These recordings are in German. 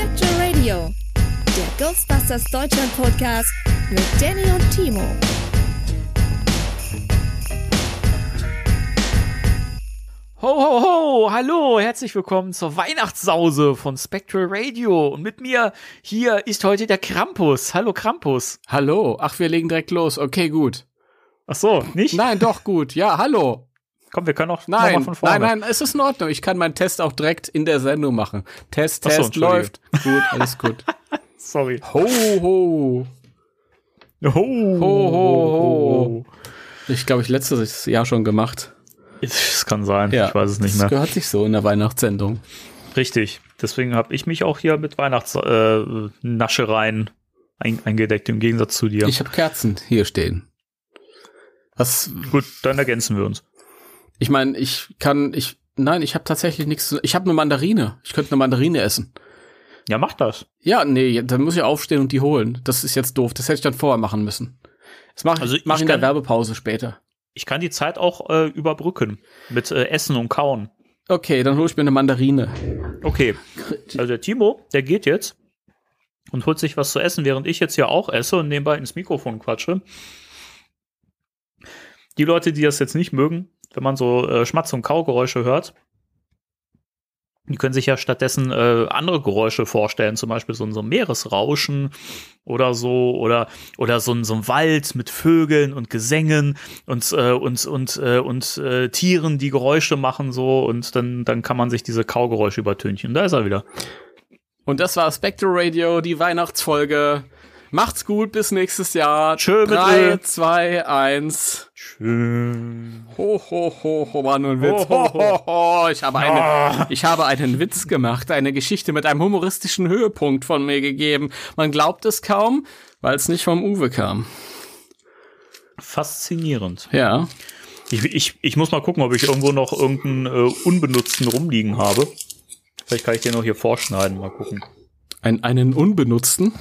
Spectral Radio, der Ghostbusters Deutschland Podcast mit Danny und Timo. Ho, ho, ho, hallo, herzlich willkommen zur Weihnachtssause von Spectral Radio. Und mit mir hier ist heute der Krampus. Hallo Krampus. Hallo. Ach, wir legen direkt los. Okay, gut. Ach so, nicht? Nein, doch gut. Ja, hallo. Komm, wir können auch Nein, mal von vorne. nein, nein, es ist in Ordnung. Ich kann meinen Test auch direkt in der Sendung machen. Test, Ach so, Test läuft. Gut, alles gut. Sorry. Ho, ho. Ho, Ho, ho, ho. Ich glaube, ich letztes Jahr schon gemacht. Das kann sein, Ja, ich weiß es nicht Das mehr. gehört sich so in der Weihnachtssendung. Richtig. Deswegen habe ich mich auch hier mit Weihnachtsnaschereien äh, ein, eingedeckt, im Gegensatz zu dir. Ich habe Kerzen hier stehen. Was, Gut, dann ergänzen wir uns. Ich meine, ich kann, ich, nein, ich habe tatsächlich nichts zu, ich habe eine Mandarine. Ich könnte eine Mandarine essen. Ja, mach das. Ja, nee, dann muss ich aufstehen und die holen. Das ist jetzt doof. Das hätte ich dann vorher machen müssen. Das mache ich, Also ich mach ich in der kann- Werbepause später. Ich kann die Zeit auch äh, überbrücken mit äh, Essen und Kauen. Okay, dann hole ich mir eine Mandarine. Okay. Also der Timo, der geht jetzt und holt sich was zu essen, während ich jetzt hier auch esse und nebenbei ins Mikrofon quatsche. Die Leute, die das jetzt nicht mögen, wenn man so äh, Schmatz- und Kaugeräusche hört, die können sich ja stattdessen äh, andere Geräusche vorstellen, zum Beispiel so, ein- so ein Meeresrauschen oder so, oder, oder so, ein, so ein Wald mit Vögeln und Gesängen und, äh, und, und, äh, und äh, Tieren, die Geräusche machen, so, und dann, dann kann man sich diese Kaugeräusche übertünchen. Da ist er wieder. Und das war Spectral Radio, die Weihnachtsfolge. Macht's gut, bis nächstes Jahr. Tschö mit 3, Ö. 2, 1. Schön. Ho, ho, ho, ho, war nur ein Witz. Ho, Ho, ho, ho, ho. Ich habe, eine, ich habe einen Witz gemacht, eine Geschichte mit einem humoristischen Höhepunkt von mir gegeben. Man glaubt es kaum, weil es nicht vom Uwe kam. Faszinierend. Ja. Ich, ich, ich muss mal gucken, ob ich irgendwo noch irgendeinen äh, unbenutzten rumliegen habe. Vielleicht kann ich den noch hier vorschneiden, mal gucken. Ein, einen unbenutzten.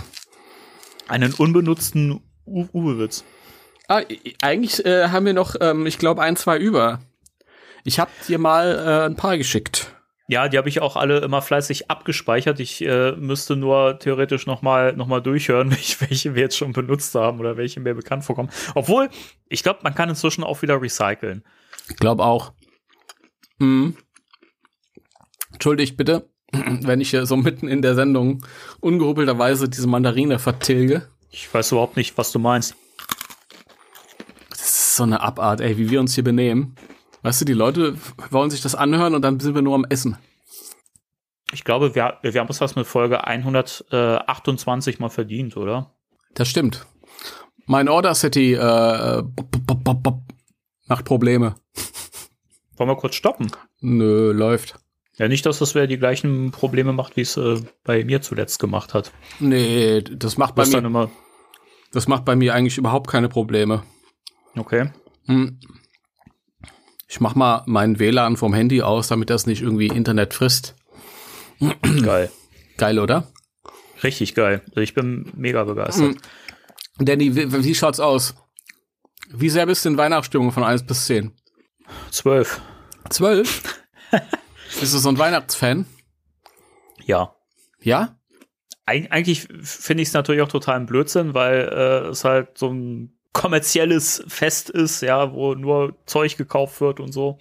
Einen unbenutzten Uwe-Witz. Ah, eigentlich äh, haben wir noch, ähm, ich glaube, ein, zwei über. Ich hab dir mal äh, ein paar geschickt. Ja, die habe ich auch alle immer fleißig abgespeichert. Ich äh, müsste nur theoretisch noch mal, noch mal durchhören, welche, welche wir jetzt schon benutzt haben oder welche mir bekannt vorkommen. Obwohl, ich glaube, man kann inzwischen auch wieder recyceln. Ich glaube auch. Hm. Entschuldigt bitte, wenn ich hier so mitten in der Sendung ungehobelterweise diese Mandarine vertilge. Ich weiß überhaupt nicht, was du meinst. Das ist so eine Abart, ey, wie wir uns hier benehmen. Weißt du, die Leute wollen sich das anhören und dann sind wir nur am Essen. Ich glaube, wir, wir haben uns das mit Folge 128 mal verdient, oder? Das stimmt. Mein äh, bop, bop, bop, macht Probleme. Wollen wir kurz stoppen? Nö, läuft. Ja, nicht, dass das wer die gleichen Probleme macht, wie es äh, bei mir zuletzt gemacht hat. Nee, das macht bei dann mir, immer. das macht bei mir eigentlich überhaupt keine Probleme. Okay. Hm. Ich mach mal meinen WLAN vom Handy aus, damit das nicht irgendwie Internet frisst. Geil. Geil, oder? Richtig geil. Also ich bin mega begeistert. Danny, wie, wie schaut's aus? Wie sehr bist du in Weihnachtsstimmung von 1 bis 10? Zwölf. 12? bist du so ein Weihnachtsfan? Ja. Ja? Eig eigentlich finde ich es natürlich auch total ein Blödsinn, weil äh, es halt so ein kommerzielles Fest ist, ja, wo nur Zeug gekauft wird und so.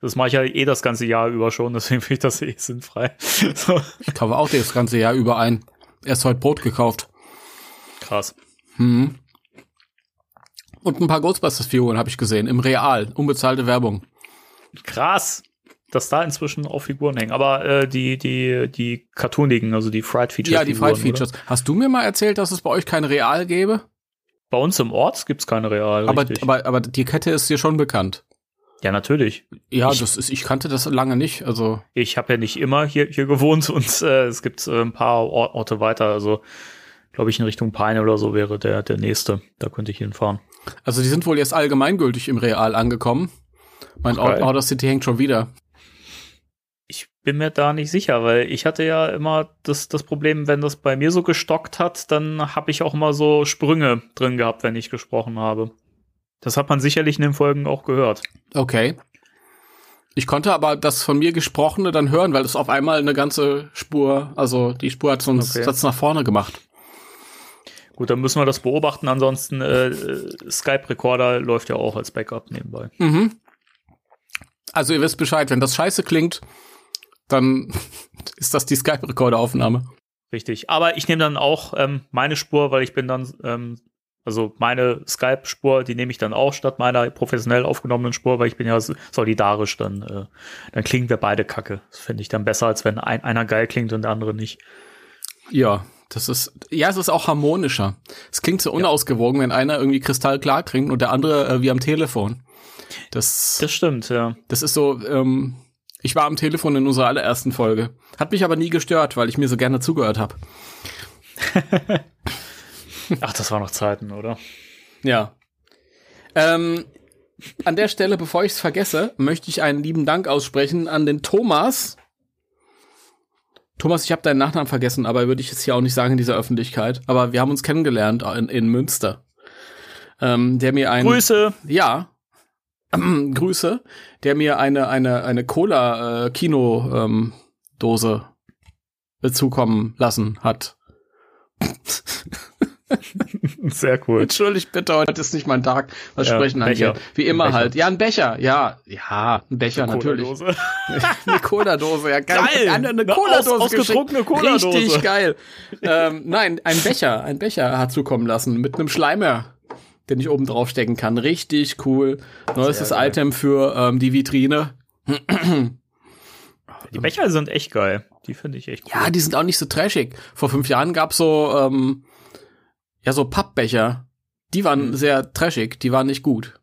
Das mache ich ja eh das ganze Jahr über schon, deswegen finde ich das eh sinnfrei. so, Ich kaufe auch das ganze Jahr über ein. Erst heute Brot gekauft. krass. Hm. Und ein paar Ghostbusters-Figuren habe ich gesehen. Im Real. Unbezahlte Werbung. Krass, dass da inzwischen auch Figuren hängen. Aber äh, die, die, die cartoonigen, also die Fried Features. Ja, die Fright Figuren, Features. Hast du mir mal erzählt, dass es bei euch kein Real gäbe? Bei uns im Ort gibt's keine Real. Aber, richtig. aber, aber die Kette ist dir schon bekannt. Ja, natürlich. Ja, Ich- das ist, ich kannte das lange nicht. Also, Ich habe ja nicht immer hier, hier gewohnt und äh, es gibt äh, ein paar Or Orte weiter. Also, glaube ich, in Richtung Peine oder so wäre der, der nächste. Da könnte ich hinfahren. also die sind wohl jetzt allgemeingültig im Real angekommen. Mein Outer City hängt schon wieder. Bin mir da nicht sicher, weil ich hatte ja immer das, das Problem, wenn das bei mir so gestockt hat, dann habe ich auch immer so Sprünge drin gehabt, wenn ich gesprochen habe. Das hat man sicherlich in den Folgen auch gehört. Okay. Ich konnte aber das von mir Gesprochene dann hören, weil es auf einmal eine ganze Spur, also die Spur hat so einen Okay. Satz nach vorne gemacht. Gut, dann müssen wir das beobachten. Ansonsten äh, Skype-Recorder läuft ja auch als Backup nebenbei. Mhm. Also ihr wisst Bescheid, wenn das scheiße klingt, dann ist das die Skype-Recorder-Aufnahme. Richtig. Aber ich nehme dann auch ähm, meine Spur, weil ich bin dann, ähm, also meine Skype-Spur, die nehme ich dann auch statt meiner professionell aufgenommenen Spur, weil ich bin ja solidarisch, dann, äh, dann klingen wir beide kacke. Das finde ich dann besser, als wenn ein, einer geil klingt und der andere nicht. Ja, das ist, ja, es ist auch harmonischer. Es klingt so unausgewogen, wenn einer irgendwie kristallklar klingt und der andere äh, wie am Telefon. Das, Das stimmt, ja. das ist so, ähm, ich war am Telefon in unserer allerersten Folge. Hat mich aber nie gestört, weil ich mir so gerne zugehört habe. Ach, das waren noch Zeiten, oder? Ja. Ähm, an der Stelle, bevor ich es vergesse, möchte ich einen lieben Dank aussprechen an den Thomas. Thomas, ich habe deinen Nachnamen vergessen, aber würde ich jetzt hier auch nicht sagen in dieser Öffentlichkeit. Aber wir haben uns kennengelernt in, in Münster. Ähm, der mir ein Grüße! ja Grüße, der mir eine eine eine Cola äh, Kino ähm, Dose zukommen lassen hat. Sehr cool. Entschuldigt bitte, heute ist nicht mein Tag. Was Ja, sprechen Becher. angeht. Wie immer halt. Ja, ein Becher. Ja, ja, ein Becher natürlich. Cola-Dose. eine Cola-Dose, ja geil. Geil. Eine, eine Eine Cola-Dose aus- ausgetrunkene. Cola-Dose. Richtig geil. ähm, nein, ein Becher, ein Becher hat zukommen lassen mit einem Schleimer, den ich oben drauf stecken kann. Richtig cool. Neuestes. Item für ähm, die Vitrine. Die Becher sind echt geil. Die finde ich echt cool. Ja, die sind auch nicht so trashig. Vor fünf Jahren gab's so, ähm, ja, so Pappbecher. Die waren Mhm. sehr trashig, die waren nicht gut.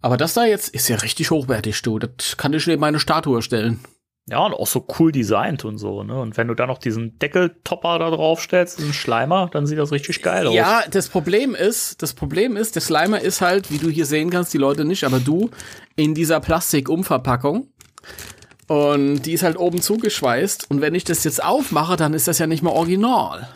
Aber das da jetzt ist ja richtig hochwertig, du. Das kann ich neben meine Statue stellen. Ja, und auch so cool designt und so, ne? Und wenn du da noch diesen Deckeltopper da drauf stellst, diesen Schleimer, dann sieht das richtig geil aus. Ja, das Problem ist, das Problem ist, der Slimer ist halt, wie du hier sehen kannst, die Leute nicht, aber du, in dieser Plastikumverpackung. Und die ist halt oben zugeschweißt. Und wenn ich das jetzt aufmache, dann ist das ja nicht mehr original.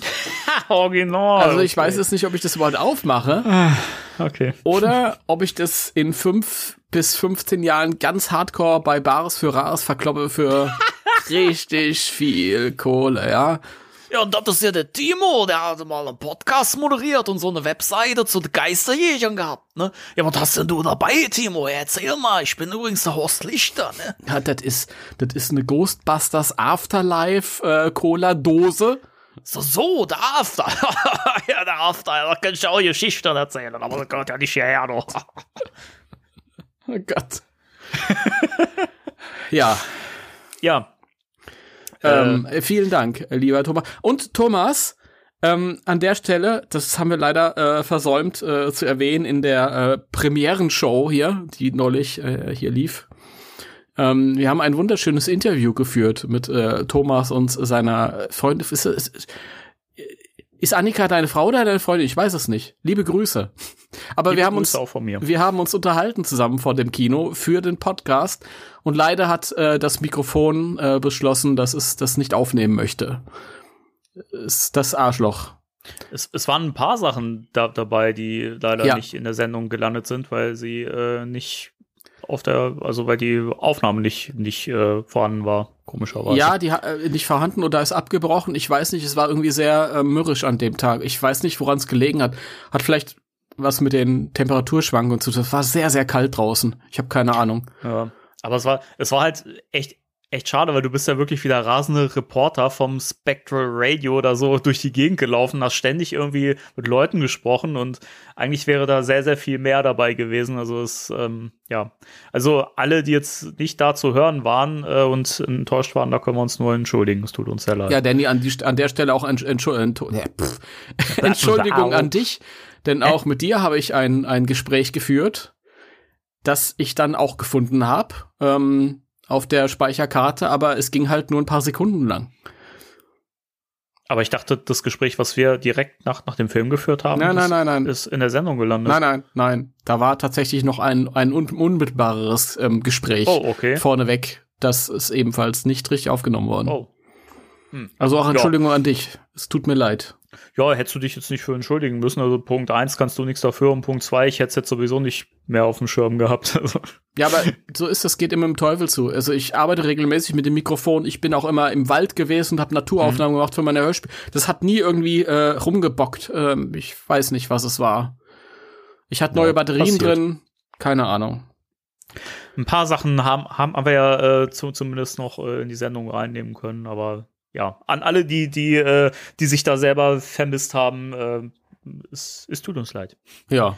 original. Also ich weiß jetzt nicht, ob ich das überhaupt aufmache. Okay. Oder ob ich das in fünf bis 15 Jahren ganz hardcore bei Bares für Rares verkloppe für richtig viel Kohle, ja. Ja, und das ist ja der Timo, der hat mal einen Podcast moderiert und so eine Webseite zu den Geisterjägern gehabt, ne? Ja, was hast denn du dabei, Timo? Erzähl mal, ich bin übrigens der Horst Lichter, ne? Ja, das ist, das ist eine Ghostbusters Afterlife äh, Cola Dose. So, so, der After. ja, der After, da kann ich auch Geschichten erzählen, aber das gehört ja nicht hierher, doch. Oh Gott. ja, Ja. ähm, vielen Dank, äh, lieber Thomas. Und Thomas, ähm, an der Stelle, das haben wir leider äh, versäumt äh, zu erwähnen in der äh, Premierenshow hier, die neulich äh, hier lief. Ähm, wir haben ein wunderschönes Interview geführt mit äh, Thomas und seiner Freundin. Ist, ist, ist Annika deine Frau oder deine Freundin? Ich weiß es nicht. Liebe Grüße. Aber Liebe wir haben Grüße uns wir haben uns unterhalten zusammen vor dem Kino für den Podcast und leider hat äh, das Mikrofon äh, beschlossen, dass es das nicht aufnehmen möchte. Ist das Arschloch. Es, es waren ein paar Sachen da, dabei, die leider Ja. nicht in der Sendung gelandet sind, weil sie äh, nicht auf der, also weil die Aufnahme nicht, nicht äh, vorhanden war, komischerweise. Ja, die äh, nicht vorhanden oder ist abgebrochen. Ich weiß nicht, es war irgendwie sehr äh, mürrisch an dem Tag. Ich weiß nicht, woran es gelegen hat. Hat vielleicht was mit den Temperaturschwankungen zu tun. Es war sehr, sehr kalt draußen. Ich habe keine Ahnung. Ja. Aber es war, es war halt echt, echt schade, weil du bist ja wirklich wie der rasende Reporter vom Spectral Radio oder so durch die Gegend gelaufen, hast ständig irgendwie mit Leuten gesprochen und eigentlich wäre da sehr, sehr viel mehr dabei gewesen. Also es, ähm, ja, also alle, die jetzt nicht da zu hören waren äh, und enttäuscht waren, da können wir uns nur entschuldigen. Es tut uns sehr leid. Ja, Danny, an, die, an der Stelle auch Entsch Entsch- pff. Entschuldigung an dich, denn auch mit dir habe ich ein, ein Gespräch geführt. das ich dann auch gefunden habe ähm, auf der Speicherkarte, aber es ging halt nur ein paar Sekunden lang. Aber ich dachte, das Gespräch, was wir direkt nach, nach dem Film geführt haben, Nein, nein, nein, nein. ist in der Sendung gelandet. Nein, nein, nein. Da war tatsächlich noch ein, ein un unmittelbareres ähm, Gespräch Oh, okay. vorneweg. Das ist ebenfalls nicht richtig aufgenommen worden. Oh. Also auch Entschuldigung an dich. Es tut mir leid. Ja, hättest du dich jetzt nicht für entschuldigen müssen. Also Punkt eins kannst du nichts dafür und Punkt zwei ich hätte es jetzt sowieso nicht mehr auf dem Schirm gehabt. Also, Ja, aber so ist das, geht immer im Teufel zu. Also ich arbeite regelmäßig mit dem Mikrofon. Ich bin auch immer im Wald gewesen und habe Naturaufnahmen gemacht für meine Hörspiele. Das hat nie irgendwie äh, rumgebockt. Ähm, ich weiß nicht, was es war. Ich hatte neue Ja, Batterien passiert. drin. Keine Ahnung. ein paar Sachen haben, haben wir ja äh, zu, zumindest noch äh, in die Sendung reinnehmen können, aber ja, an alle, die, die, äh, die sich da selber vermisst haben, äh, es, es tut uns leid. Ja.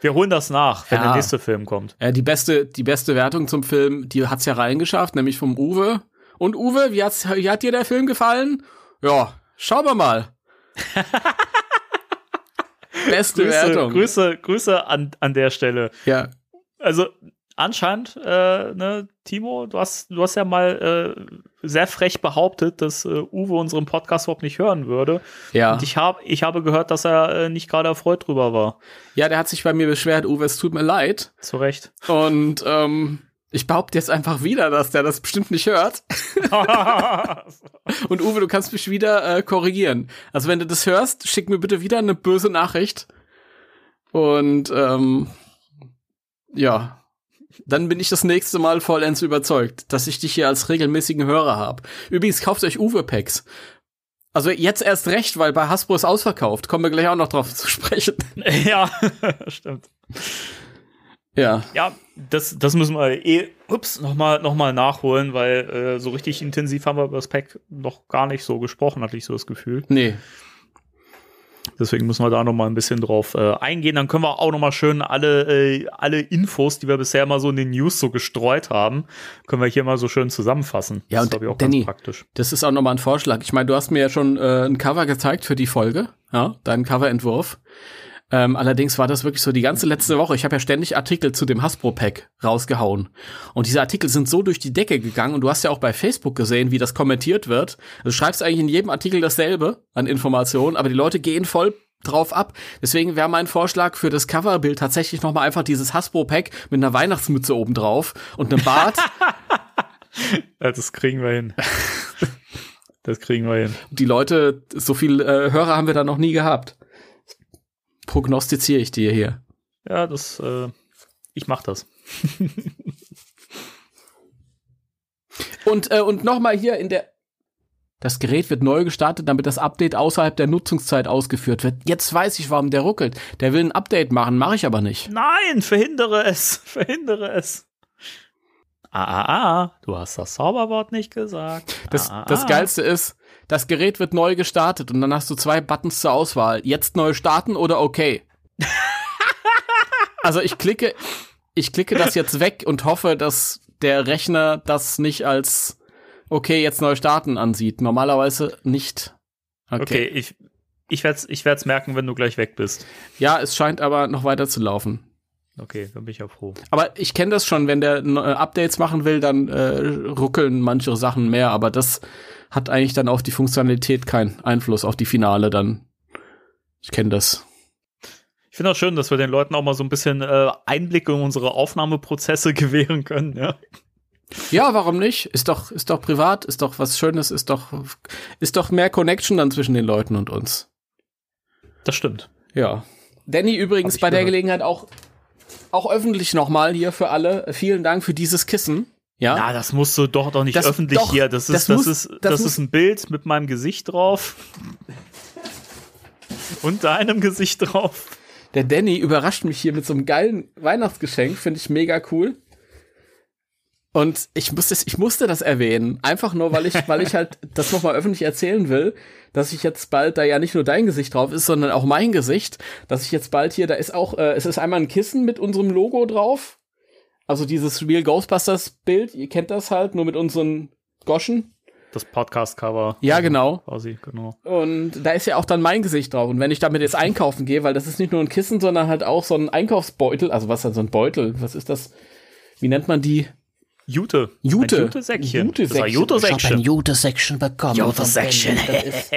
Wir holen das nach, wenn Ja. der nächste Film kommt. Äh, die beste, die beste Wertung zum Film, die hat's ja reingeschafft, nämlich vom Uwe. Und Uwe, wie, hat's, wie hat dir der Film gefallen? Ja, schauen wir mal. beste Grüße, Wertung. Grüße, Grüße an, an der Stelle. Ja. Also anscheinend, äh, ne, Timo, du hast, du hast ja mal äh, sehr frech behauptet, dass äh, Uwe unseren Podcast überhaupt nicht hören würde. Ja. Und ich, hab, ich habe gehört, dass er äh, nicht gerade erfreut drüber war. ja, der hat sich bei mir beschwert, Uwe, es tut mir leid. Zu Recht. Und ähm, ich behaupte jetzt einfach wieder, dass der das bestimmt nicht hört. Und Uwe, du kannst mich wieder äh, korrigieren. Also wenn du das hörst, schick mir bitte wieder eine böse Nachricht. Und ähm, ja, dann bin ich das nächste Mal vollends überzeugt, dass ich dich hier als regelmäßigen Hörer habe. Übrigens, kauft euch Uwe-Packs. Also jetzt erst recht, weil bei Hasbro ist ausverkauft. Kommen wir gleich auch noch drauf zu sprechen. ja, stimmt. Ja. Ja, das, das müssen wir eh, ups, nochmal noch mal nachholen, weil äh, so richtig intensiv haben wir über das Pack noch gar nicht so gesprochen, hatte ich so das Gefühl. Nee. Deswegen müssen wir da noch mal ein bisschen drauf äh, eingehen. Dann können wir auch noch mal schön alle, äh, alle Infos, die wir bisher mal so in den News so gestreut haben, können wir hier mal so schön zusammenfassen. Ja, das und ist, ich, auch Danny, ganz praktisch. Das ist auch nochmal ein Vorschlag. Ich meine, du hast mir ja schon äh, ein Cover gezeigt für die Folge, ja, deinen Coverentwurf. Ähm, allerdings war das wirklich so die ganze letzte Woche. Ich habe ja ständig Artikel zu dem Hasbro-Pack rausgehauen. Und diese Artikel sind so durch die Decke gegangen. Und du hast ja auch bei Facebook gesehen, wie das kommentiert wird. Du schreibst eigentlich in jedem Artikel dasselbe an Informationen, aber die Leute gehen voll drauf ab. Deswegen wäre mein Vorschlag für das Coverbild tatsächlich noch mal einfach dieses Hasbro-Pack mit einer Weihnachtsmütze oben drauf und einem Bart. Ja, das kriegen wir hin. das kriegen wir hin. die Leute, so viel äh, Hörer haben wir da noch nie gehabt. Prognostiziere ich dir hier. Ja, das, äh, ich mach das. Und, äh, und nochmal hier in der. Das Gerät wird neu gestartet, damit das Update außerhalb der Nutzungszeit ausgeführt wird. Jetzt weiß ich, warum der ruckelt. Der will ein Update machen, mache ich aber nicht. Nein, verhindere es, verhindere es. Ah, ah, ah, du hast das Zauberwort nicht gesagt. Das, ah, ah, das ah. Geilste ist, das Gerät wird neu gestartet und dann hast du zwei Buttons zur Auswahl. Jetzt neu starten oder okay. also ich klicke, ich klicke das jetzt weg und hoffe, dass der Rechner das nicht als okay, jetzt neu starten ansieht. Normalerweise nicht. Okay, ich, ich werde es ich werd's merken, wenn du gleich weg bist. Ja, es scheint aber noch weiter zu laufen. Okay, dann bin ich ja froh. Aber ich kenne das schon, wenn der äh, Updates machen will, dann äh, ruckeln manche Sachen mehr, aber das hat eigentlich dann auf die Funktionalität keinen Einfluss auf die Finale dann. Ich kenne das. Ich finde auch schön, dass wir den Leuten auch mal so ein bisschen äh, Einblicke in unsere Aufnahmeprozesse gewähren können. Ja? Ja, warum nicht? Ist doch, ist doch privat, ist doch was Schönes, ist doch, ist doch mehr Connection dann zwischen den Leuten und uns. Das stimmt. Ja. Danny übrigens bei der gehört. Gelegenheit auch, auch öffentlich nochmal hier für alle. Vielen Dank für dieses Kissen. Ja. Na, das musst du doch doch nicht Das- öffentlich doch, hier. Das ist, das das, muss- ist, das das, muss- ist ein Bild mit meinem Gesicht drauf. Und deinem Gesicht drauf. Der Danny überrascht mich hier mit so einem geilen Weihnachtsgeschenk, finde ich mega cool. Und ich musste, ich musste das erwähnen, einfach nur, weil ich, weil ich halt das nochmal öffentlich erzählen will, dass ich jetzt bald da ja nicht nur dein Gesicht drauf ist, sondern auch mein Gesicht, dass ich jetzt bald hier, da ist auch, äh, es ist einmal ein Kissen mit unserem Logo drauf, also dieses Real Ghostbusters Bild, ihr kennt das halt, nur mit unseren Goschen. Das Podcast-Cover. Ja, genau. Quasi, genau. Und da ist ja auch dann mein Gesicht drauf. Und wenn ich damit jetzt einkaufen gehe, weil das ist nicht nur ein Kissen, sondern halt auch so ein Einkaufsbeutel. Also was ist denn so ein Beutel? Was ist das? Wie nennt man die? Jute. Jute. Ein Jute-Säckchen. Jute-Säckchen. Das war Jute-Säckchen. Jute-Section bekommen. Jute-Säckchen. Das ist,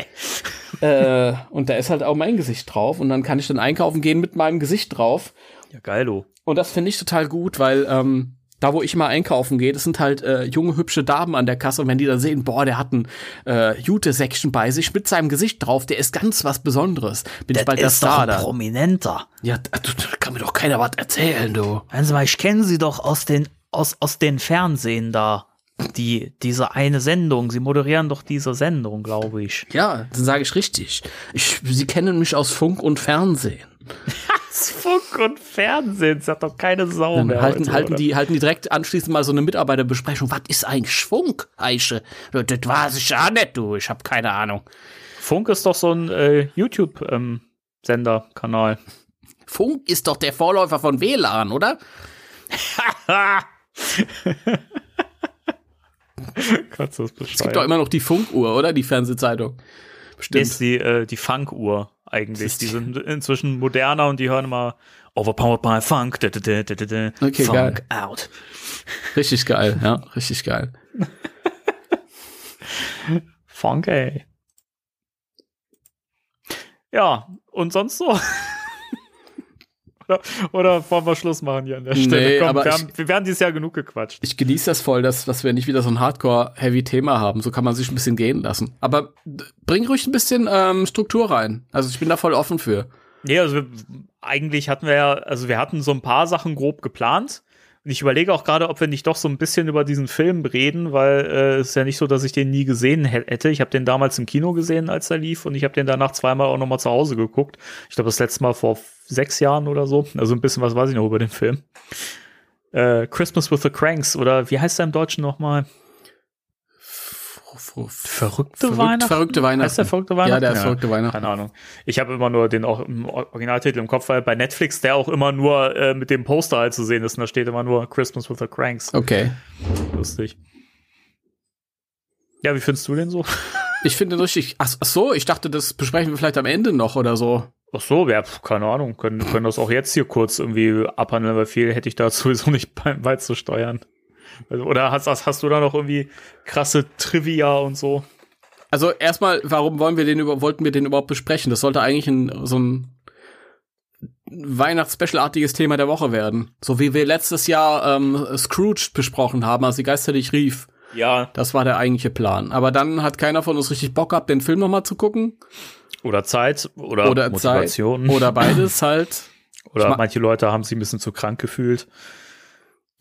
äh, und da ist halt auch mein Gesicht drauf. Und dann kann ich dann einkaufen gehen mit meinem Gesicht drauf. Ja, geilo. Und das finde ich total gut, weil ähm, da, wo ich mal einkaufen gehe, das sind halt äh, junge, hübsche Damen an der Kasse. Und wenn die dann sehen, boah, der hat ein äh, Jute-Section bei sich mit seinem Gesicht drauf, der ist ganz was Besonderes. Bin ich bald der ist doch Star ein da. Prominenter. Ja, da, da kann mir doch keiner was erzählen, du. Hören Sie mal, ich kenne Sie doch aus den, aus, aus den Fernsehen da. Die, diese eine Sendung. Sie moderieren doch diese Sendung, glaube ich. Ja, dann sage ich richtig. Ich, Sie kennen mich aus Funk und Fernsehen. Funk und Fernsehen, das hat doch keine Sau Dann mehr. halten, heute, halten, oder? die, halten die direkt anschließend mal so eine Mitarbeiterbesprechung. Was ist eigentlich Funk, Eiche? Das weiß ich ja nicht, du. Ich habe keine Ahnung. Funk ist doch so ein äh, YouTube-Sender-Kanal. Funk ist doch der Vorläufer von WLAN, oder? Du das Es gibt doch immer noch die Funkuhr, oder? Die Fernsehzeitung. Bestimmt. ist die, äh, die Funk-Uhr eigentlich. Die sind inzwischen moderner und die hören immer Overpowered by Funk. Da, da, da, da, da. Okay, Funk geil. out. Richtig geil, ja, richtig geil. Funk, ey. Ja, und sonst so? Oder, oder wollen wir Schluss machen hier an der Stelle? Nee, Komm, aber wir, ich- haben, wir werden dieses Jahr genug gequatscht. Ich genieße das voll, dass, dass wir nicht wieder so ein Hardcore-Heavy-Thema haben. So kann man sich ein bisschen gehen lassen. Aber bring ruhig ein bisschen ähm, Struktur rein. Also ich bin da voll offen für. Nee, also wir, eigentlich hatten wir ja, also wir hatten so ein paar Sachen grob geplant. Und ich überlege auch gerade, ob wir nicht doch so ein bisschen über diesen Film reden, weil äh, es ist ja nicht so, dass ich den nie gesehen hä- hätte. Ich habe den damals im Kino gesehen, als er lief, und ich habe den danach zweimal auch noch mal zu Hause geguckt. Ich glaube, das letzte Mal vor sechs Jahren oder so. Also ein bisschen was weiß ich noch über den Film. Äh, Christmas with the Cranks oder wie heißt er im Deutschen noch mal? Verrückte Verrückt- Weihnachten? verrückte Weihnachten. Heißt der verrückte Weihnachten? Ja, der ist verrückte Weihnachten. Keine Ahnung. Ich habe immer nur den auch im Originaltitel im Kopf, weil bei Netflix der auch immer nur äh, mit dem Poster halt zu sehen ist. Und da steht immer nur Christmas with the Cranks. Okay. Lustig. Ja, wie findest du den so? Ich finde den richtig. Ach, ach so, ich dachte, das besprechen wir vielleicht am Ende noch oder so. Ach so, ja, keine Ahnung. Können, können das auch jetzt hier kurz irgendwie abhandeln, weil viel hätte ich da sowieso nicht beim beizusteuern. Also, oder hast, hast, du da noch irgendwie krasse Trivia und so? Also erstmal, warum wollen wir den über, wollten wir den überhaupt besprechen? Das sollte eigentlich ein, so ein Weihnachts-Special-artiges Thema der Woche werden. So wie wir letztes Jahr ähm, Scrooge besprochen haben, als die Geister dich rief. Ja. Das war der eigentliche Plan. Aber dann hat keiner von uns richtig Bock gehabt, den Film nochmal zu gucken. Oder Zeit oder, Oder Motivation. Zeit. Oder beides halt. oder manche Leute haben sich ein bisschen zu krank gefühlt.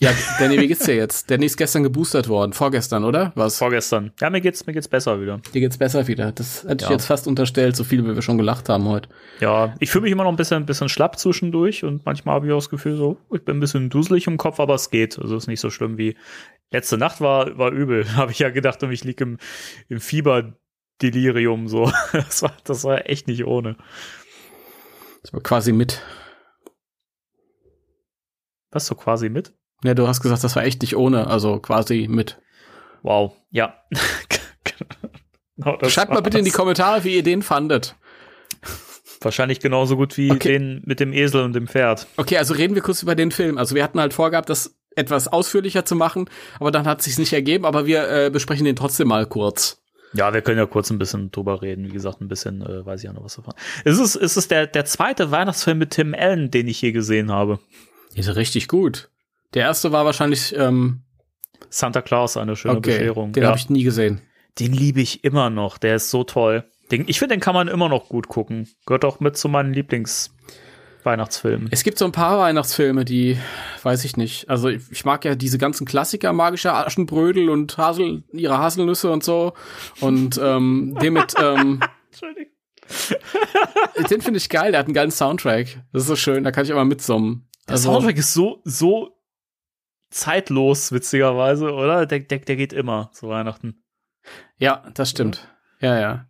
Ja, Danny, wie geht's dir jetzt? Danny ist gestern geboostert worden. Vorgestern, oder? Was? Vorgestern. Ja, mir geht's, mir geht's besser wieder. Dir geht's besser wieder. Das hätte ich Ja. jetzt fast unterstellt, so viel wie wir schon gelacht haben heute. Ja, ich fühle mich immer noch ein bisschen, ein bisschen schlapp zwischendurch und manchmal habe ich auch das Gefühl, so, ich bin ein bisschen duselig im Kopf, aber es geht. Also es ist nicht so schlimm wie letzte Nacht war, war übel. habe ich ja gedacht, ich lieg im, im Fieberdelirium so. Das war, das war echt nicht ohne. Das war quasi mit. Was so quasi mit? Ja, du hast gesagt, das war echt nicht ohne, also quasi mit. Wow, ja. Genau, Schreibt mal bitte in die. Kommentare, wie ihr den fandet. Wahrscheinlich genauso gut wie Okay. den mit dem Esel und dem Pferd. Okay, also reden wir kurz über den Film. Also wir hatten halt vorgehabt, das etwas ausführlicher zu machen, aber dann hat es sich nicht ergeben, aber wir äh, besprechen den trotzdem mal kurz. Ja, wir können ja kurz ein bisschen drüber reden. Wie gesagt, ein bisschen äh, weiß ich ja noch was davon. Es ist, es ist der, der zweite Weihnachtsfilm mit Tim Allen, den ich je gesehen habe. Ist richtig gut. Der erste war wahrscheinlich ähm, Santa Claus, eine schöne okay, Bescherung. den ja. habe ich nie gesehen. Den liebe ich immer noch. Der ist so toll. Den, ich finde, den kann man immer noch gut gucken. Gehört auch mit zu meinen Lieblings-Weihnachtsfilmen. Es gibt so ein paar Weihnachtsfilme, die weiß ich nicht. Also ich, ich mag ja diese ganzen Klassiker, magische Aschenbrödel und Hasel, ihre Haselnüsse und so. Und ähm, den mit, ähm, Entschuldigung. den finde ich geil. Der hat einen geilen Soundtrack. Das ist so schön. Da kann ich immer mitsummen. Der Also, Soundtrack ist so, so zeitlos, witzigerweise, oder? Der, der, der geht immer zu Weihnachten. Ja, das stimmt. Ja, ja.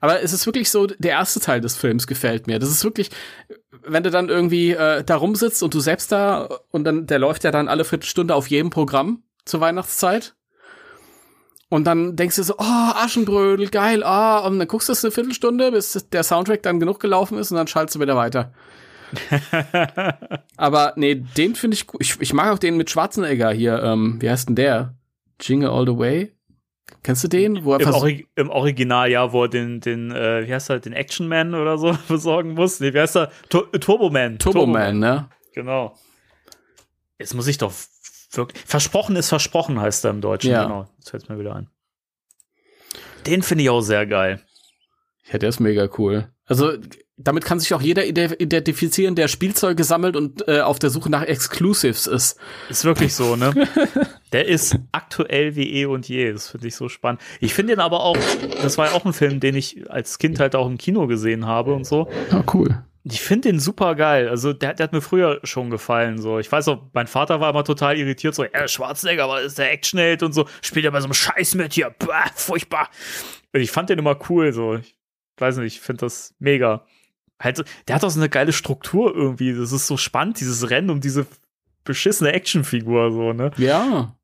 Aber es ist wirklich so, der erste Teil des Films gefällt mir. Das ist wirklich, wenn du dann irgendwie äh, da rumsitzt und du selbst da und dann, der läuft ja dann alle Viertelstunde auf jedem Programm zur Weihnachtszeit. Und dann denkst du so, oh, Aschenbrödel, geil, ah, und dann guckst du es eine Viertelstunde, bis der Soundtrack dann genug gelaufen ist und dann schaltest du wieder weiter. Aber nee, den finde ich gut. Ich, ich mag auch den mit Schwarzenegger hier. Ähm, wie heißt denn der? Jingle All the Way? Kennst du den? Wo er Im, Ori Im, Original, ja, wo er den, den äh, wie heißt er, den Action Man oder so besorgen muss. Nee, wie heißt er? Tur Turbo Man. Turbo, Turbo Man, ne? Genau. Jetzt muss ich doch wirklich. Versprochen ist versprochen, heißt er im Deutschen. Ja. Genau. Jetzt fällt mir wieder ein. Den finde ich auch sehr geil. Ja, der ist mega cool. Also, damit kann sich auch jeder identifizieren, der Spielzeuge sammelt und äh, auf der Suche nach Exclusives ist. Ist wirklich so, ne? der ist aktuell wie eh und je. Das finde ich so spannend. Ich finde ihn aber auch, das war ja auch ein Film, den ich als Kind halt auch im Kino gesehen habe und so. Ja, cool. Ich finde den super geil. Also, der, der, hat mir früher schon gefallen. So, ich weiß auch, mein Vater war immer total irritiert. So, ja, Schwarzenegger, aber ist der Actionheld und so. Spielt ja bei so einem Scheiß mit hier. Bah, furchtbar. Und ich fand den immer cool. So, ich weiß nicht, ich finde das mega. Halt, der hat auch so eine geile Struktur irgendwie. Das ist so spannend, dieses Rennen um diese beschissene Actionfigur, so, ne? Ja.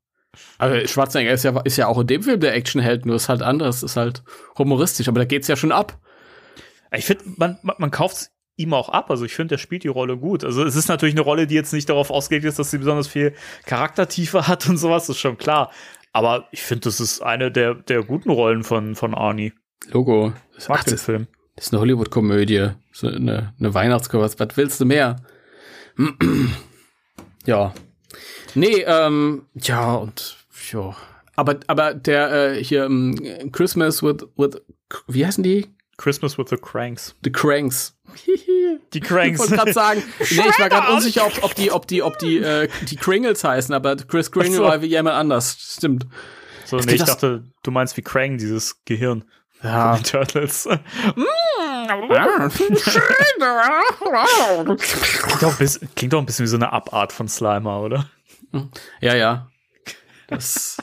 Also Schwarzenegger ist ja, ist ja auch in dem Film der Actionheld, nur ist halt anders, ist halt humoristisch, aber da geht's ja schon ab. Ich finde, man, man, man kauft ihm auch ab. Also ich finde, der spielt die Rolle gut. Also es ist natürlich eine Rolle, die jetzt nicht darauf ausgelegt ist, dass sie besonders viel Charaktertiefe hat und sowas, das ist schon klar. Aber ich finde, das ist eine der, der guten Rollen von, von Arnie. Logo. Ich mag Ach, den Film. Das ist eine Hollywood-Komödie. So eine, eine Weihnachtskomödie. Was willst du mehr? ja. Nee, ähm, ja, und ja. Aber, aber der äh, hier um, Christmas with, with, wie heißen die? Christmas with the Cranks. The Cranks. Die Cranks. Ich wollte gerade sagen, nee, ich war gerade unsicher, ob, ob die, ob die, ob die, äh, die Kringles heißen, aber Chris Kringle so. war wie jemand anders. Stimmt. So, nee, ich dachte, du meinst wie Krang, dieses Gehirn. Ja. Turtles. klingt, auch bisschen, klingt auch ein bisschen wie so eine Abart von Slimer, oder? Ja, ja. Das,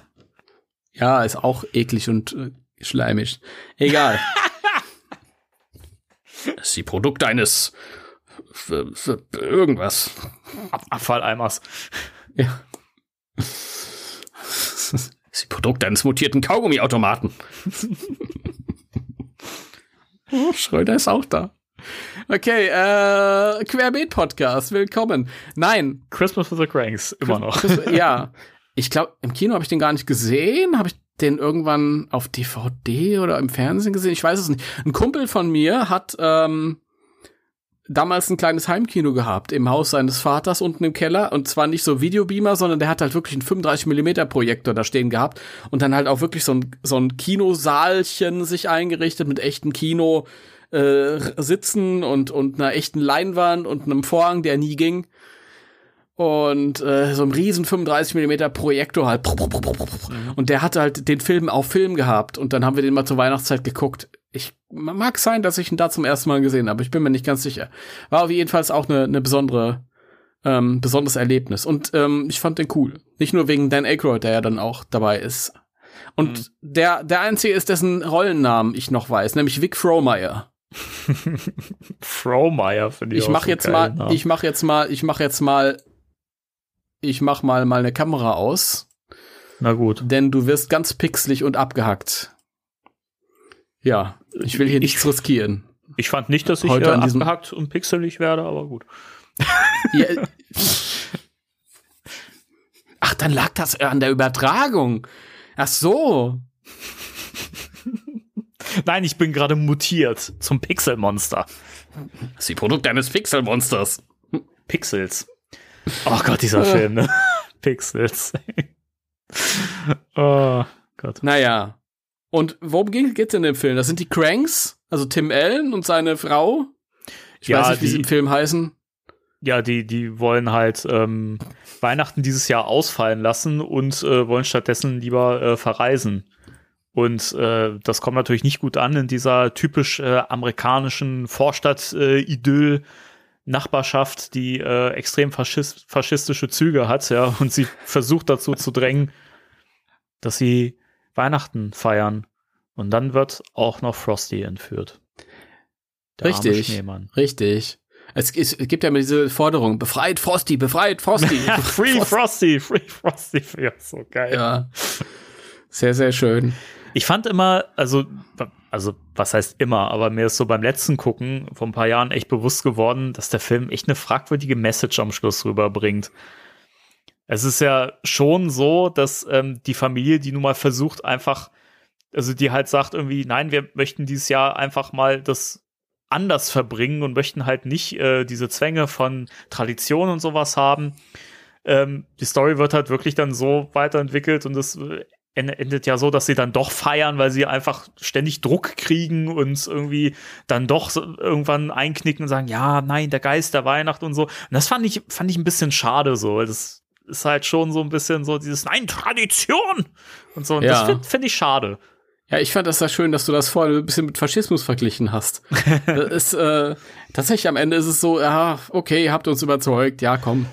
ja, ist auch eklig und äh, schleimig. Egal. Das ist die Produkte eines für, für irgendwas. Ab Abfalleimers. Ja. Das ist die Produkte eines mutierten Kaugummiautomaten. oh, Schröder ist auch da. Okay, äh, Querbeet-Podcast, willkommen. Nein. Christmas for the Cranks, immer noch. ja. Ich glaube, im Kino habe ich den gar nicht gesehen. Habe ich den irgendwann auf DVD oder im Fernsehen gesehen? Ich weiß es nicht. Ein Kumpel von mir hat ähm, damals ein kleines Heimkino gehabt im Haus seines Vaters unten im Keller und zwar nicht so Videobeamer, sondern der hat halt wirklich einen 35 Millimeter Projektor da stehen gehabt und dann halt auch wirklich so ein so ein Kinosaalchen sich eingerichtet mit echten Kino äh, Sitzen und und einer echten Leinwand und einem Vorhang, der nie ging und äh, so ein riesen 35 Millimeter Projektor halt. Mhm. Und der hatte halt den Film auf Film gehabt und dann haben wir den mal zur Weihnachtszeit geguckt. Mag sein, dass ich ihn da zum ersten Mal gesehen habe, ich bin mir nicht ganz sicher. War auf jeden Fall auch eine, eine besondere ähm, besonderes Erlebnis und ähm, ich fand den cool. Nicht nur wegen Dan Aykroyd, der ja dann auch dabei ist. Und mhm. der der einzige ist, dessen Rollennamen ich noch weiß, nämlich Vic Frohmeyer. Frohmeyer finde ich. Ich mach jetzt mal, Namen. ich mach jetzt mal, ich mach jetzt mal ich mach mal mal eine Kamera aus. Na gut. Denn du wirst ganz pixelig und abgehackt. Ja, ich will hier ich, nichts riskieren. Ich fand nicht, dass ich Heute äh, abgehackt und pixelig werde, aber gut. Ja, Ach, dann lag das an der Übertragung. Ach so. Nein, ich bin gerade mutiert zum Pixelmonster. Das ist die Produkt eines Pixelmonsters. Pixels. Oh Gott, dieser Film, ne? Pixels. oh Gott. Naja. Und worum geht's in dem Film? Das sind die Cranks, also Tim Allen und seine Frau. Ich ja, weiß nicht, wie die, sie im Film heißen. Ja, die, die wollen halt ähm, Weihnachten dieses Jahr ausfallen lassen und äh, wollen stattdessen lieber äh, verreisen. Und äh, das kommt natürlich nicht gut an in dieser typisch äh, amerikanischen Vorstadt-Idyll. Äh, Nachbarschaft, die äh, extrem faschist faschistische Züge hat, ja, und sie versucht dazu zu drängen, dass sie Weihnachten feiern. Und dann wird auch noch Frosty entführt. Der richtig, richtig. Es, es, gibt ja immer diese Forderung, befreit Frosty, befreit Frosty. free Frosty, free Frosty, ja, so geil. Ja. Sehr, sehr schön. Ich fand immer, also, also was heißt immer, aber mir ist so beim letzten Gucken vor ein paar Jahren echt bewusst geworden, dass der Film echt eine fragwürdige Message am Schluss rüberbringt. Es ist ja schon so, dass ähm, die Familie, die nun mal versucht, einfach, also die halt sagt irgendwie, nein, wir möchten dieses Jahr einfach mal das anders verbringen und möchten halt nicht äh, diese Zwänge von Tradition und sowas haben. Ähm, die Story wird halt wirklich dann so weiterentwickelt und es äh, endet ja so, dass sie dann doch feiern, weil sie einfach ständig Druck kriegen und irgendwie dann doch irgendwann einknicken und sagen, ja, nein, der Geist der Weihnacht und so. Und das fand ich, fand ich ein bisschen schade so. Das ist halt schon so ein bisschen so dieses Nein, Tradition und so. Und Ja. das finde find ich schade. Ja, ich fand das ja schön, dass du das vorher ein bisschen mit Faschismus verglichen hast. das ist, äh, tatsächlich am Ende ist es so, ja, okay, ihr habt uns überzeugt, ja, komm.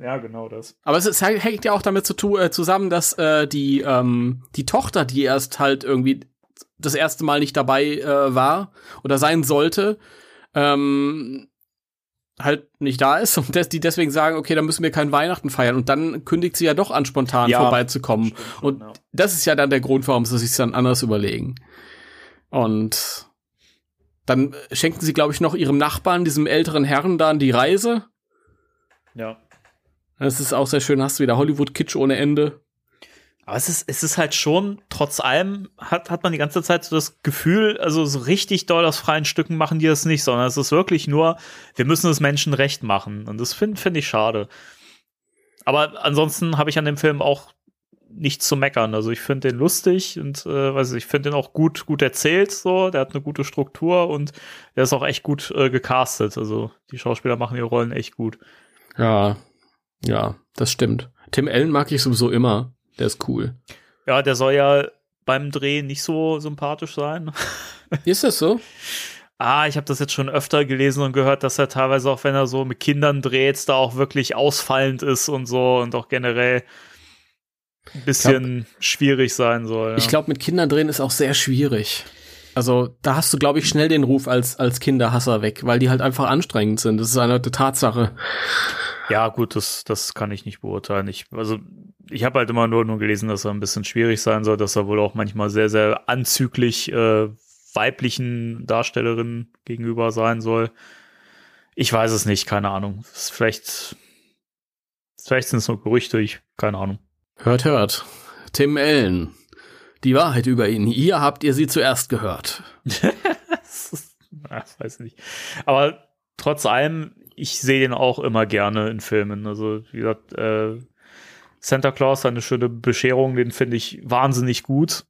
Ja, genau das. Aber es ist, hängt ja auch damit zu äh, zusammen, dass äh, die, ähm, die Tochter, die erst halt irgendwie das erste Mal nicht dabei äh, war oder sein sollte, ähm, halt nicht da ist und des, die deswegen sagen, okay, dann müssen wir kein Weihnachten feiern. Und dann kündigt sie ja doch an, spontan Ja, vorbeizukommen. schon, und ja. das ist ja dann der Grund, warum sie sich dann anders überlegen. Und dann schenken sie, glaube ich, noch ihrem Nachbarn, diesem älteren Herrn, dann die Reise. Ja. Das ist auch sehr schön, hast du wieder Hollywood-Kitsch ohne Ende. Aber es ist, es ist halt schon, trotz allem hat, hat man die ganze Zeit so das Gefühl, also so richtig doll aus freien Stücken machen die das nicht, sondern es ist wirklich nur, wir müssen es Menschen recht machen. Und das finde find ich schade. Aber ansonsten habe ich an dem Film auch nichts zu meckern. Also ich finde den lustig und äh, weiß ich, ich finde den auch gut, gut erzählt, so, der hat eine gute Struktur und der ist auch echt gut äh, gecastet. Also die Schauspieler machen ihre Rollen echt gut. Ja, ja, das stimmt. Tim Allen mag ich sowieso immer. Der ist cool. Ja, der soll ja beim Dreh nicht so sympathisch sein. Ist das so? Ah, ich habe das jetzt schon öfter gelesen und gehört, dass er teilweise auch, wenn er so mit Kindern dreht, da auch wirklich ausfallend ist und so und auch generell ein bisschen schwierig sein soll. Ja. Ich glaube, mit Kindern drehen ist auch sehr schwierig. Also, da hast du, glaube ich, schnell den Ruf als, als Kinderhasser weg, weil die halt einfach anstrengend sind. Das ist eine Tatsache. ja, gut, das, das kann ich nicht beurteilen. Ich, also, ich habe halt immer nur, nur gelesen, dass er ein bisschen schwierig sein soll, dass er wohl auch manchmal sehr, sehr anzüglich äh, weiblichen Darstellerinnen gegenüber sein soll. Ich weiß es nicht, keine Ahnung. Ist vielleicht, vielleicht sind es nur Gerüchte, ich, keine Ahnung. Hört, hört. Tim Allen. Die Wahrheit über ihn. Hier habt ihr sie zuerst gehört. Das ist- ja, das weiß ich nicht. Aber trotz allem, ich sehe den auch immer gerne in Filmen. Also, wie gesagt, äh, Santa Claus, eine schöne Bescherung, den finde ich wahnsinnig gut.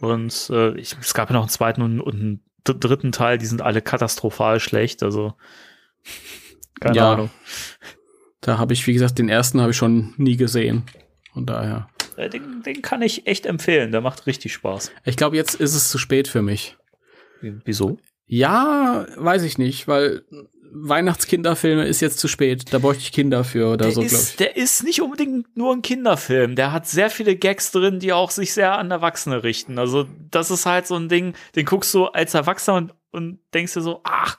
Und äh, ich, es gab ja noch einen zweiten und, und einen dr- dritten Teil, die sind alle katastrophal schlecht. Also, keine Ja. Ahnung. Da habe ich, wie gesagt, den ersten habe ich schon nie gesehen. Von daher. Äh, Den, den kann ich echt empfehlen. Der macht richtig Spaß. Ich glaube, jetzt ist es zu spät für mich. Wieso? Ja, weiß ich nicht, weil Weihnachtskinderfilme ist jetzt zu spät. Da bräuchte ich Kinder für oder der, so, glaube ich. der ist nicht unbedingt nur ein Kinderfilm. Der hat sehr viele Gags drin, die auch sich sehr an Erwachsene richten. Also, das ist halt so ein Ding, den guckst du als Erwachsener und, und denkst dir so, ach,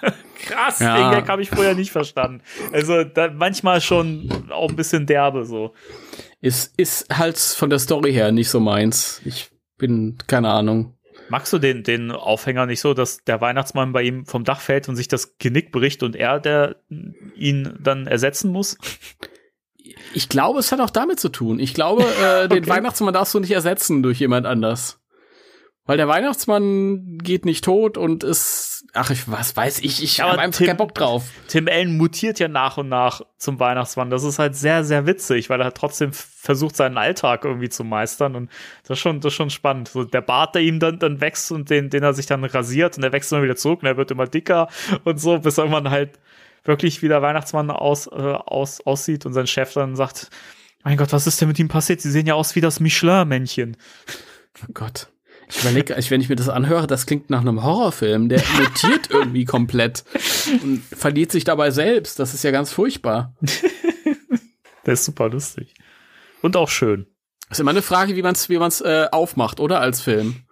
krass, Ja. den Gag habe ich vorher nicht verstanden. Also, manchmal schon auch ein bisschen derbe so. Ist, ist halt von der Story her nicht so meins. Ich bin, keine Ahnung. Magst du den, den Aufhänger nicht so, dass der Weihnachtsmann bei ihm vom Dach fällt und sich das Genick bricht und er der ihn dann ersetzen muss? Ich glaube, es hat auch damit zu tun. Ich glaube, äh, den Okay. Weihnachtsmann darfst du nicht ersetzen durch jemand anders. Weil der Weihnachtsmann geht nicht tot und ist, ach, ich, was weiß ich, ich habe einfach Tim- keinen Bock drauf. Tim Allen mutiert ja nach und nach zum Weihnachtsmann. Das ist halt sehr, sehr witzig, weil er halt trotzdem versucht, seinen Alltag irgendwie zu meistern. Und das ist schon, das ist schon spannend. So der Bart, der ihm dann, dann wächst und den, den er sich dann rasiert und der wächst immer wieder zurück und er wird immer dicker und so, bis er irgendwann halt wirklich wie der Weihnachtsmann aus, äh, aus, aussieht und sein Chef dann sagt, mein Gott, was ist denn mit ihm passiert? Sie sehen ja aus wie das Michelin-Männchen. Oh Gott. Ich überlege, wenn ich mir das anhöre, das klingt nach einem Horrorfilm. Der mutiert irgendwie komplett und verliert sich dabei selbst. Das ist ja ganz furchtbar. Der ist super lustig. Und auch schön. Das ist immer eine Frage, wie man es wie man's, äh, aufmacht, oder? Als Film.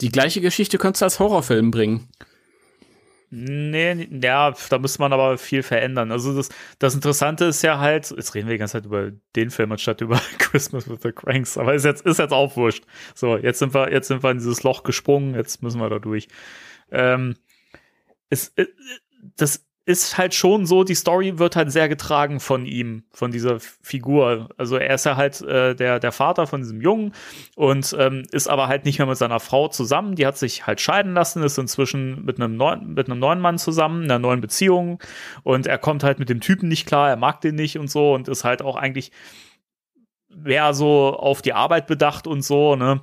Die gleiche Geschichte könntest du als Horrorfilm bringen. Nee, ja, da müsste man aber viel verändern. Also das, das Interessante ist ja halt, jetzt reden wir die ganze Zeit über den Film anstatt über Christmas with the Cranks, aber ist jetzt, ist jetzt auch wurscht. So, jetzt sind wir, jetzt sind wir in dieses Loch gesprungen, jetzt müssen wir da durch. Ähm, es, äh, das ist halt schon so, die Story wird halt sehr getragen von ihm, von dieser Figur. Also er ist ja halt äh, der, der Vater von diesem Jungen und ähm, ist aber halt nicht mehr mit seiner Frau zusammen. Die hat sich halt scheiden lassen, ist inzwischen mit einem neuen, mit einem neuen Mann zusammen, in einer neuen Beziehung und er kommt halt mit dem Typen nicht klar, er mag den nicht und so und ist halt auch eigentlich mehr so auf die Arbeit bedacht und so, ne?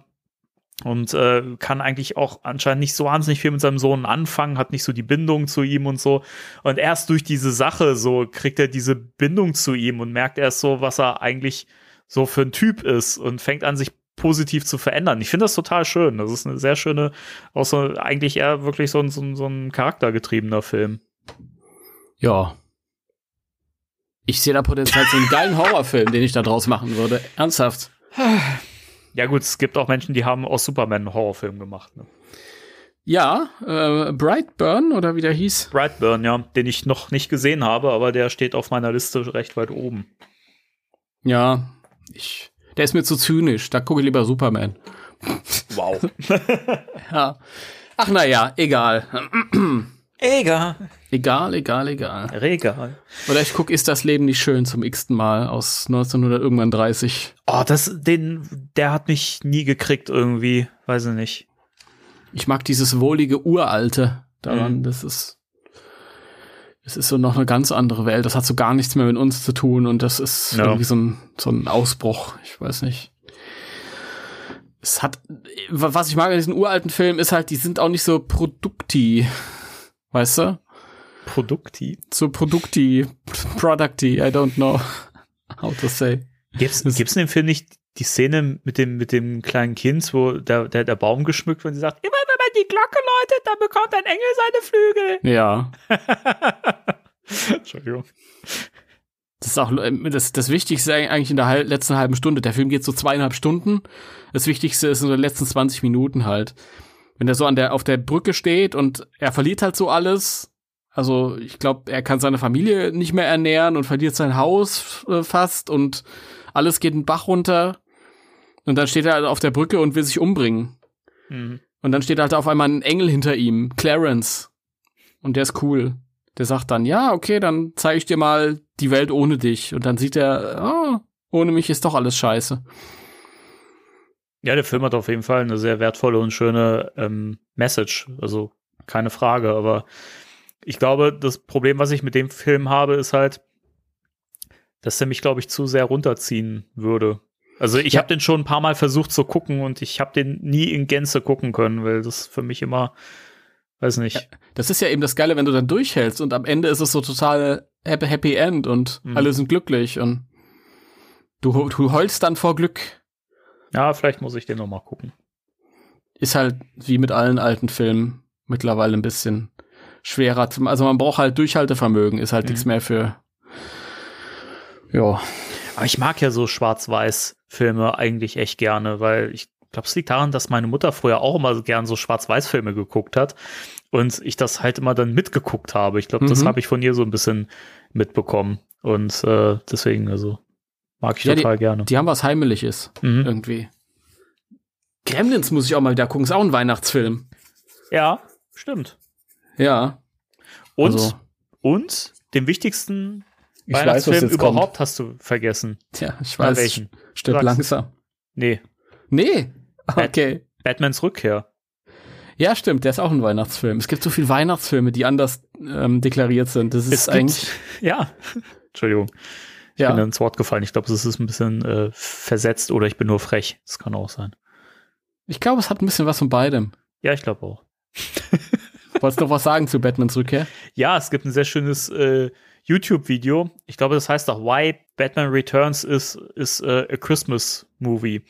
Und äh, kann eigentlich auch anscheinend nicht so wahnsinnig viel mit seinem Sohn anfangen, hat nicht so die Bindung zu ihm und so. Und erst durch diese Sache so kriegt er diese Bindung zu ihm und merkt erst so, was er eigentlich so für ein Typ ist und fängt an, sich positiv zu verändern. Ich finde das total schön. Das ist eine sehr schöne, auch so eigentlich eher wirklich so ein, so ein, so ein charaktergetriebener Film. Ja. Ich sehe da Potenzial zu einem geilen Horrorfilm, den ich da draus machen würde. Ernsthaft. Ja, gut, es gibt auch Menschen, die haben aus Superman einen Horrorfilm gemacht. Ne? Ja, äh, Brightburn oder wie der hieß? Brightburn, ja, den ich noch nicht gesehen habe, aber der steht auf meiner Liste recht weit oben. Ja, ich, der ist mir zu zynisch. Da gucke ich lieber Superman. Wow. ja. Ach naja, egal. Egal. Egal, egal, egal. Regal. Oder ich gucke, ist das Leben nicht schön zum x-ten Mal aus 1900 irgendwann 30. Oh, das, den, der hat mich nie gekriegt irgendwie. Weiß ich nicht. Ich mag dieses wohlige Uralte daran. Mhm. Das ist, es ist so noch eine ganz andere Welt. Das hat so gar nichts mehr mit uns zu tun und das ist ja. irgendwie so ein, so ein Ausbruch. Ich weiß nicht. Es hat, was ich mag an diesen uralten Filmen ist halt, die sind auch nicht so produkti. Weißt du? Produkti? So Produkti, Producti, I don't know how to say. Gibt's, gibt's in dem Film nicht die Szene mit dem, mit dem kleinen Kind, wo der, der, der Baum geschmückt wird und sie sagt, immer wenn man die Glocke läutet, dann bekommt ein Engel seine Flügel. Ja. Entschuldigung. Das ist auch das, das Wichtigste eigentlich in der letzten halben Stunde. Der Film geht so zweieinhalb Stunden. Das Wichtigste ist in den letzten 20 Minuten halt wenn er so an der, auf der Brücke steht und er verliert halt so alles. Also ich glaube, er kann seine Familie nicht mehr ernähren und verliert sein Haus äh, fast und alles geht den Bach runter. Und dann steht er halt auf der Brücke und will sich umbringen. Mhm. Und dann steht halt auf einmal ein Engel hinter ihm, Clarence. Und der ist cool. Der sagt dann, ja, okay, dann zeige ich dir mal die Welt ohne dich. Und dann sieht er, oh, ohne mich ist doch alles scheiße. Ja, der Film hat auf jeden Fall eine sehr wertvolle und schöne ähm, Message. Also keine Frage. Aber ich glaube, das Problem, was ich mit dem Film habe, ist halt, dass er mich, glaube ich, zu sehr runterziehen würde. Also ich ja. habe den schon ein paar Mal versucht zu gucken und ich habe den nie in Gänze gucken können, weil das für mich immer, weiß nicht. Ja, das ist ja eben das Geile, wenn du dann durchhältst und am Ende ist es so total happy, happy End und mhm. alle sind glücklich und du, du heulst dann vor Glück. Ja, vielleicht muss ich den noch mal gucken. Ist halt wie mit allen alten Filmen mittlerweile ein bisschen schwerer. Zum, also man braucht halt Durchhaltevermögen, ist halt mhm. nichts mehr für. Ja. Aber ich mag ja so Schwarz-Weiß-Filme eigentlich echt gerne, weil ich glaube, es liegt daran, dass meine Mutter früher auch immer gern so Schwarz-Weiß-Filme geguckt hat und ich das halt immer dann mitgeguckt habe. Ich glaube, mhm. das habe ich von ihr so ein bisschen mitbekommen und äh, deswegen also Mag ich ja, total die, gerne. Die haben was Heimeliges mhm. irgendwie. Gremlins muss ich auch mal wieder gucken, ist auch ein Weihnachtsfilm. Ja, stimmt. Ja. Und, also. und den wichtigsten ich Weihnachtsfilm weiß, überhaupt kommt. hast du vergessen. Tja, ich weiß. welchen? Stirb langsam. Nee. Nee? Okay. Batmans Rückkehr. Ja, stimmt, der ist auch ein Weihnachtsfilm. Es gibt so viele Weihnachtsfilme, die anders ähm, deklariert sind. Das ist eigentlich. Ja, Entschuldigung. Ich ja. bin ins Wort gefallen. Ich glaube, es ist ein bisschen äh, versetzt oder ich bin nur frech. Das kann auch sein. Ich glaube, es hat ein bisschen was von beidem. Ja, ich glaube auch. Wolltest du noch was sagen zu Batmans Rückkehr? Ja, es gibt ein sehr schönes äh, YouTube-Video. Ich glaube, das heißt auch Why Batman Returns is, is uh, a Christmas Movie.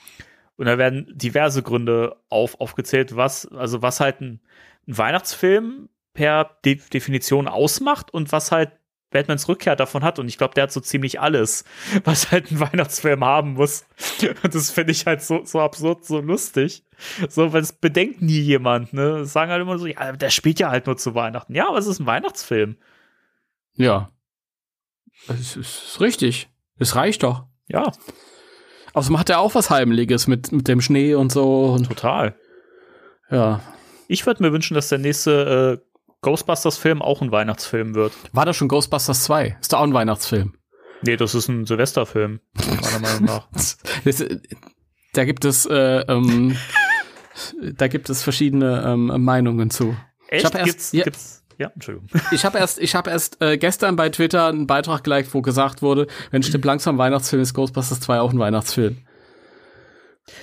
Und da werden diverse Gründe auf, aufgezählt, was, also was halt ein, ein Weihnachtsfilm per De Definition ausmacht und was halt Batmans Rückkehr davon hat und ich glaube, der hat so ziemlich alles, was halt ein Weihnachtsfilm haben muss. Und das finde ich halt so, so absurd, so lustig. So, weil es bedenkt nie jemand, ne? Das sagen halt immer so, ja, der spielt ja halt nur zu Weihnachten. Ja, aber es ist ein Weihnachtsfilm. Ja. Es ist richtig. Es reicht doch. Ja, Außerdem hat er auch was Heimliches mit, mit dem Schnee und so. Und, total. ja. Ich würde mir wünschen, dass der nächste äh, Ghostbusters-Film auch ein Weihnachtsfilm wird. War das schon Ghostbusters 2? Ist da auch ein Weihnachtsfilm? Nee, das ist ein Silvesterfilm, meiner Meinung nach. Das, da gibt es, äh, ähm, da gibt es verschiedene ähm, Meinungen zu. Echt? hab erst- gibt's, ja. gibt's, ja, Entschuldigung. Ich habe erst, ich habe erst äh, gestern bei Twitter einen Beitrag geliked, wo gesagt wurde, wenn stimmt langsam Weihnachtsfilm ist Ghostbusters 2 auch ein Weihnachtsfilm.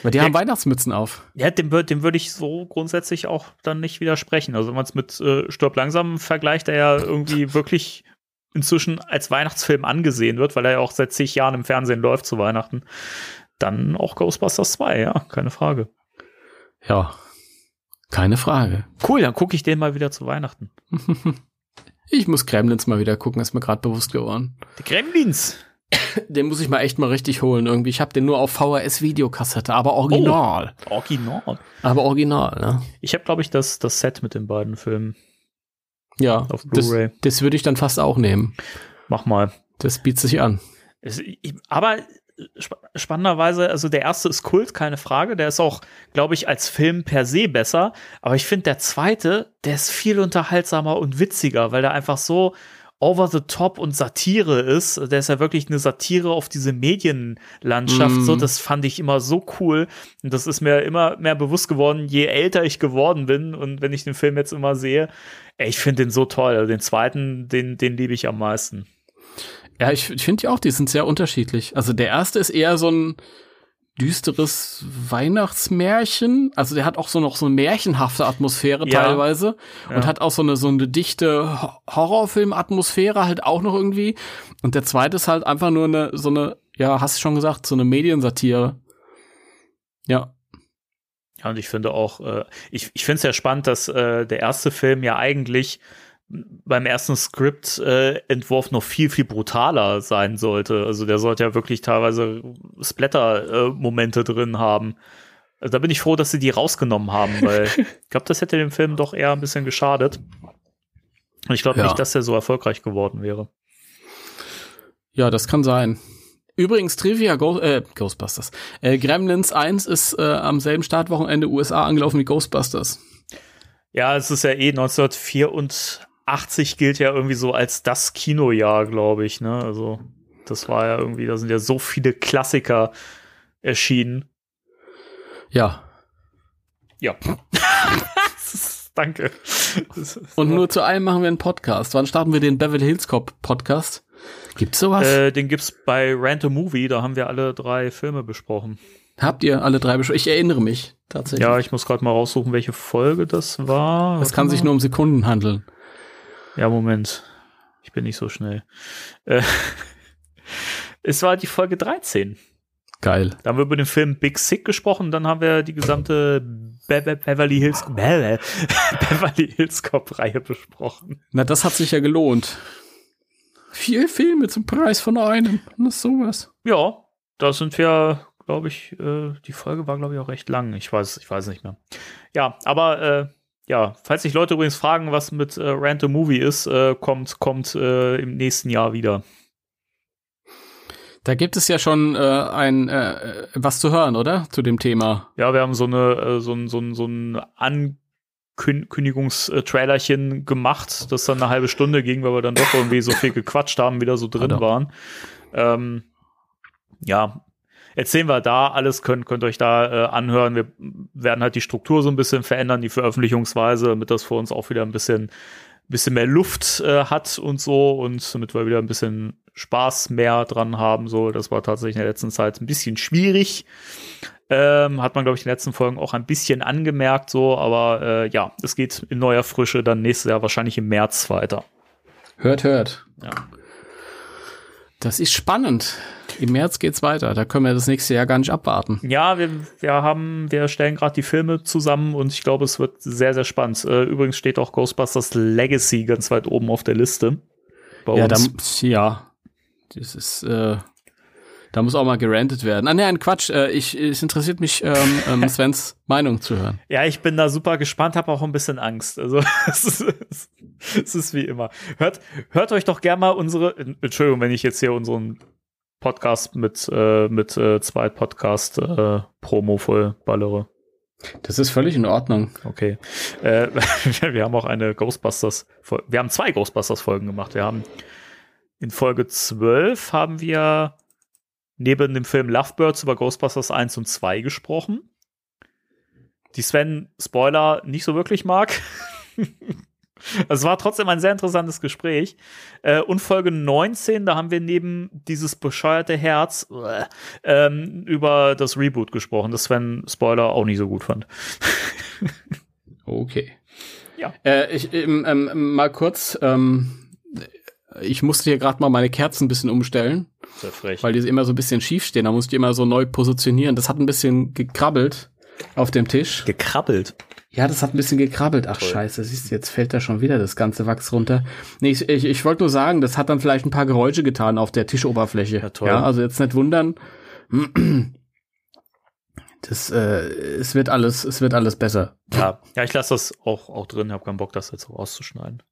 Weil die Ja. haben Weihnachtsmützen auf. Ja, dem, dem würde ich so grundsätzlich auch dann nicht widersprechen. Also wenn man es mit äh, Stirb langsam vergleicht, der ja irgendwie wirklich inzwischen als Weihnachtsfilm angesehen wird, weil er ja auch seit zig Jahren im Fernsehen läuft zu Weihnachten, dann auch Ghostbusters 2, ja, keine Frage. Ja. Keine Frage. Cool, dann gucke ich den mal wieder zu Weihnachten. Ich muss Gremlins mal wieder gucken, ist mir gerade bewusst geworden. Die Gremlins. Den muss ich mal echt mal richtig holen irgendwie. Ich habe den nur auf VHS-Videokassette, aber original. Original. Aber original, ne? Ich habe, glaube ich, das, das Set mit den beiden Filmen. Ja, Auf das, Blu-ray. das würde ich dann fast auch nehmen. Mach mal. Das bietet sich an. Es, aber sp spannenderweise, also der erste ist Kult, keine Frage. Der ist auch, glaube ich, als Film per se besser. Aber ich finde, der zweite, der ist viel unterhaltsamer und witziger, weil der einfach so over the top und Satire ist. Der ist ja wirklich eine Satire auf diese Medienlandschaft. Mhm. So, das fand ich immer so cool. Und das ist mir immer mehr bewusst geworden, je älter ich geworden bin und wenn ich den Film jetzt immer sehe. Ey, ich finde den so toll. Also den zweiten, den, den liebe ich am meisten. Ja, ich, ich finde ja auch, die sind sehr unterschiedlich. Also der erste ist eher so ein düsteres Weihnachtsmärchen. Also der hat auch so noch so eine märchenhafte Atmosphäre Ja. teilweise Ja. und hat auch so eine so eine dichte Ho- Horrorfilm-Atmosphäre halt auch noch irgendwie. Und der zweite ist halt einfach nur eine so eine, ja, hast du schon gesagt, so eine Mediensatire. Ja, Ja, und ich finde auch, äh, ich, ich finde es ja spannend, dass äh, der erste Film ja eigentlich beim ersten Skriptentwurf noch viel, viel brutaler sein sollte. Also der sollte ja wirklich teilweise Splatter-Momente drin haben. Also da bin ich froh, dass sie die rausgenommen haben, weil ich glaube, das hätte dem Film doch eher ein bisschen geschadet. Und ich glaube Ja. nicht, dass der so erfolgreich geworden wäre. Ja, das kann sein. Übrigens, Trivia Go äh, Ghostbusters. Äh, Gremlins 1 ist äh, am selben Startwochenende USA angelaufen wie Ghostbusters. Ja, es ist ja eh 1984 gilt ja irgendwie so als das Kinojahr, glaube ich, ne? Also, das war ja irgendwie, da sind ja so viele Klassiker erschienen. Ja. Ja. Danke. Ist- Und nur zu allem machen wir einen Podcast. Wann starten wir den Beverly Hills Cop Podcast? Gibt's sowas? äh, den gibt's bei Rant a Movie, da haben wir alle drei Filme besprochen. Habt ihr alle drei besprochen? Ich erinnere mich tatsächlich. Ja, ich muss gerade mal raussuchen, welche Folge das war. es kann mal. sich nur um Sekunden handeln. Ja, Moment. Ich bin nicht so schnell. Äh, es war die Folge 13. Geil. Da haben wir über den Film Big Sick gesprochen, dann haben wir die gesamte Be Be Beverly Hills Be Beverly Hills Cop Reihe besprochen. Na, das hat sich ja gelohnt. Vier Filme zum Preis von einem. Das ist sowas. Ja, da sind wir, glaube ich, äh, die Folge war, glaube ich, auch recht lang. Ich weiß, ich weiß nicht mehr. Ja, aber äh, ja, falls sich Leute übrigens fragen, was mit äh, Rant a Movie ist, äh, kommt, kommt äh, im nächsten Jahr wieder. Da gibt es ja schon äh, ein äh, was zu hören, oder? Zu dem Thema. Ja, wir haben so eine, äh, so ein, so ein, so ein Ankündigungstrailerchen gemacht, das dann eine halbe Stunde ging, weil wir dann doch irgendwie so viel gequatscht haben, wieder so drin doch. waren. Ähm, ja, erzählen wir da alles, könnt, könnt euch da äh, anhören. Wir werden halt die Struktur so ein bisschen verändern, die Veröffentlichungsweise, damit das für uns auch wieder ein bisschen, bisschen mehr Luft äh, hat und so und damit wir wieder ein bisschen Spaß mehr dran haben. So, das war tatsächlich in der letzten Zeit ein bisschen schwierig. Ähm, hat man, glaube ich, in den letzten Folgen auch ein bisschen angemerkt, so, aber äh, ja, es geht in neuer Frische dann nächstes Jahr wahrscheinlich im März weiter. Hört, hört. Ja. Das ist spannend. Im März geht's weiter. Da können wir das nächste Jahr gar nicht abwarten. Ja, wir, wir haben, wir stellen gerade die Filme zusammen und ich glaube, es wird sehr, sehr spannend. Äh, übrigens steht auch Ghostbusters Legacy ganz weit oben auf der Liste. bei Ja, uns. da, ja, das ist, äh, da muss auch mal gerantet werden. Ah, nein, Quatsch, äh, ich, es interessiert mich, ähm, ähm, Svens Meinung zu hören. Ja, ich bin da super gespannt, habe auch ein bisschen Angst. Also es ist, es ist wie immer. Hört, hört euch doch gerne mal unsere, Entschuldigung, wenn ich jetzt hier unseren Podcast mit, äh, mit äh, zwei Podcast äh, Promo voll ballere. Das ist völlig in Ordnung. Okay. Äh, wir haben auch eine Ghostbusters, wir haben zwei Ghostbusters-Folgen gemacht. Wir haben in Folge 12 haben wir neben dem Film Lovebirds über Ghostbusters 1 und 2 gesprochen. Die Sven Spoiler nicht so wirklich mag. Es war trotzdem ein sehr interessantes Gespräch. Äh, und Folge 19, da haben wir neben dieses bescheuerte Herz äh, ähm, über das Reboot gesprochen, das Sven Spoiler auch nicht so gut fand. okay. Ja. Äh, ich, ähm, ähm, mal kurz, ähm, ich musste hier gerade mal meine Kerzen ein bisschen umstellen. Sehr frech. Weil die immer so ein bisschen schief stehen. Da musste ich immer so neu positionieren. Das hat ein bisschen gekrabbelt auf dem Tisch. Gekrabbelt. Ja, das hat ein bisschen gekrabbelt. Ach Toll. scheiße, siehst du, jetzt fällt da schon wieder das ganze Wachs runter. Nee, ich, ich, ich wollte nur sagen, das hat dann vielleicht ein paar Geräusche getan auf der Tischoberfläche. Ja, toll. Ja, also jetzt nicht wundern. Das, äh, es wird alles, es wird alles besser. Ja, ja, ich lasse das auch, auch drin, habe keinen Bock, das jetzt rauszuschneiden.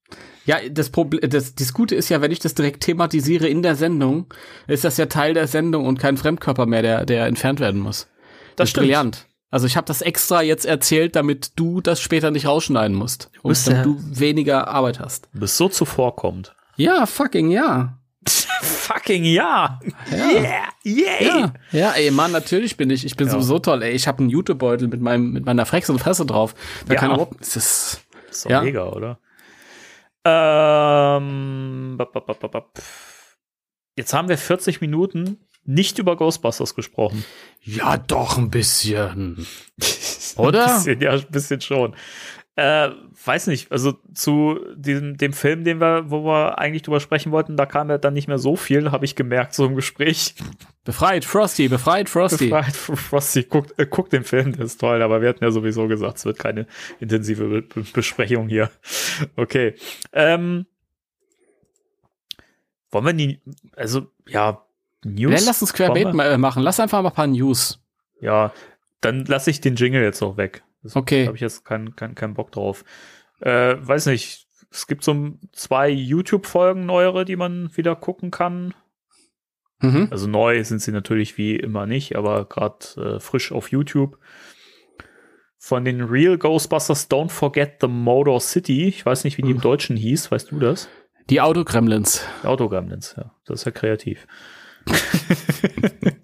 Ja, das Problem, das, das Gute ist ja, wenn ich das direkt thematisiere in der Sendung, ist das ja Teil der Sendung und kein Fremdkörper mehr, der, der entfernt werden muss. Das, das ist brillant. Also ich habe das extra jetzt erzählt, damit du das später nicht rausschneiden musst. Und damit du weniger Arbeit hast. Bist so zuvorkommend. Ja, fucking ja. fucking ja. ja. Yeah, yeah. Ja. ja, ey, Mann, natürlich bin ich. Ich bin ja. sowieso toll, ey. Ich habe einen YouTube-Beutel mit meinem mit meiner Frex und Fresse drauf. Da ja. kann überhaupt. Das ist, ist doch ja. mega, oder? Ähm, jetzt haben wir 40 Minuten nicht über Ghostbusters gesprochen. Ja, doch ein bisschen. Oder? ein bisschen, ja, ein bisschen schon. Äh, weiß nicht, also zu diesem, dem Film, den wir, wo wir eigentlich drüber sprechen wollten, da kam ja dann nicht mehr so viel, habe ich gemerkt, so im Gespräch. Befreit Frosty, befreit Frosty. Befreit Frosty, guckt, äh, guckt den Film, der ist toll, aber wir hatten ja sowieso gesagt, es wird keine intensive Be Besprechung hier. Okay. Ähm, wollen wir die, also, ja, News? Ja, lass uns querbeet machen, lass einfach mal ein paar News. Ja, dann lasse ich den Jingle jetzt auch weg. Das okay. habe ich jetzt keinen kein, kein Bock drauf. Äh, weiß nicht, es gibt so zwei YouTube-Folgen neuere, die man wieder gucken kann. Mhm. Also neu sind sie natürlich wie immer nicht, aber gerade äh, frisch auf YouTube. Von den Real Ghostbusters Don't Forget the Motor City. Ich weiß nicht, wie die im Deutschen hieß. Weißt du das? Die Autogremlins. Die Autogremlins, ja. Das ist ja kreativ.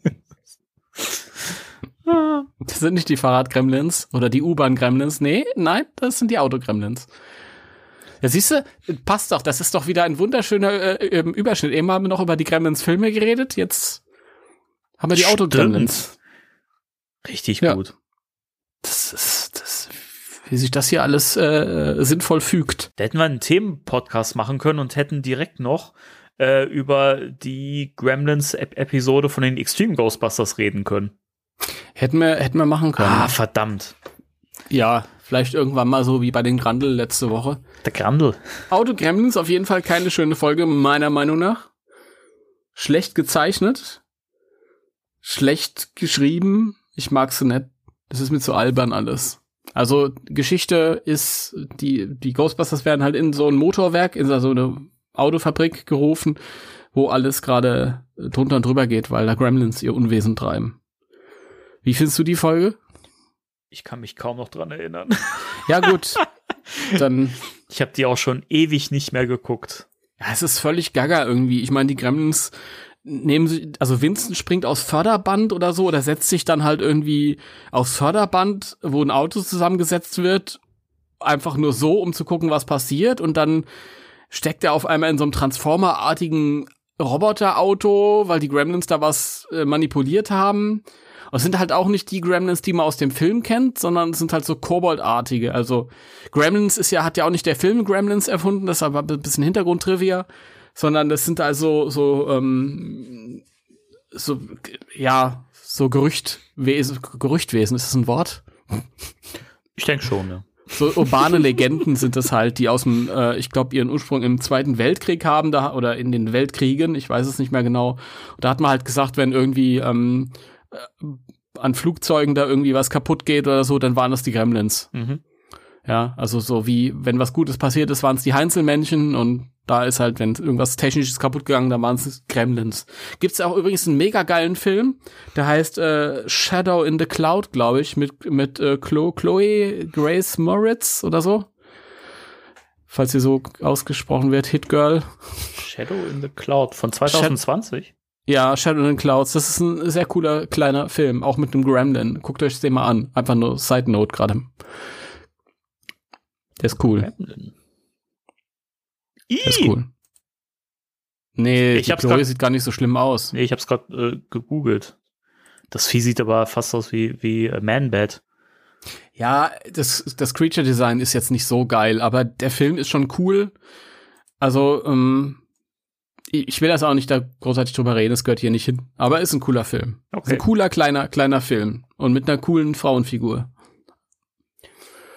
Das sind nicht die Fahrradgremlins oder die U-Bahn-Gremlins. Nee, nein, das sind die Autogremlins. Ja, siehst du, passt doch. Das ist doch wieder ein wunderschöner äh, ähm, Überschnitt. Eben haben wir noch über die Gremlins-Filme geredet. Jetzt haben wir die Autogremlins. Richtig ja. gut. Das ist, das, wie sich das hier alles äh, sinnvoll fügt. Da hätten wir einen Themenpodcast machen können und hätten direkt noch äh, über die Gremlins-Episode von den Extreme Ghostbusters reden können. Hätten wir, hätten wir machen können. Ah, verdammt. Ja, vielleicht irgendwann mal so wie bei den Grandel letzte Woche. Der Grandel. Auto Gremlins auf jeden Fall keine schöne Folge, meiner Meinung nach. Schlecht gezeichnet. Schlecht geschrieben. Ich mag sie nicht. Das ist mir zu albern alles. Also, Geschichte ist, die, die Ghostbusters werden halt in so ein Motorwerk, in so eine Autofabrik gerufen, wo alles gerade drunter und drüber geht, weil da Gremlins ihr Unwesen treiben. Wie findest du die Folge? Ich kann mich kaum noch dran erinnern. Ja, gut. Dann. Ich habe die auch schon ewig nicht mehr geguckt. Ja, es ist völlig gaga irgendwie. Ich meine, die Gremlins nehmen sie, also Winston springt aus Förderband oder so oder setzt sich dann halt irgendwie aufs Förderband, wo ein Auto zusammengesetzt wird, einfach nur so, um zu gucken, was passiert und dann steckt er auf einmal in so einem Transformer-artigen Roboterauto, weil die Gremlins da was äh, manipuliert haben. Und es sind halt auch nicht die Gremlins, die man aus dem Film kennt, sondern es sind halt so Kobold-artige. Also Gremlins ist ja, hat ja auch nicht der Film Gremlins erfunden, das ist aber ein bisschen Hintergrundtrivia, sondern das sind also so, ähm, so, ja, so Gerüchtwesen, Gerüchtwesen, ist das ein Wort? Ich denke schon, ja. So urbane Legenden sind es halt, die aus dem, äh, ich glaube, ihren Ursprung im Zweiten Weltkrieg haben da oder in den Weltkriegen, ich weiß es nicht mehr genau. Da hat man halt gesagt, wenn irgendwie ähm, äh, an Flugzeugen da irgendwie was kaputt geht oder so, dann waren das die Gremlins. Mhm. Ja, also so wie, wenn was Gutes passiert ist, waren es die Heinzelmännchen und da ist halt, wenn irgendwas Technisches kaputt gegangen, dann waren es Gremlins. Gibt's auch übrigens einen mega geilen Film, der heißt äh, Shadow in the Cloud, glaube ich, mit, mit äh, Chlo Chloe Grace Moritz oder so. Falls sie so ausgesprochen wird, Hit Girl. Shadow in the Cloud von 2020. Ja, Shadow in the Clouds. Das ist ein sehr cooler kleiner Film, auch mit einem Gremlin. Guckt euch den mal an. Einfach nur Side Note gerade. Der ist cool. Gremlin. Der ist cool. Nee, Ich die hab's Chloe grad- sieht gar nicht so schlimm aus. Nee, ich hab's gerade äh, gegoogelt. Das Vieh sieht aber fast aus wie, wie äh, Man-Bat. Ja, das, das Creature Design ist jetzt nicht so geil, aber der Film ist schon cool. Also, ähm, ich will das auch nicht da großartig drüber reden, das gehört hier nicht hin. Aber ist ein cooler Film. Ist Okay. ein cooler, kleiner, kleiner Film. Und mit einer coolen Frauenfigur.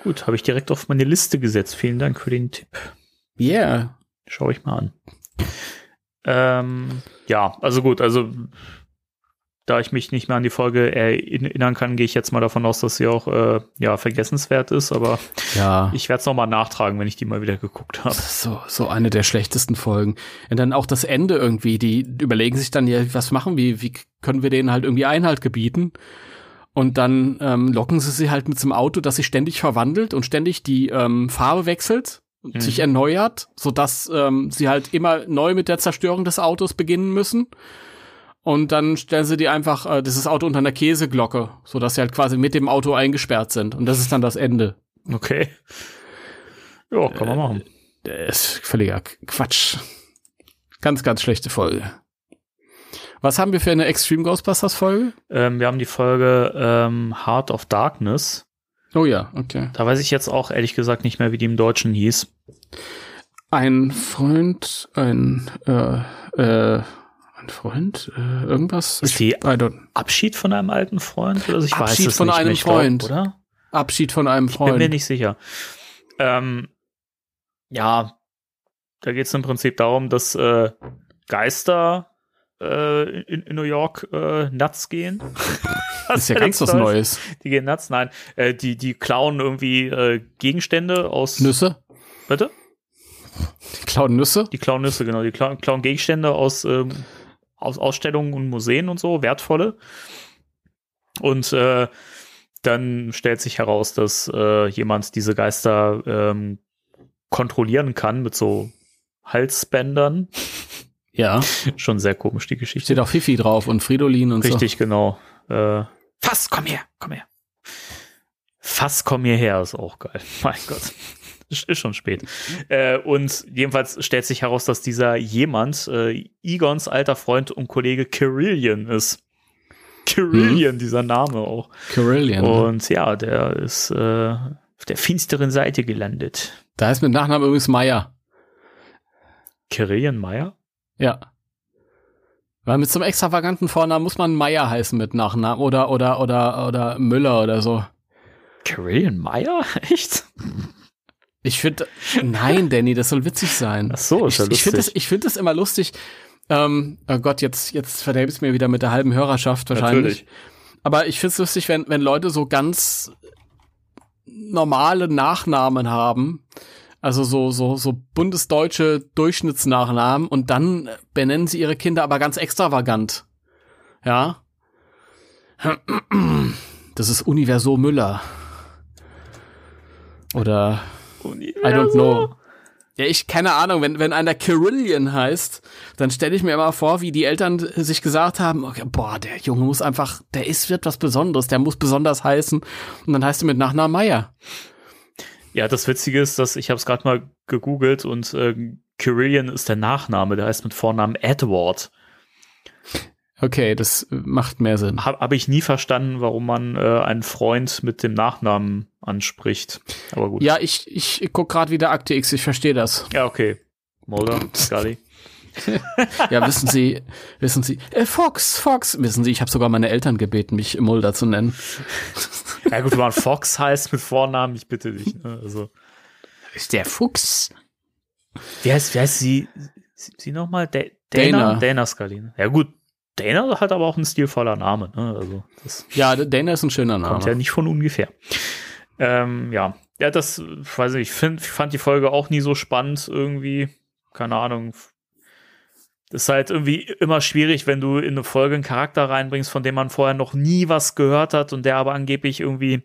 Gut, habe ich direkt auf meine Liste gesetzt. Vielen Dank für den Tipp. Yeah. Schau ich mal an. Ähm, ja, also gut, also da ich mich nicht mehr an die Folge erinnern kann, gehe ich jetzt mal davon aus, dass sie auch äh, ja vergessenswert ist, aber Ja. ich werde es nochmal nachtragen, wenn ich die mal wieder geguckt habe. So, so eine der schlechtesten Folgen. Und dann auch das Ende irgendwie, die überlegen sich dann ja, was machen wir, wie können wir denen halt irgendwie Einhalt gebieten? Und dann ähm, locken sie sie halt mit zum Auto, das sich ständig verwandelt und ständig die ähm, Farbe wechselt und Mhm. sich erneuert, sodass ähm, sie halt immer neu mit der Zerstörung des Autos beginnen müssen. Und dann stellen sie die einfach äh, dieses Auto unter einer Käseglocke, sodass sie halt quasi mit dem Auto eingesperrt sind. Und das ist dann das Ende. Okay. Ja, kann man machen. Das ist völliger Quatsch. Ganz, ganz schlechte Folge. Was haben wir für eine Extreme Ghostbusters Folge? Ähm, wir haben die Folge ähm, Heart of Darkness. Oh ja, okay. Da weiß ich jetzt auch ehrlich gesagt nicht mehr, wie die im Deutschen hieß. Ein Freund, ein, äh, äh, ein Freund, äh, irgendwas? Ist die Abschied von einem alten Freund? Oder ich weiß Abschied es von nicht einem mehr. Ich glaub, Freund. oder? Abschied von einem Ich bin mir Freund. nicht sicher. Ähm, ja, da geht es im Prinzip darum, dass äh, Geister äh, in, in New York äh, nuts gehen. Das ist ja ganz was Neues. Die gehen nuts, nein. Äh, die, die klauen irgendwie äh, Gegenstände aus. Nüsse? Bitte? Die klauen Nüsse? Die klauen Nüsse, genau. Die klauen, klauen Gegenstände aus, ähm, aus Ausstellungen und Museen und so, wertvolle. Und äh, dann stellt sich heraus, dass äh, jemand diese Geister ähm, kontrollieren kann mit so Halsbändern. Ja. Schon sehr komisch, die Geschichte. Steht auch Fifi drauf und Fridolin und Richtig, genau. Äh, Fass, komm her, komm her. Fass, komm hierher, ist auch geil. Mein Gott. Ist ist schon spät. Äh, und jedenfalls stellt sich heraus, dass dieser jemand äh, Egons alter Freund und Kollege Kirillian ist. Kirillian, dieser Name auch. so. Carillion. Und ja, der ist äh, auf der finsteren Seite gelandet. Da heißt mit Nachnamen übrigens Meier. Kirillian Meyer? Ja. Weil mit so einem extravaganten Vornamen muss man Meier heißen mit Nachnamen oder, oder, oder, oder Müller oder so. Kirillian Meyer? Echt? Ich finde, nein, Danny, das soll witzig sein. Ach so, ist ich ja ich finde das, lustig. ich finde das immer lustig. Ähm, oh Gott, jetzt, jetzt verderbe ich mir wieder mit der halben Hörerschaft wahrscheinlich. Natürlich. Aber ich finde es lustig, wenn, wenn Leute so ganz normale Nachnamen haben. Also so, so, so bundesdeutsche Durchschnittsnachnamen und dann benennen sie ihre Kinder aber ganz extravagant. Ja. Das ist Universo Müller. Oder I don't know. Ja, ich, keine Ahnung, wenn, wenn einer Kirillian heißt, dann stelle ich mir immer vor, wie die Eltern sich gesagt haben, okay, boah, der Junge muss einfach, der ist, wird was Besonderes, der muss besonders heißen. Und dann heißt er mit Nachnamen Meier. Ja, das Witzige ist, dass ich habe es gerade mal gegoogelt und äh, Kirillian ist der Nachname, der heißt mit Vornamen Edward. Okay, das macht mehr Sinn. Habe hab ich nie verstanden, warum man äh, einen Freund mit dem Nachnamen anspricht. Aber gut. Ja, ich, ich guck gerade wieder Akte X, ich verstehe das. Ja, okay. Mulder, Scully. ja, wissen Sie, wissen Sie, äh, Fox, Fox, wissen Sie, ich habe sogar meine Eltern gebeten, mich Mulder zu nennen. Ja gut, wenn man Fox heißt mit Vornamen, ich bitte dich. Ne? Also, Ist der Fuchs? wie heißt, wie heißt sie, sie, sie nochmal? Da Dana. Dana? Dana Scully. Ja gut, Dana hat aber auch ein stilvoller Name. Ne? Also das Ja, Dana ist ein schöner Name. kommt ja nicht von ungefähr. Ähm, ja, ja, das, weiß ich, ich find, ich fand die Folge auch nie so spannend irgendwie. Keine Ahnung. Das ist halt irgendwie immer schwierig, wenn du in eine Folge einen Charakter reinbringst, von dem man vorher noch nie was gehört hat und der aber angeblich irgendwie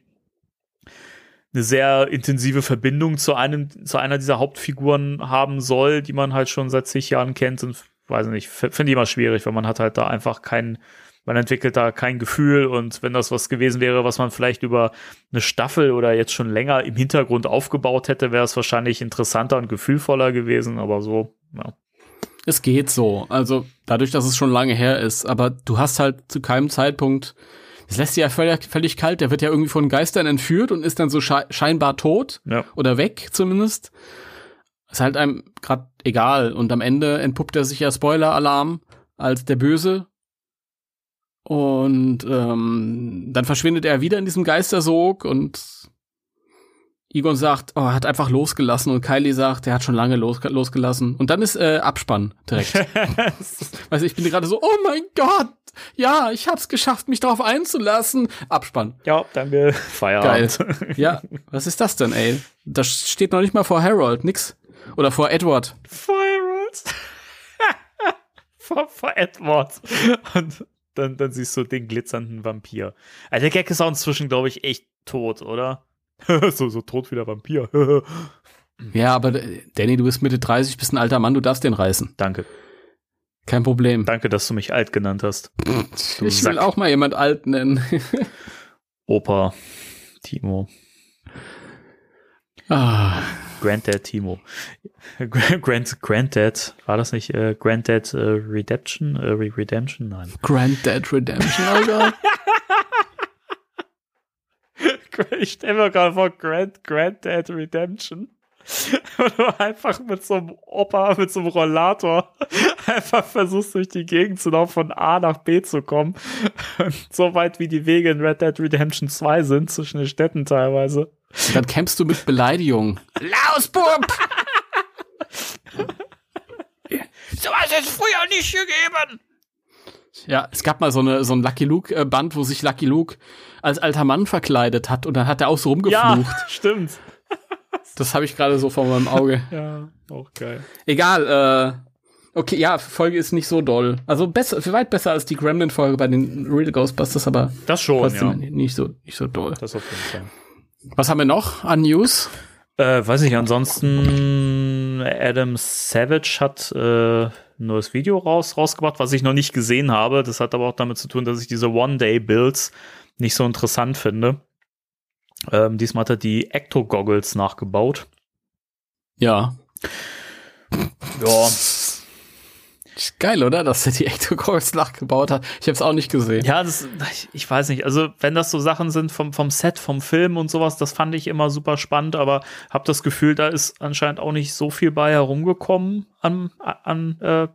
eine sehr intensive Verbindung zu einem, zu einer dieser Hauptfiguren haben soll, die man halt schon seit zig Jahren kennt und weiß nicht, finde ich immer schwierig, weil man hat halt da einfach kein, man entwickelt da kein Gefühl und wenn das was gewesen wäre, was man vielleicht über eine Staffel oder jetzt schon länger im Hintergrund aufgebaut hätte, wäre es wahrscheinlich interessanter und gefühlvoller gewesen, aber so, ja. Es geht so. Also dadurch, dass es schon lange her ist, aber du hast halt zu keinem Zeitpunkt. Es lässt sich ja völlig, völlig kalt. Der wird ja irgendwie von Geistern entführt und ist dann so schei scheinbar tot Ja. oder weg zumindest. Ist halt einem grad egal. Und am Ende entpuppt er sich ja Spoiler-Alarm als der Böse. Und ähm, dann verschwindet er wieder in diesem Geistersog und Egon sagt, oh, er hat einfach losgelassen und Kylie sagt, er hat schon lange los, losgelassen. Und dann ist äh, Abspann direkt. also ich bin gerade so, oh mein Gott, ja, ich hab's geschafft, mich darauf einzulassen. Abspann. ja, danke. Feierabend. Ja, was ist das denn, ey? Das steht noch nicht mal vor Harold, nix. Oder vor Edward. Fireworks. vor, vor Edward. Und dann, dann siehst du den glitzernden Vampir. Also der Gag ist auch inzwischen, glaube ich, echt tot, oder? so, so tot wie der Vampir. Ja, aber äh, Danny, du bist Mitte 30, bist ein alter Mann, du darfst den reißen. Danke. Kein Problem. Danke, dass du mich alt genannt hast. Du ich will Sack. auch mal jemand alt nennen. Opa Timo. ah, Granddad Timo. Grand, Granddad, war das nicht äh, Granddad äh, Redemption? Äh, Re- Redemption? Nein. Granddad Redemption, oh Gott. Ich stelle mir gerade vor, Grand, Granddad Redemption. Und du einfach mit so einem Opa, mit so einem Rollator einfach versuchst durch die Gegend zu laufen, von A nach B zu kommen. Und so weit wie die Wege in Red Dead Redemption 2 sind, zwischen den Städten teilweise. Dann kämpfst du mit Beleidigung. Lausbub! Sowas ist früher nicht gegeben. Ja, es gab mal so eine so ein Lucky Luke äh, Band, wo sich Lucky Luke als alter Mann verkleidet hat und dann hat er auch so rumgeflucht. stimmt. Das habe ich gerade so vor meinem Auge. Ja, auch geil. Egal, äh Okay, ja, Folge ist nicht so doll. Also besser, weit besser als die Gremlin-Folge bei den Real Ghostbusters, aber Das schon, ja. nicht so nicht so doll. Das auf jeden Fall. Was haben wir noch an News? Äh, weiß ich, ansonsten Adam Savage hat äh, ein neues Video raus, rausgebracht, was ich noch nicht gesehen habe. Das hat aber auch damit zu tun, dass ich diese One-Day-Builds nicht so interessant finde. Ähm, diesmal hat er die Ecto-Goggles nachgebaut. Ja. Ja, Geil, oder? Dass er die Ecto Goggles nachgebaut hat. Ich habe es auch nicht gesehen. ja, das, ich, ich weiß nicht. Also, wenn das so Sachen sind vom, vom Set, vom Film und sowas, das fand ich immer super spannend, aber habe das Gefühl, da ist anscheinend auch nicht so viel bei herumgekommen an, an äh,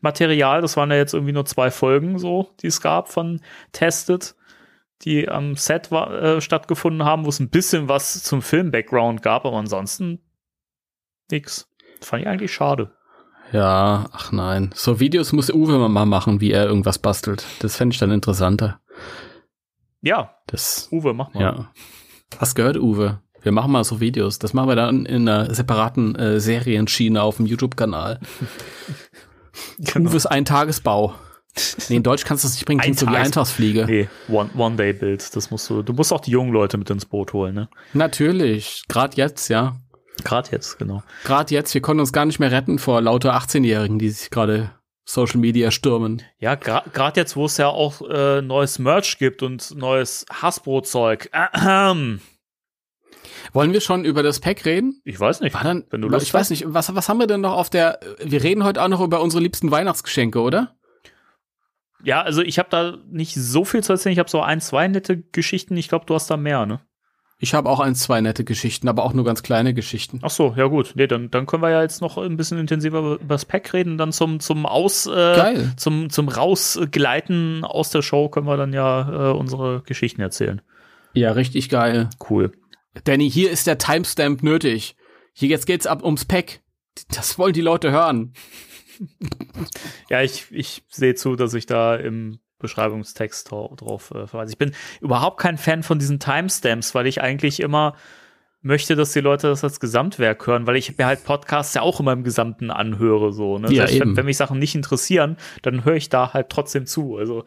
Material. Das waren ja jetzt irgendwie nur zwei Folgen so, die es gab von Tested, die am Set war, äh, stattgefunden haben, wo es ein bisschen was zum Film-Background gab, aber ansonsten nix. Das fand ich eigentlich schade. Ja, ach nein. So Videos muss Uwe mal machen, wie er irgendwas bastelt. Das fände ich dann interessanter. Ja, Das, Uwe, mach mal. ja. Was gehört Uwe? Wir machen mal so Videos. Das machen wir dann in einer separaten äh, Serienschiene auf dem YouTube-Kanal. Genau. Uwes Eintagesbau. Nee, in Deutsch kannst du das nicht bringen, klingt so wie Eintagsfliege. Nee, One- One-Day-Build. das musst du, du musst auch die jungen Leute mit ins Boot holen, ne? Natürlich. Gerade jetzt, ja. Gerade jetzt, genau. Gerade jetzt, wir konnten uns gar nicht mehr retten vor lauter 18-Jährigen, die sich gerade Social Media stürmen. Ja, gerade jetzt, wo es ja auch äh, neues Merch gibt und neues Hasbro-Zeug. Ahem. Wollen wir schon über das Pack reden? Ich weiß nicht. War dann, wenn du Lust ich weiß hast. nicht, was, was haben wir denn noch auf der, wir reden heute auch noch über unsere liebsten Weihnachtsgeschenke, oder? Ja, also ich habe da nicht so viel zu erzählen. Ich habe so ein, zwei nette Geschichten. Ich glaube, du hast da mehr, ne? Ich habe auch ein, zwei nette Geschichten, aber auch nur ganz kleine Geschichten. Ach so, ja gut. Nee, dann, dann können wir ja jetzt noch ein bisschen intensiver über das Pack reden. Dann zum, zum Aus, äh, Geil. zum, zum Rausgleiten aus der Show können wir dann ja äh, unsere Geschichten erzählen. Ja, richtig geil. Cool. Danny, hier ist der Timestamp nötig. Hier jetzt geht's ab ums Pack. Das wollen die Leute hören. Ja, ich, ich sehe zu, dass ich da im Beschreibungstext dra- drauf äh, verweise. Ich bin überhaupt kein Fan von diesen Timestamps, weil ich eigentlich immer möchte, dass die Leute das als Gesamtwerk hören, weil ich mir halt Podcasts ja auch immer im Gesamten anhöre, so, ne? Ja, Selbst wenn, eben. wenn mich Sachen nicht interessieren, dann höre ich da halt trotzdem zu. Also,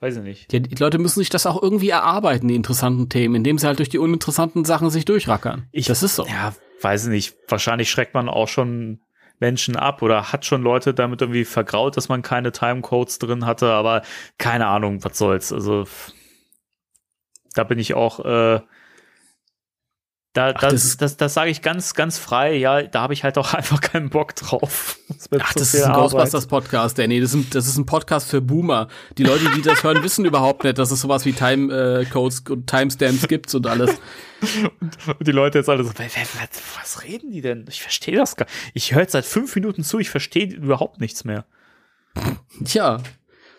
weiß ich nicht. Die, die Leute müssen sich das auch irgendwie erarbeiten, die interessanten Themen, indem sie halt durch die uninteressanten Sachen sich durchrackern. Ich, das ist so. Ja, weiß ich nicht. Wahrscheinlich schreckt man auch schon Menschen ab oder hat schon Leute damit irgendwie vergraut, dass man keine Timecodes drin hatte, aber keine Ahnung, was soll's. Also da bin ich auch, äh, da, Ach, das, das- das, das, sage ich ganz, ganz frei, ja, da habe ich halt auch einfach keinen Bock drauf. Das Ach, das ist ein Arbeit. Ghostbusters-Podcast, Danny. Das ist, ein, das ist ein Podcast für Boomer. Die Leute, die das hören, wissen überhaupt nicht, dass es sowas wie Time-Codes und Timestamps gibt und alles. Und die Leute jetzt alle so, "Wer- wer- was, reden die denn? Ich verstehe das gar Ich höre jetzt seit fünf Minuten zu, ich verstehe überhaupt nichts mehr. Tja,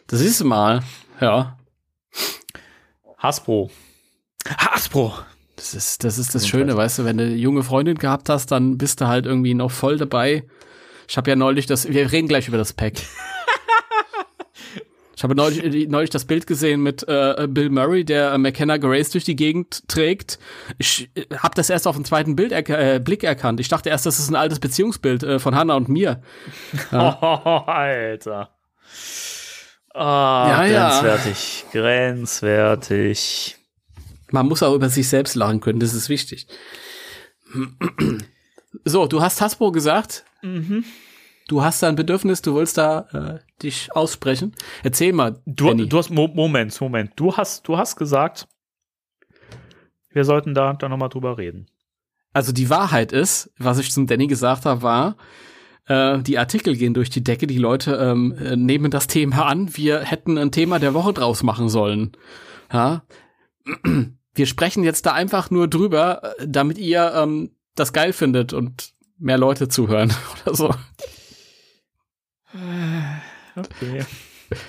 das ist mal. Ja, Hasbro. Hasbro. Das ist das, ist das. Schöne, weißt du, wenn du eine junge Freundin gehabt hast, dann bist du halt irgendwie noch voll dabei. Ich habe ja neulich das, wir reden gleich über das Pack. Ich habe neulich, neulich das Bild gesehen mit äh, Bill Murray, der äh, McKenna Grace durch die Gegend trägt. Ich äh, habe das erst auf dem zweiten Bild äh, Blick erkannt. Ich dachte erst, das ist ein altes Beziehungsbild äh, von Hannah und mir. Oh, Alter. Ah, Ja, ja. grenzwertig. Grenzwertig. Man muss auch über sich selbst lachen können, das ist wichtig. So, du hast Hasbro gesagt. Mhm. Du hast da ein Bedürfnis, du willst da äh, dich aussprechen. Erzähl mal, Du, du hast, Mo Moment, Moment. Du hast, du hast gesagt, wir sollten da, da nochmal drüber reden. Also die Wahrheit ist, was ich zum Danny gesagt habe, war, äh, die Artikel gehen durch die Decke, die Leute ähm, äh, nehmen das Thema an, wir hätten ein Thema der Woche draus machen sollen. Ja? Wir sprechen jetzt da einfach nur drüber, äh, damit ihr ähm, das geil findet und mehr Leute zuhören oder so. Okay.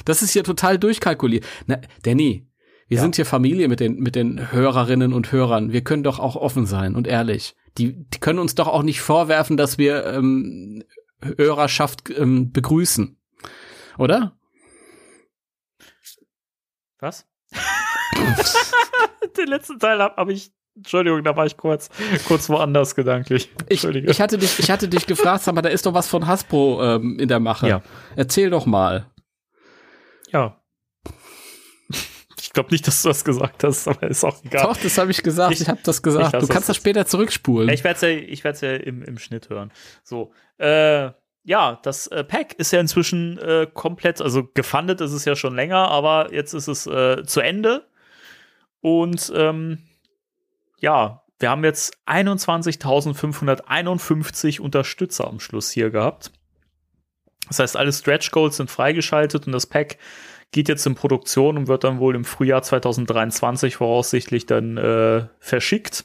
Das ist hier total durchkalkuliert. Na, Danny, wir Ja. sind hier Familie mit den, mit den Hörerinnen und Hörern. Wir können doch auch offen sein und ehrlich. Die, die können uns doch auch nicht vorwerfen, dass wir ähm, Hörerschaft ähm, begrüßen. Oder? Was? Den letzten Teil habe hab ich, Entschuldigung, da war ich kurz, kurz woanders gedanklich. Ich, Entschuldige. ich, hatte dich, ich hatte dich gefragt, aber da ist doch was von Hasbro ähm, in der Mache. Ja. Erzähl doch mal. ja. Ich glaube nicht, dass du das gesagt hast, aber ist auch egal. Doch, das habe ich gesagt. Ich- Ich, habe das ich gesagt. Du kannst das- das später zurückspulen. Ich werde es ja, ich werd's ja im, im Schnitt hören. So, äh, ja, das äh, Pack ist ja inzwischen äh, komplett, also gefundet ist es ja schon länger, aber jetzt ist es äh, zu Ende. Und ähm, ja, wir haben jetzt 21.551 Unterstützer am Schluss hier gehabt. Das heißt, alle Stretch Goals sind freigeschaltet und das Pack geht jetzt in Produktion und wird dann wohl im Frühjahr 2023 voraussichtlich dann äh, verschickt.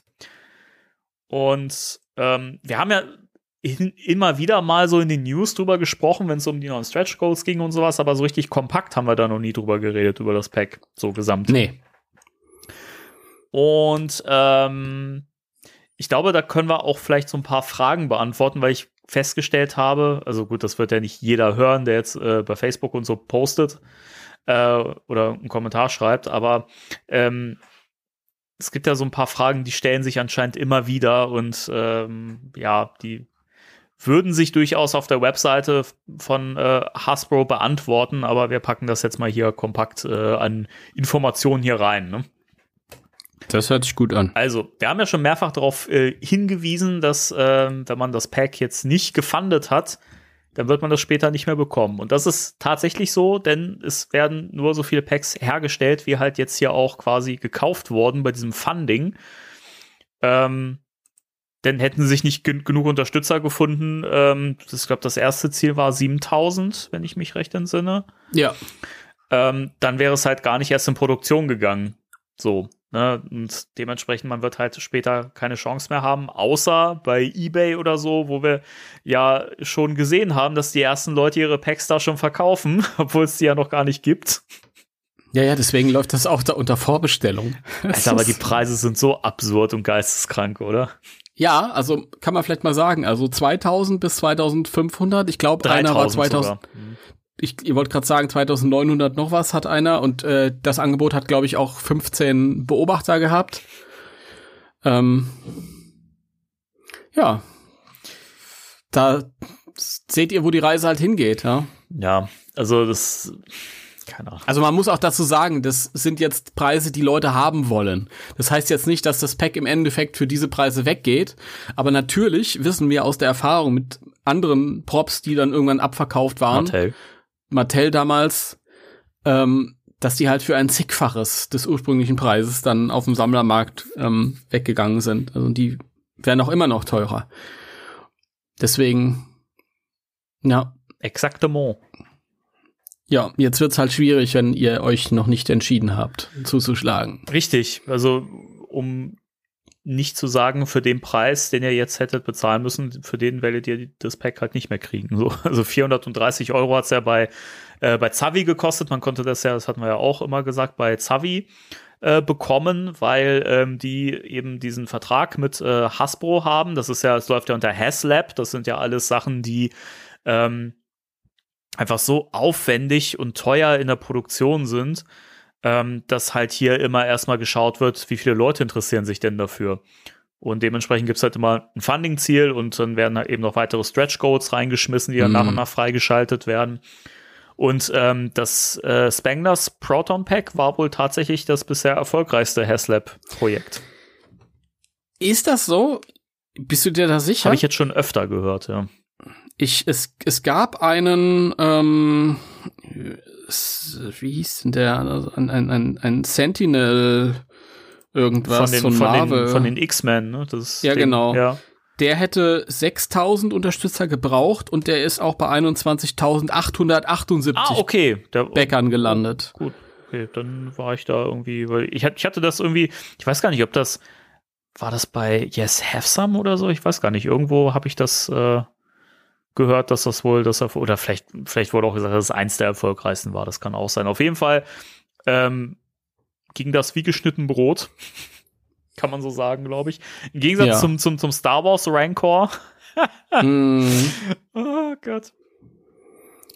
Und ähm, wir haben ja in, immer wieder mal so in den News drüber gesprochen, wenn es um die neuen Stretch Goals ging und sowas, aber so richtig kompakt haben wir da noch nie drüber geredet, über das Pack, so gesamt. nee. Und ähm, ich glaube, da können wir auch vielleicht so ein paar Fragen beantworten, weil ich festgestellt habe, also gut, das wird ja nicht jeder hören, der jetzt äh, bei Facebook und so postet äh, oder einen Kommentar schreibt, aber ähm, es gibt ja so ein paar Fragen, die stellen sich anscheinend immer wieder und ähm, ja, die würden sich durchaus auf der Webseite von äh, Hasbro beantworten, aber wir packen das jetzt mal hier kompakt äh, an Informationen hier rein. Ne? Das hört sich gut an. Also, wir haben ja schon mehrfach darauf äh, hingewiesen, dass ähm, wenn man das Pack jetzt nicht gefundet hat, dann wird man das später nicht mehr bekommen. Und das ist tatsächlich so, denn es werden nur so viele Packs hergestellt, wie halt jetzt hier auch quasi gekauft worden bei diesem Funding. Ähm, denn hätten sich nicht gen genug Unterstützer gefunden, ähm, das, ich glaube, das erste Ziel war 7000, wenn ich mich recht entsinne Ja. ähm, dann wäre es halt gar nicht erst in Produktion gegangen. So. Ne? Und dementsprechend, man wird halt später keine Chance mehr haben, außer bei eBay oder so, wo wir ja schon gesehen haben, dass die ersten Leute ihre Packs da schon verkaufen, obwohl es die ja noch gar nicht gibt. Ja, ja, deswegen läuft das auch da unter Vorbestellung. Alter, aber die Preise sind so absurd und geisteskrank, oder? Ja, also kann man vielleicht mal sagen, also 2000 bis 2500, ich glaube, einer war 2000. Sogar. Ich, ihr wollt gerade sagen, 2900 noch was hat einer und äh, das Angebot hat, glaube ich, auch 15 Beobachter gehabt. Ähm, ja, da seht ihr, wo die Reise halt hingeht, ja. Ja, also das keine Ahnung. Also man muss auch dazu sagen, das sind jetzt Preise, die Leute haben wollen. Das heißt jetzt nicht, dass das Pack im Endeffekt für diese Preise weggeht. Aber natürlich wissen wir aus der Erfahrung mit anderen Props, die dann irgendwann abverkauft waren. Mattel. Mattel damals, ähm, dass die halt für ein zigfaches des ursprünglichen Preises dann auf dem Sammlermarkt ähm, weggegangen sind. Also die werden auch immer noch teurer. Deswegen, ja. Exactement. Ja, jetzt wird's halt schwierig, wenn ihr euch noch nicht entschieden habt, zuzuschlagen. Richtig. Also, um nicht zu sagen, für den Preis, den ihr jetzt hättet bezahlen müssen, für den werdet ihr das Pack halt nicht mehr kriegen. So, also 430 Euro hat's ja bei, äh, bei Zavi gekostet. Man konnte das ja, das hatten wir ja auch immer gesagt, bei Zavi äh, bekommen, weil ähm, die eben diesen Vertrag mit äh, Hasbro haben. Das ist ja, es läuft ja unter HasLab. Das sind ja alles Sachen, die ähm, einfach so aufwendig und teuer in der Produktion sind, ähm, dass halt hier immer erstmal geschaut wird, wie viele Leute interessieren sich denn dafür. Und dementsprechend gibt es halt immer ein Funding-Ziel und dann werden halt eben noch weitere Stretch-Goals reingeschmissen, die dann mhm. nach und nach freigeschaltet werden. Und ähm, das äh, Spanglers Proton Pack war wohl tatsächlich das bisher erfolgreichste HasLab-Projekt. Ist das so? Bist du dir da sicher? Habe ich jetzt schon öfter gehört, ja ich, es, es gab einen, ähm, wie hieß denn der, ein, ein, ein, ein Sentinel irgendwas von, den, von, Marvel. Den, von den X-Men, ne? Das ja, Ding, genau. Ja. Der hätte 6000 Unterstützer gebraucht und der ist auch bei 21.878 ah, okay. Der, Bäckern gelandet. Gut, okay, dann war ich da irgendwie, weil ich, ich hatte das irgendwie, ich weiß gar nicht, ob das, war das bei Yes Have Some oder so? Ich weiß gar nicht. Irgendwo habe ich das äh, gehört, dass das wohl, dass er, oder vielleicht, vielleicht wurde auch gesagt, dass es eins der erfolgreichsten war. Das kann auch sein. Auf jeden Fall ähm, ging das wie geschnitten Brot. kann man so sagen, glaube ich. Im Gegensatz ja. zum, zum, zum Star Wars Rancor. mm. Oh Gott.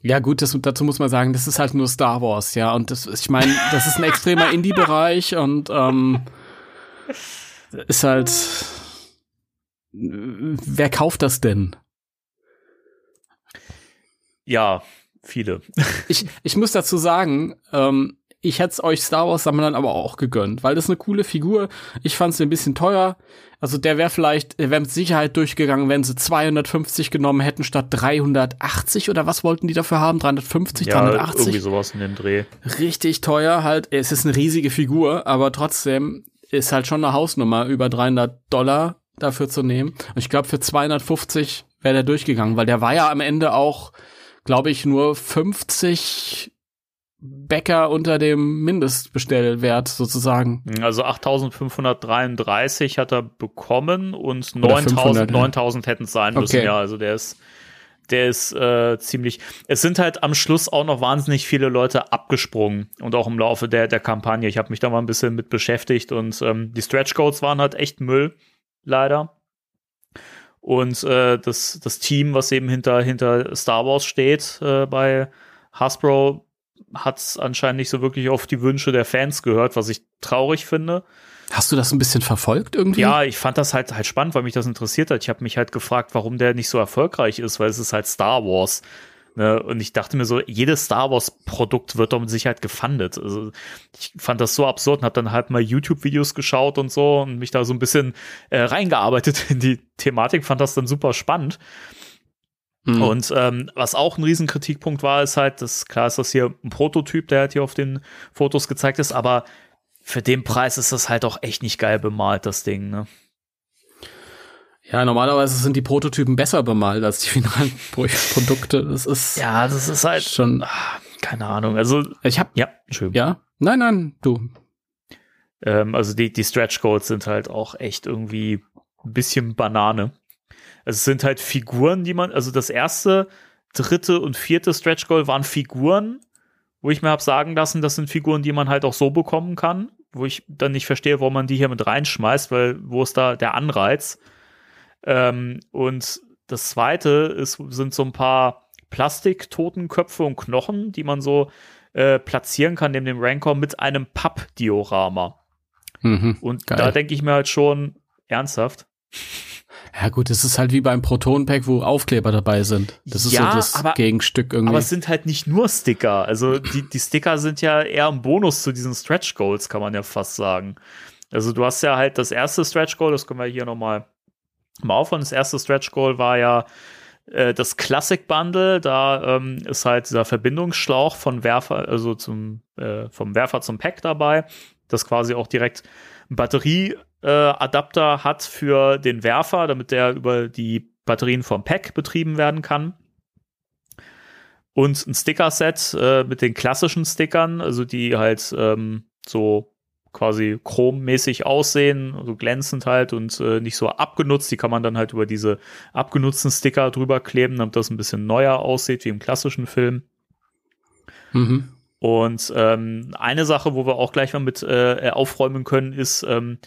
Ja, gut, das, dazu muss man sagen, das ist halt nur Star Wars, ja. Und das, ich meine, das ist ein extremer Indie-Bereich und ähm, ist halt. Wer kauft das denn? Ja, viele. ich, ich muss dazu sagen, ähm, ich hätte es euch Star Wars Sammlern aber auch gegönnt, weil das ist eine coole Figur. Ich fand sie ein bisschen teuer. Also der wäre vielleicht, der wäre mit Sicherheit durchgegangen, wenn sie 250 genommen hätten statt 380 oder was wollten die dafür haben? 350, ja, 380? irgendwie sowas in dem Dreh. Richtig teuer halt. Es ist eine riesige Figur, aber trotzdem ist halt schon eine Hausnummer, über 300 Dollar dafür zu nehmen. Und ich glaube, für 250 wäre der durchgegangen, weil der war ja am Ende auch glaube ich, nur 50 Bäcker unter dem Mindestbestellwert sozusagen. Also 8533 hat er bekommen und 9000 9000 hätten es sein müssen. Okay. Ja, also der ist der ist äh, ziemlich. Es sind halt am Schluss auch noch wahnsinnig viele Leute abgesprungen und auch im Laufe der der Kampagne. Ich habe mich da mal ein bisschen mit beschäftigt und ähm, die Stretch Codes waren halt echt Müll, leider. Und äh, das, das Team, was eben hinter, hinter Star Wars steht äh, bei Hasbro, hat anscheinend nicht so wirklich auf die Wünsche der Fans gehört, was ich traurig finde. Hast du das ein bisschen verfolgt irgendwie? Ja, ich fand das halt halt spannend, weil mich das interessiert hat. Ich habe mich halt gefragt, warum der nicht so erfolgreich ist, weil es ist halt Star Wars. Ne? Und ich dachte mir so, jedes Star Wars-Produkt wird doch mit Sicherheit gefundet. Also ich fand das so absurd und habe dann halt mal YouTube-Videos geschaut und so und mich da so ein bisschen äh, reingearbeitet in die Thematik, fand das dann super spannend. Mhm. Und ähm, was auch ein Riesenkritikpunkt war, ist halt, dass klar ist das hier ein Prototyp, der halt hier auf den Fotos gezeigt ist, aber für den Preis ist das halt auch echt nicht geil bemalt, das Ding, ne? Ja, normalerweise sind die Prototypen besser bemalt als die finalen Produkte. Das ist ja, das ist halt schon ah, keine Ahnung. Also ich habe ja, schön. Ja, nein, nein, du. Ähm, also die, die Stretch Goals sind halt auch echt irgendwie ein bisschen Banane. Also es sind halt Figuren, die man, also das erste, dritte und vierte Stretch Goal waren Figuren, wo ich mir habe sagen lassen, das sind Figuren, die man halt auch so bekommen kann, wo ich dann nicht verstehe, warum man die hier mit reinschmeißt, weil wo ist da der Anreiz? Ähm, und das zweite ist, sind so ein paar Plastik-Totenköpfe und Knochen, die man so äh, platzieren kann neben dem Rancor mit einem Pappdiorama. Mhm, Und geil. da denke ich mir halt schon ernsthaft. Ja gut, es ist halt wie beim Proton-Pack, wo Aufkleber dabei sind. Das ist Ja, so das aber- Gegenstück irgendwie. Aber es sind halt nicht nur Sticker. Also die, die Sticker sind ja eher ein Bonus zu diesen Stretch Goals, kann man ja fast sagen. Also du hast ja halt das erste Stretch Goal, das können wir hier nochmal mal aufhören. Das erste Stretch Goal war ja äh, das Classic Bundle. Da ähm, ist halt dieser Verbindungsschlauch von Werfer, also zum, äh, vom Werfer zum Pack dabei, das quasi auch direkt Batterieadapter äh, hat für den Werfer, damit der über die Batterien vom Pack betrieben werden kann und ein Sticker-Set äh, mit den klassischen Stickern, also die halt ähm, so quasi chrommäßig aussehen, so glänzend halt und äh, nicht so abgenutzt. Die kann man dann halt über diese abgenutzten Sticker drüber kleben, damit das ein bisschen neuer aussieht wie im klassischen Film. mhm. Und ähm, eine Sache, wo wir auch gleich mal mit äh, aufräumen können, ist, ähm,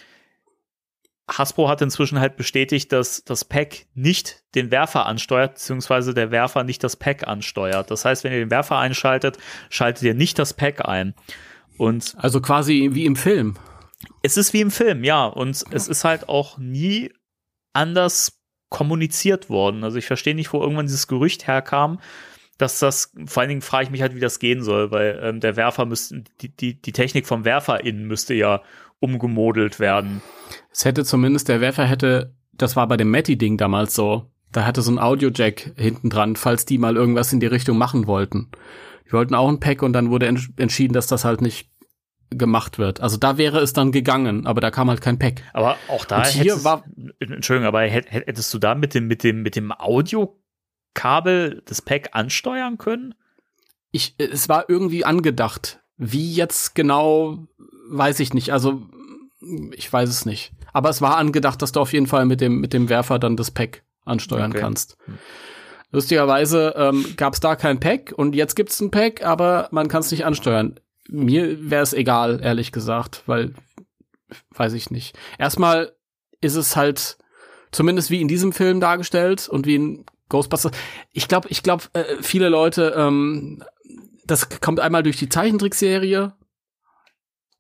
Hasbro hat inzwischen halt bestätigt, dass das Pack nicht den Werfer ansteuert, beziehungsweise der Werfer nicht das Pack ansteuert. Das heißt, wenn ihr den Werfer einschaltet, schaltet ihr nicht das Pack ein. Und Also quasi wie im Film. es ist wie im Film, ja. Und es ist halt auch nie anders kommuniziert worden. Also ich verstehe nicht, wo irgendwann dieses Gerücht herkam, dass das, vor allen Dingen frage ich mich halt, wie das gehen soll, weil ähm, der Werfer müsste, die, die, die Technik vom Werfer innen müsste ja umgemodelt werden. Es hätte zumindest, der Werfer hätte, das war bei dem Matty-Ding damals so, da hatte so ein Audio-Jack hinten dran, falls die mal irgendwas in die Richtung machen wollten. Die wollten auch ein Pack und dann wurde ents entschieden, dass das halt nicht gemacht wird. Also da wäre es dann gegangen, aber da kam halt kein Pack. Aber auch da Und hier war- Entschuldigung, aber hätt- hätt- hättest du da mit dem, mit dem, mit dem Audiokabel das Pack ansteuern können? Ich, es war irgendwie angedacht. Wie jetzt genau, weiß ich nicht. Also, ich weiß es nicht. Aber es war angedacht, dass du auf jeden Fall mit dem, mit dem Werfer dann das Pack ansteuern Okay. kannst. Lustigerweise ähm, gab es da kein Pack und jetzt gibt's ein Pack, aber man kann es nicht ansteuern. Mir wäre es egal, ehrlich gesagt, weil weiß ich nicht. Erstmal ist es halt zumindest wie in diesem Film dargestellt und wie in Ghostbusters. Ich glaube, ich glaube, äh, viele Leute, ähm, das kommt einmal durch die Zeichentrickserie.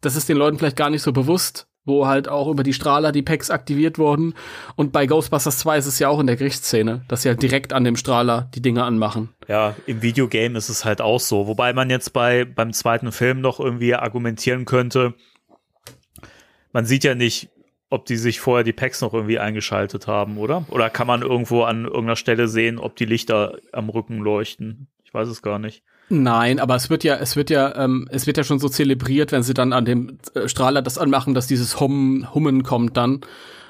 Das ist den Leuten vielleicht gar nicht so bewusst, wo halt auch über die Strahler die Packs aktiviert wurden. Und bei Ghostbusters 2 ist es ja auch in der Gerichtsszene, dass sie halt direkt an dem Strahler die Dinge anmachen. Ja, im Videogame ist es halt auch so. Wobei man jetzt bei, beim zweiten Film noch irgendwie argumentieren könnte, man sieht ja nicht, ob die sich vorher die Packs noch irgendwie eingeschaltet haben, oder? Oder kann man irgendwo an irgendeiner Stelle sehen, ob die Lichter am Rücken leuchten? Ich weiß es gar nicht. Nein, aber es wird ja, es wird ja, ähm, es wird ja schon so zelebriert, wenn sie dann an dem äh, Strahler das anmachen, dass dieses Hum, Hummen kommt dann.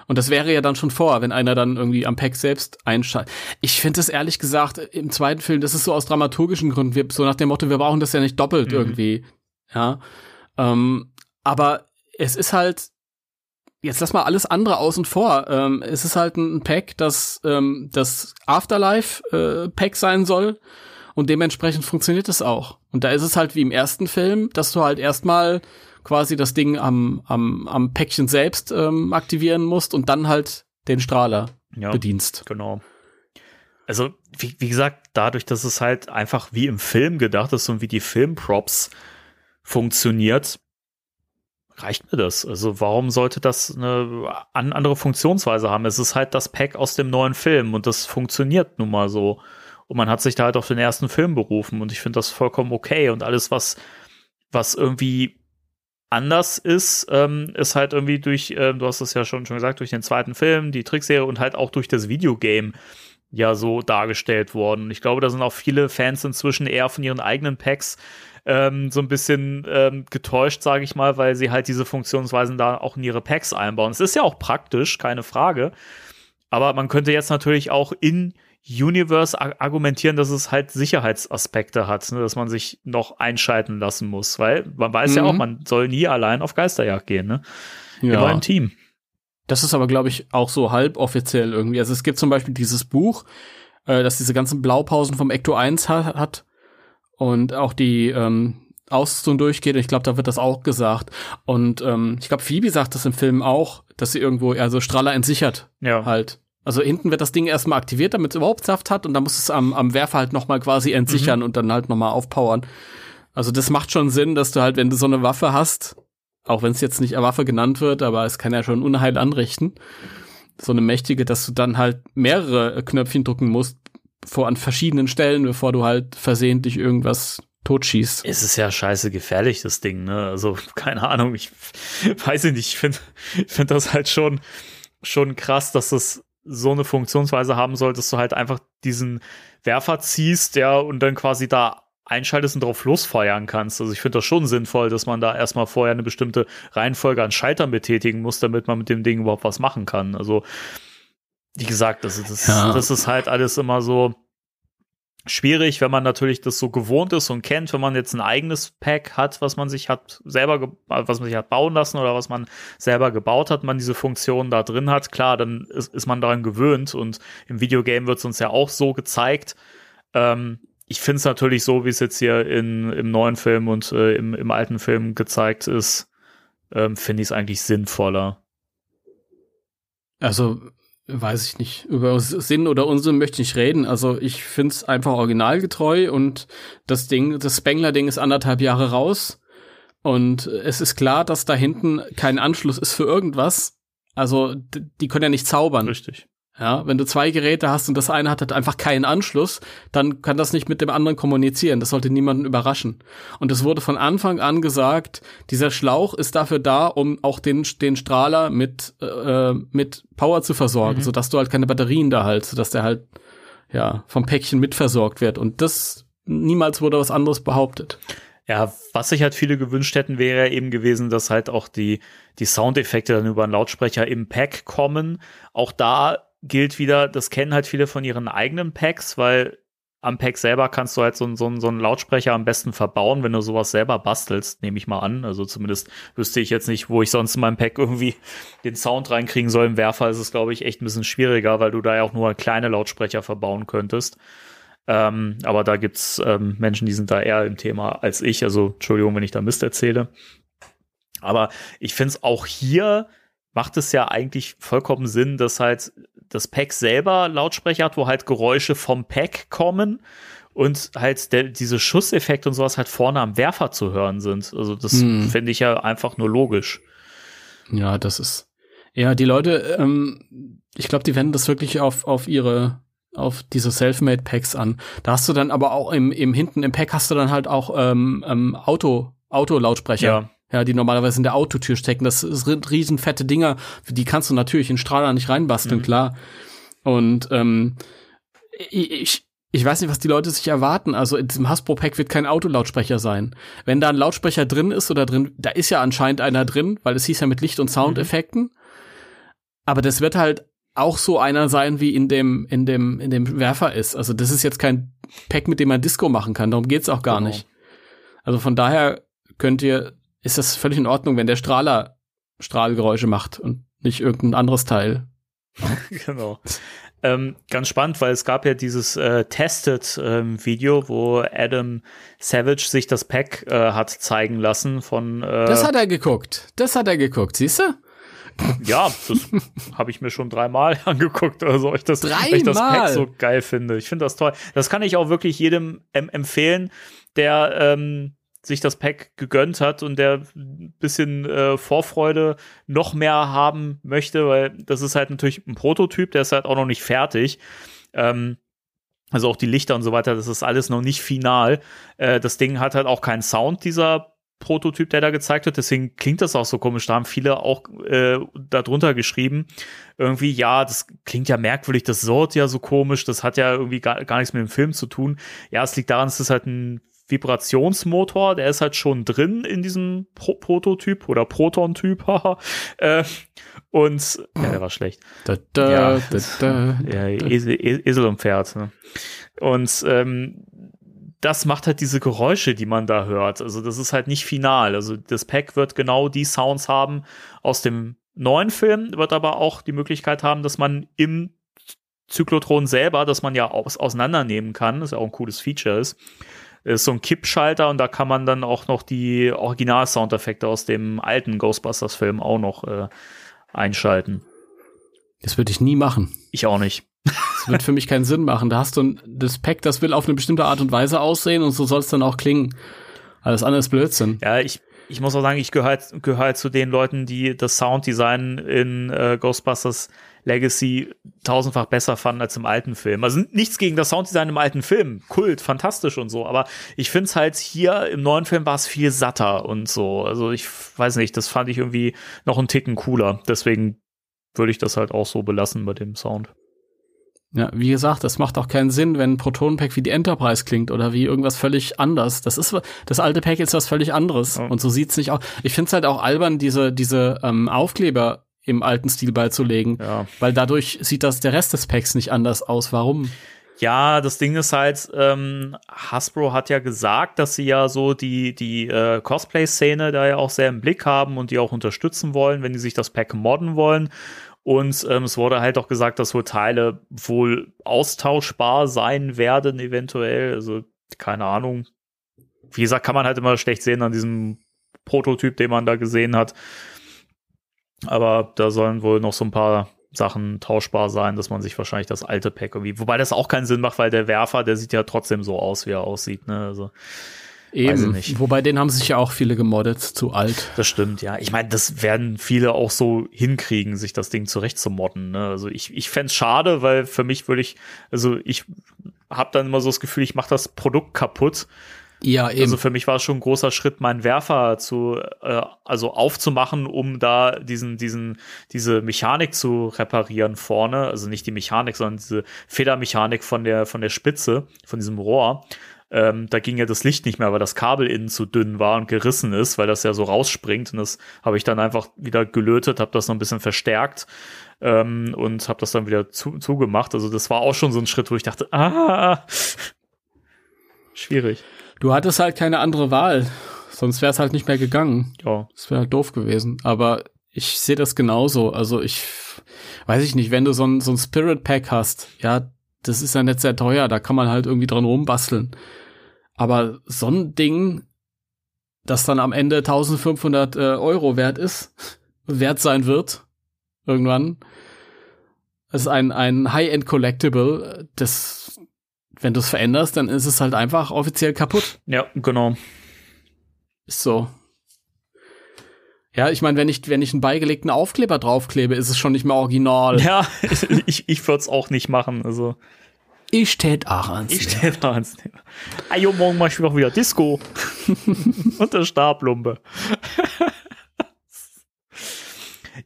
Und das wäre ja dann schon vor, wenn einer dann irgendwie am Pack selbst einschaltet. Ich finde es ehrlich gesagt im zweiten Film, das ist so aus dramaturgischen Gründen, wir, so nach dem Motto, wir brauchen das ja nicht doppelt Mhm. irgendwie. Ja. Ähm, aber es ist halt, jetzt lass mal alles andere außen vor. Ähm, es ist halt ein Pack, das ähm, das Afterlife-Pack sein soll. Und dementsprechend funktioniert es auch. Und da ist es halt wie im ersten Film, dass du halt erstmal quasi das Ding am, am, am Päckchen selbst ähm, aktivieren musst und dann halt den Strahler Ja, bedienst. genau. Also, wie, wie gesagt, dadurch, dass es halt einfach wie im Film gedacht ist und wie die Filmprops funktioniert, reicht mir das. Also, warum sollte das eine an, andere Funktionsweise haben? Es ist halt das Pack aus dem neuen Film und das funktioniert nun mal so. Und man hat sich da halt auf den ersten Film berufen und ich finde das vollkommen okay. Und alles, was, was irgendwie anders ist, ähm, ist halt irgendwie durch, ähm, du hast es ja schon, schon gesagt, durch den zweiten Film, die Trickserie und halt auch durch das Videogame ja so dargestellt worden. Ich glaube, da sind auch viele Fans inzwischen eher von ihren eigenen Packs ähm, so ein bisschen ähm, getäuscht, sage ich mal, weil sie halt diese Funktionsweisen da auch in ihre Packs einbauen. Es ist ja auch praktisch, keine Frage. Aber man könnte jetzt natürlich auch in Universe argumentieren, dass es halt Sicherheitsaspekte hat, ne, dass man sich noch einschalten lassen muss, weil man weiß mhm. ja auch, mhm. man soll nie allein auf Geisterjagd gehen, ne? Ja. Immer im Team. Das ist aber, glaube ich, auch so halboffiziell irgendwie. Also es gibt zum Beispiel dieses Buch, äh, das diese ganzen Blaupausen vom Ecto 1 ha hat und auch die ähm, Ausrüstung durchgeht. Ich glaube, da wird das auch gesagt. Und ähm, ich glaube, Phoebe sagt das im Film auch, dass sie irgendwo also Strahler entsichert ja. halt. Also hinten wird das Ding erstmal aktiviert, damit es überhaupt Saft hat und dann muss es am, am Werfer halt nochmal quasi entsichern mhm. und dann halt nochmal aufpowern. Also das macht schon Sinn, dass du halt, wenn du so eine Waffe hast, auch wenn es jetzt nicht Waffe genannt wird, aber es kann ja schon Unheil anrichten, so eine mächtige, dass du dann halt mehrere Knöpfchen drücken musst, vor an verschiedenen Stellen, bevor du halt versehentlich irgendwas totschießt. Es ist ja scheiße gefährlich, das Ding, ne? Also, keine Ahnung, ich weiß nicht, ich finde find das halt schon, schon krass, dass das so eine Funktionsweise haben soll, dass du halt einfach diesen Werfer ziehst, ja, und dann quasi da einschaltest und drauf losfeuern kannst. Also ich finde das schon sinnvoll, dass man da erstmal vorher eine bestimmte Reihenfolge an Schaltern betätigen muss, damit man mit dem Ding überhaupt was machen kann. Also, wie gesagt, das, das, ja. das ist halt alles immer so, schwierig, wenn man natürlich das so gewohnt ist und kennt, wenn man jetzt ein eigenes Pack hat, was man sich hat selber, was man sich hat bauen lassen oder was man selber gebaut hat, man diese Funktion da drin hat, klar, dann ist, ist man daran gewöhnt und im Videogame wird es uns ja auch so gezeigt. Ähm, ich finde es natürlich so, wie es jetzt hier in, im neuen Film und äh, im, im alten Film gezeigt ist, ähm, finde ich es eigentlich sinnvoller. Also weiß ich nicht, über Sinn oder Unsinn möchte ich nicht reden. Also ich finde es einfach originalgetreu und das Ding, das Spengler-Ding ist anderthalb Jahre raus. Und es ist klar, dass da hinten kein Anschluss ist für irgendwas. Also die können ja nicht zaubern. Richtig. Ja, wenn du zwei Geräte hast und das eine hat halt einfach keinen Anschluss, dann kann das nicht mit dem anderen kommunizieren. Das sollte niemanden überraschen. Und es wurde von Anfang an gesagt, dieser Schlauch ist dafür da, um auch den, den Strahler mit, äh, mit Power zu versorgen, mhm. sodass du halt keine Batterien da halt, sodass der halt, ja, vom Päckchen mitversorgt wird. Und das, niemals wurde was anderes behauptet. Ja, was sich halt viele gewünscht hätten, wäre eben gewesen, dass halt auch die, die Soundeffekte dann über einen Lautsprecher im Pack kommen. Auch da gilt wieder, das kennen halt viele von ihren eigenen Packs, weil am Pack selber kannst du halt so, so, so einen Lautsprecher am besten verbauen, wenn du sowas selber bastelst, nehme ich mal an. Also zumindest wüsste ich jetzt nicht, wo ich sonst in meinem Pack irgendwie den Sound reinkriegen soll. Im Werfer ist es, glaube ich, echt ein bisschen schwieriger, weil du da ja auch nur kleine Lautsprecher verbauen könntest. Ähm, aber da gibt's ähm, Menschen, die sind da eher im Thema als ich. Also Entschuldigung, wenn ich da Mist erzähle. Aber ich finde es auch hier macht es ja eigentlich vollkommen Sinn, dass halt das Pack selber Lautsprecher hat, wo halt Geräusche vom Pack kommen und halt der, diese Schusseffekte und sowas halt vorne am Werfer zu hören sind. Also das hm. finde ich ja einfach nur logisch. Ja, das ist. Ja, die Leute, ähm, ich glaube, die wenden das wirklich auf, auf ihre, auf diese Selfmade-Packs an. Da hast du dann aber auch im, im hinten im Pack hast du dann halt auch ähm, ähm, Auto, Auto-Lautsprecher. Ja ja, die normalerweise in der Autotür stecken. Das sind riesenfette Dinger, die kannst du natürlich in Strahler nicht reinbasteln, mhm. klar. Und ähm, ich, ich weiß nicht, was die Leute sich erwarten. Also in diesem Hasbro-Pack wird kein Autolautsprecher sein. Wenn da ein Lautsprecher drin ist oder drin, da ist ja anscheinend einer drin, weil es hieß ja mit Licht- und Soundeffekten. Mhm. Aber das wird halt auch so einer sein, wie in dem, in dem, in dem Werfer ist. Also das ist jetzt kein Pack, mit dem man Disco machen kann. Darum geht's auch gar genau. nicht. Also von daher könnt ihr ist das völlig in Ordnung, wenn der Strahler Strahlgeräusche macht und nicht irgendein anderes Teil. genau. Ähm, ganz spannend, weil es gab ja dieses äh, Tested-Video, ähm, wo Adam Savage sich das Pack äh, hat zeigen lassen von. Äh, das hat er geguckt. Das hat er geguckt, siehst du? Ja, das habe ich mir schon dreimal angeguckt oder so, ich das, weil ich das Pack so geil finde. Ich finde das toll. Das kann ich auch wirklich jedem ähm, empfehlen, der ähm, sich das Pack gegönnt hat und der ein bisschen äh, Vorfreude noch mehr haben möchte, weil das ist halt natürlich ein Prototyp, der ist halt auch noch nicht fertig. Ähm, also auch die Lichter und so weiter, das ist alles noch nicht final. Äh, das Ding hat halt auch keinen Sound, dieser Prototyp, der da gezeigt wird. Deswegen klingt das auch so komisch. Da haben viele auch äh, darunter geschrieben. Irgendwie, ja, das klingt ja merkwürdig, das Sort ja so komisch, das hat ja irgendwie gar, gar nichts mit dem Film zu tun. Ja, es liegt daran, es ist halt ein Vibrationsmotor, der ist halt schon drin in diesem Pro Prototyp oder Proton-Typ. äh, Und ja, der war schlecht. Da, da, Ja, da, da. Ja, Esel, Esel und Pferd. Ne? Und ähm, das macht halt diese Geräusche, die man da hört. Also das ist halt nicht final. Also das Pack wird genau die Sounds haben aus dem neuen Film, wird aber auch die Möglichkeit haben, dass man im Zyklotron selber, dass man ja aus auseinandernehmen kann, das ja auch ein cooles Feature ist, ist so ein Kippschalter und da kann man dann auch noch die Original-Soundeffekte aus dem alten Ghostbusters-Film auch noch äh, einschalten. Das würde ich nie machen. Ich auch nicht. Das wird für mich keinen Sinn machen. Da hast du ein, das Pack, das will auf eine bestimmte Art und Weise aussehen und so soll es dann auch klingen. Alles andere ist Blödsinn. Ja, ich, ich muss auch sagen, ich gehöre gehör zu den Leuten, die das Sounddesign in äh, Ghostbusters Legacy tausendfach besser fanden als im alten Film. Also nichts gegen das Sounddesign im alten Film. Kult, fantastisch und so. Aber ich finde es halt hier im neuen Film war es viel satter und so. Also ich weiß nicht, das fand ich irgendwie noch einen Ticken cooler. Deswegen würde ich das halt auch so belassen bei dem Sound. Ja, wie gesagt, das macht auch keinen Sinn, wenn ein Proton-Pack wie die Enterprise klingt oder wie irgendwas völlig anders. Das ist das alte Pack ist was völlig anderes Ja. und so sieht's nicht aus. Ich find's halt auch albern, diese diese ähm, Aufkleber im alten Stil beizulegen, Ja. weil dadurch sieht das der Rest des Packs nicht anders aus. Warum? Ja, das Ding ist halt, ähm, Hasbro hat ja gesagt, dass sie ja so die, die äh, Cosplay-Szene da ja auch sehr im Blick haben und die auch unterstützen wollen, wenn die sich das Pack modden wollen. Und ähm, es wurde halt auch gesagt, dass wohl Teile wohl austauschbar sein werden, eventuell. Also, keine Ahnung. Wie gesagt, kann man halt immer schlecht sehen an diesem Prototyp, den man da gesehen hat. Aber da sollen wohl noch so ein paar Sachen tauschbar sein, dass man sich wahrscheinlich das alte Pack irgendwie, wobei das auch keinen Sinn macht, weil der Werfer, der sieht ja trotzdem so aus, wie er aussieht, ne? Also, Eben. nicht. Wobei den haben sich ja auch viele gemoddet, zu alt. das stimmt, ja. Ich meine, das werden viele auch so hinkriegen, sich das Ding zurechtzumodden, ne? Also ich, ich fänd's schade, weil für mich würde ich, also ich habe dann immer so das Gefühl, ich mache das Produkt kaputt. Ja, eben. Also für mich war es schon ein großer Schritt, meinen Werfer zu, äh, also aufzumachen, um da diesen, diesen, diese Mechanik zu reparieren vorne. Also nicht die Mechanik, sondern diese Federmechanik von der, von der Spitze, von diesem Rohr. Ähm, da ging ja das Licht nicht mehr, weil das Kabel innen zu dünn war und gerissen ist, weil das ja so rausspringt. Und das habe ich dann einfach wieder gelötet, habe das noch ein bisschen verstärkt ähm, und habe das dann wieder zu, zugemacht. Also das war auch schon so ein Schritt, wo ich dachte, ah, schwierig. Du hattest halt keine andere Wahl. Sonst wäre es halt nicht mehr gegangen. Ja, Das wäre halt doof gewesen. Aber ich sehe das genauso. Also ich weiß ich nicht, wenn du so ein, so ein Spirit Pack hast, ja, das ist ja nicht sehr teuer, da kann man halt irgendwie dran rumbasteln. Aber so ein Ding, das dann am Ende 1500 äh, Euro wert ist, wert sein wird, irgendwann, ist ein, ein High-End Collectible, das, wenn du es veränderst, dann ist es halt einfach offiziell kaputt. ja, genau. Ist so. Ja, ich meine, wenn ich, wenn ich einen beigelegten Aufkleber draufklebe, ist es schon nicht mehr original. Ja, ich, ich würde es auch nicht machen. Also Ich tät auch ans. ich stehe da ans Thema. Ah, morgen mach ich auch wieder Disco. Und der Stablumpe.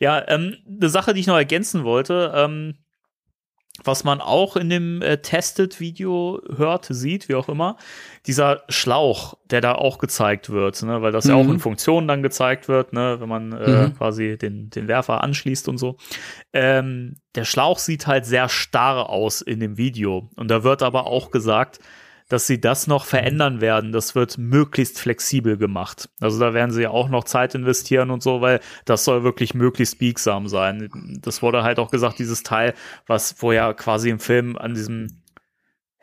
ja, ähm, eine Sache, die ich noch ergänzen wollte, ähm, was man auch in dem äh, Tested-Video hört, sieht, wie auch immer, dieser Schlauch, der da auch gezeigt wird, ne, weil das ja auch Mhm. in Funktionen dann gezeigt wird, ne, wenn man äh, Mhm. quasi den, den Werfer anschließt und so. Ähm, der Schlauch sieht halt sehr starr aus in dem Video. Und da wird aber auch gesagt, dass sie das noch verändern werden. Das wird möglichst flexibel gemacht. Also da werden sie ja auch noch Zeit investieren und so, weil das soll wirklich möglichst biegsam sein. Das wurde halt auch gesagt, dieses Teil, was wo ja quasi im Film an diesem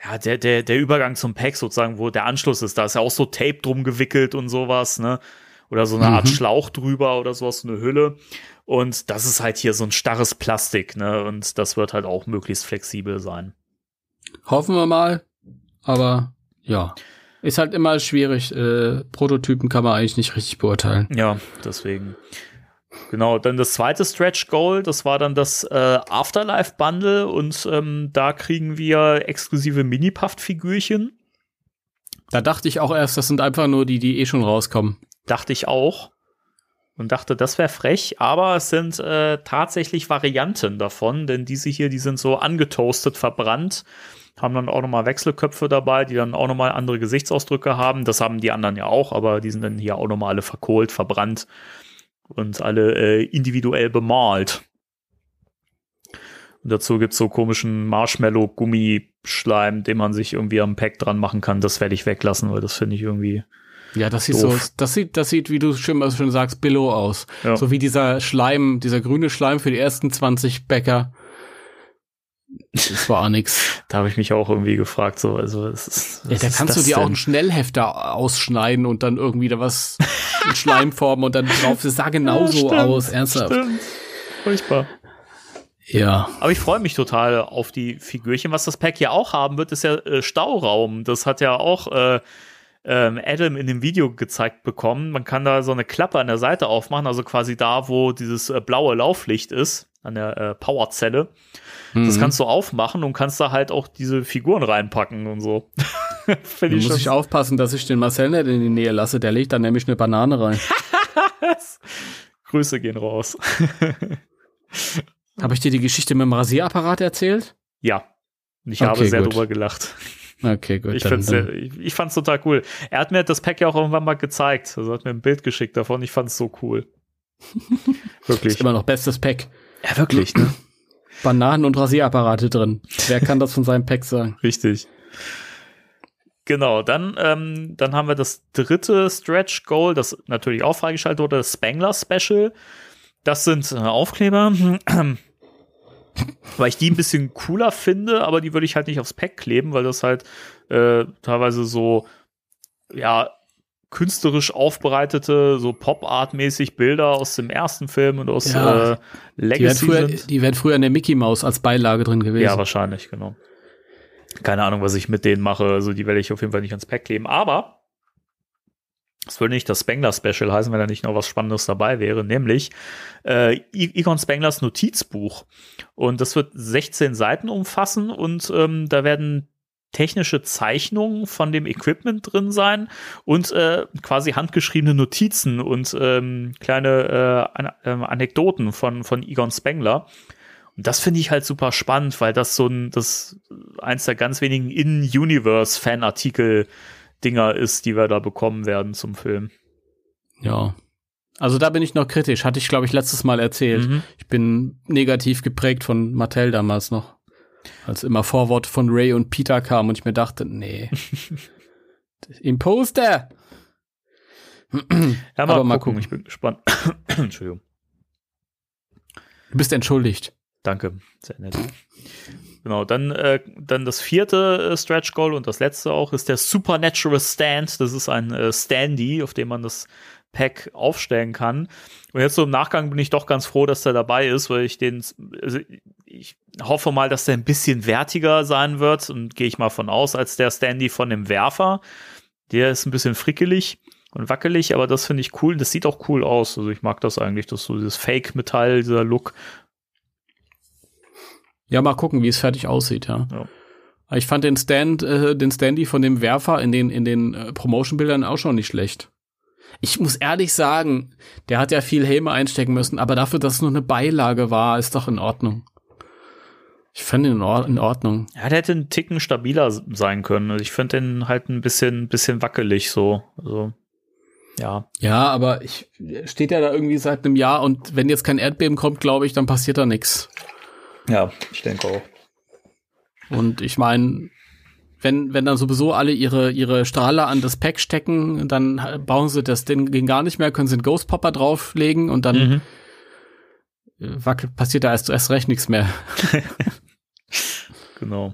ja, der, der, der Übergang zum Pack sozusagen, wo der Anschluss ist, da ist ja auch so Tape drum gewickelt und sowas, ne? Oder so eine Art Mhm. Schlauch drüber oder sowas, so eine Hülle. Und das ist halt hier so ein starres Plastik, ne? Und das wird halt auch möglichst flexibel sein. Hoffen wir mal. Aber ja. Ist halt immer schwierig. Äh, Prototypen kann man eigentlich nicht richtig beurteilen. Ja, deswegen. Genau, dann das zweite Stretch Goal, das war dann das äh, Afterlife Bundle und ähm, da kriegen wir exklusive Mini-Puft-Figürchen. Da dachte ich auch erst, das sind einfach nur die, die eh schon rauskommen. Dachte ich auch. Und dachte, das wäre frech, aber es sind äh, tatsächlich Varianten davon, denn diese hier, die sind so angetoastet, verbrannt, haben dann auch nochmal Wechselköpfe dabei, die dann auch nochmal andere Gesichtsausdrücke haben. Das haben die anderen ja auch, aber die sind dann hier auch nochmal alle verkohlt, verbrannt und alle äh, individuell bemalt. Und dazu gibt's so komischen Marshmallow-Gummischleim, den man sich irgendwie am Pack dran machen kann. Das werde ich weglassen, weil das finde ich irgendwie. Ja, das sieht Doof. so, das sieht, das sieht, wie du schon, du schon sagst, Billo aus. Ja. So wie dieser Schleim, dieser grüne Schleim für die ersten 20 Bäcker. Das war auch nix. Da habe ich mich auch irgendwie gefragt. So, also es ist, Ja, da kannst du dir auch denn? einen Schnellhefter ausschneiden und dann irgendwie da was in Schleimform und dann drauf. Das sah genauso Ja, aus, ernsthaft. Stimmt. Furchtbar. Ja. Aber ich freue mich total auf die Figürchen. Was das Pack ja auch haben wird, ist ja äh, Stauraum. Das hat ja auch äh, ähm, Adam in dem Video gezeigt bekommen. Man kann da so eine Klappe an der Seite aufmachen, also quasi da, wo dieses äh, blaue Lauflicht ist, an der äh, Powerzelle. Das Mhm. kannst du aufmachen und kannst da halt auch diese Figuren reinpacken und so. Da Finde ich muss ich aufpassen, dass ich den Marcel nicht in die Nähe lasse. Der legt dann nämlich eine Banane rein. Grüße gehen raus. Habe ich dir die Geschichte mit dem Rasierapparat erzählt? ja. Ich Okay, habe sehr gut. drüber gelacht. Okay, gut. Ich, dann- sehr, ich, ich fand's total cool. Er hat mir das Pack ja auch irgendwann mal gezeigt. Also hat mir ein Bild geschickt davon. Ich fand's so cool. Wirklich. ist immer noch bestes Pack. Ja, wirklich, ne? Bananen und Rasierapparate drin. Wer kann das von seinem Pack sagen? Richtig. Genau, dann, ähm, dann haben wir das dritte Stretch Goal, das natürlich auch freigeschaltet wurde, das Spangler Special. Das sind äh, Aufkleber, weil ich die ein bisschen cooler finde, aber die würde ich halt nicht aufs Pack kleben, weil das halt äh, teilweise so, ja, künstlerisch aufbereitete, so Pop-Art-mäßig Bilder aus dem ersten Film und aus Ja, äh, Die wären, Legacy früher, sind. die wären früher in der Mickey Mouse als Beilage drin gewesen. Ja, wahrscheinlich, genau. Keine Ahnung, was ich mit denen mache. Also die werde ich auf jeden Fall nicht ans Pack kleben. Aber es würde nicht das Spengler Special heißen, wenn da nicht noch was Spannendes dabei wäre, nämlich äh, Egon Spenglers Notizbuch. Und das wird 16 Seiten umfassen und ähm, da werden technische Zeichnungen von dem Equipment drin sein und äh, quasi handgeschriebene Notizen und ähm, kleine äh, An ähm, Anekdoten von, von Egon Spengler. Und das finde ich halt super spannend, weil das so ein, das eins der ganz wenigen In-Universe-Fanartikel-Dinger ist, die wir da bekommen werden zum Film. Ja. Also da bin ich noch kritisch. Hatte ich, glaube ich, letztes Mal erzählt. Mhm. Ich bin negativ geprägt von Mattel damals noch. Als immer Vorwort von Ray und Peter kam und ich mir dachte, nee. Imposter! Ja, mal, Aber mal gucken. gucken. ich bin gespannt. Entschuldigung. Du bist entschuldigt. Danke, sehr nett. Genau, dann, äh, dann das vierte äh, Stretch Goal und das letzte auch ist der Supernatural Stand. Das ist ein äh, Standy, auf dem man das Pack aufstellen kann. Und jetzt so im Nachgang bin ich doch ganz froh, dass der dabei ist, weil ich den, also ich hoffe mal, dass der ein bisschen wertiger sein wird und gehe ich mal von aus, als der Standy von dem Werfer. Der ist ein bisschen frickelig und wackelig, aber das finde ich cool. Das sieht auch cool aus. Also ich mag das eigentlich, dass so dieses Fake-Metall, dieser Look. Ja, mal gucken, wie es fertig aussieht, ja. Ja. Ich fand den Stand, äh, den Standy von dem Werfer in den, in den äh, Promotion-Bildern auch schon nicht schlecht. Ich muss ehrlich sagen, der hat ja viel Helme einstecken müssen, aber dafür, dass es nur eine Beilage war, ist doch in Ordnung. Ich fand ihn in, Or in Ordnung. Ja, der hätte einen Ticken stabiler sein können. Also ich finde den halt ein bisschen, bisschen wackelig so. Also, ja. Ja, aber ich steht ja da irgendwie seit einem Jahr und wenn jetzt kein Erdbeben kommt, glaube ich, dann passiert da nichts. Ja, ich denke auch. Und ich meine, wenn, wenn dann sowieso alle ihre, ihre Strahler an das Pack stecken, dann bauen sie das Ding gar nicht mehr, können sie einen Ghost Popper drauflegen und dann Mhm. wackelt, passiert da erst, erst recht nichts mehr. Genau.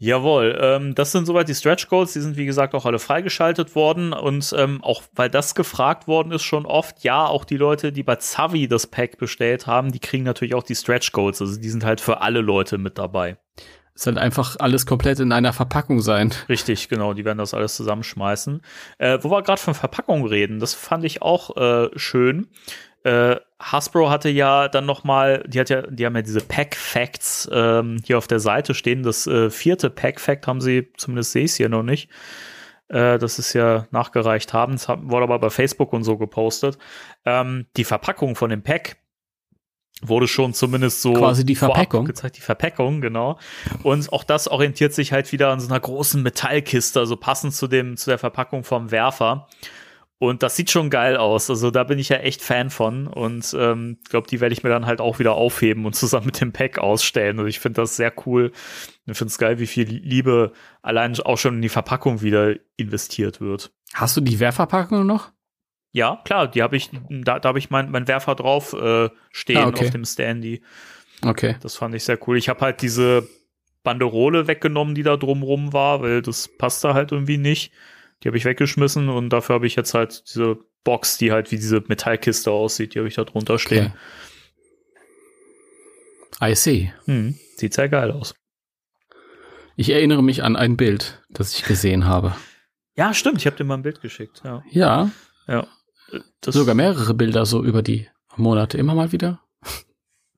Jawohl, ähm, das sind soweit die Stretch Goals, die sind wie gesagt auch alle freigeschaltet worden und ähm, auch weil das gefragt worden ist schon oft, ja, auch die Leute, die bei Zavi das Pack bestellt haben, die kriegen natürlich auch die Stretch Goals, also die sind halt für alle Leute mit dabei. Es soll einfach alles komplett in einer Verpackung sein. Richtig, genau, die werden das alles zusammenschmeißen. Äh, wo wir gerade von Verpackung reden, das fand ich auch äh, schön. Äh, Hasbro hatte ja dann noch mal, die hat ja, die haben ja diese Pack Facts ähm, hier auf der Seite stehen. Das äh, vierte Pack Fact haben sie, zumindest sehe ich es hier noch nicht. Äh, das ist ja nachgereicht haben. Das wurde aber bei Facebook und so gepostet. Ähm, die Verpackung von dem Pack wurde schon zumindest so Quasi die Verpackung? gezeigt, die Verpackung, genau. Und auch das orientiert sich halt wieder an so einer großen Metallkiste, also passend zu dem, zu der Verpackung vom Werfer. Und das sieht schon geil aus. Also da bin ich ja echt Fan von. Und ähm, glaube, die werde ich mir dann halt auch wieder aufheben und zusammen mit dem Pack ausstellen. Und ich finde das sehr cool. Ich finde es geil, wie viel Liebe allein auch schon in die Verpackung wieder investiert wird. Hast du die Wehrverpackung noch? Ja, klar, die habe ich, da, da habe ich mein, mein Werfer drauf äh, stehen ah, okay. auf dem Standy. Okay. Das fand ich sehr cool. Ich habe halt diese Banderole weggenommen, die da drumrum war, weil das passte halt irgendwie nicht. Die habe ich weggeschmissen und dafür habe ich jetzt halt diese Box, die halt wie diese Metallkiste aussieht, die habe ich da drunter stehen. Okay. I see. Hm, sieht sehr geil aus. Ich erinnere mich an ein Bild, das ich gesehen habe. Ja, stimmt, ich habe dir mal ein Bild geschickt. Ja. Ja. ja. Das Sogar mehrere Bilder so über die Monate immer mal wieder.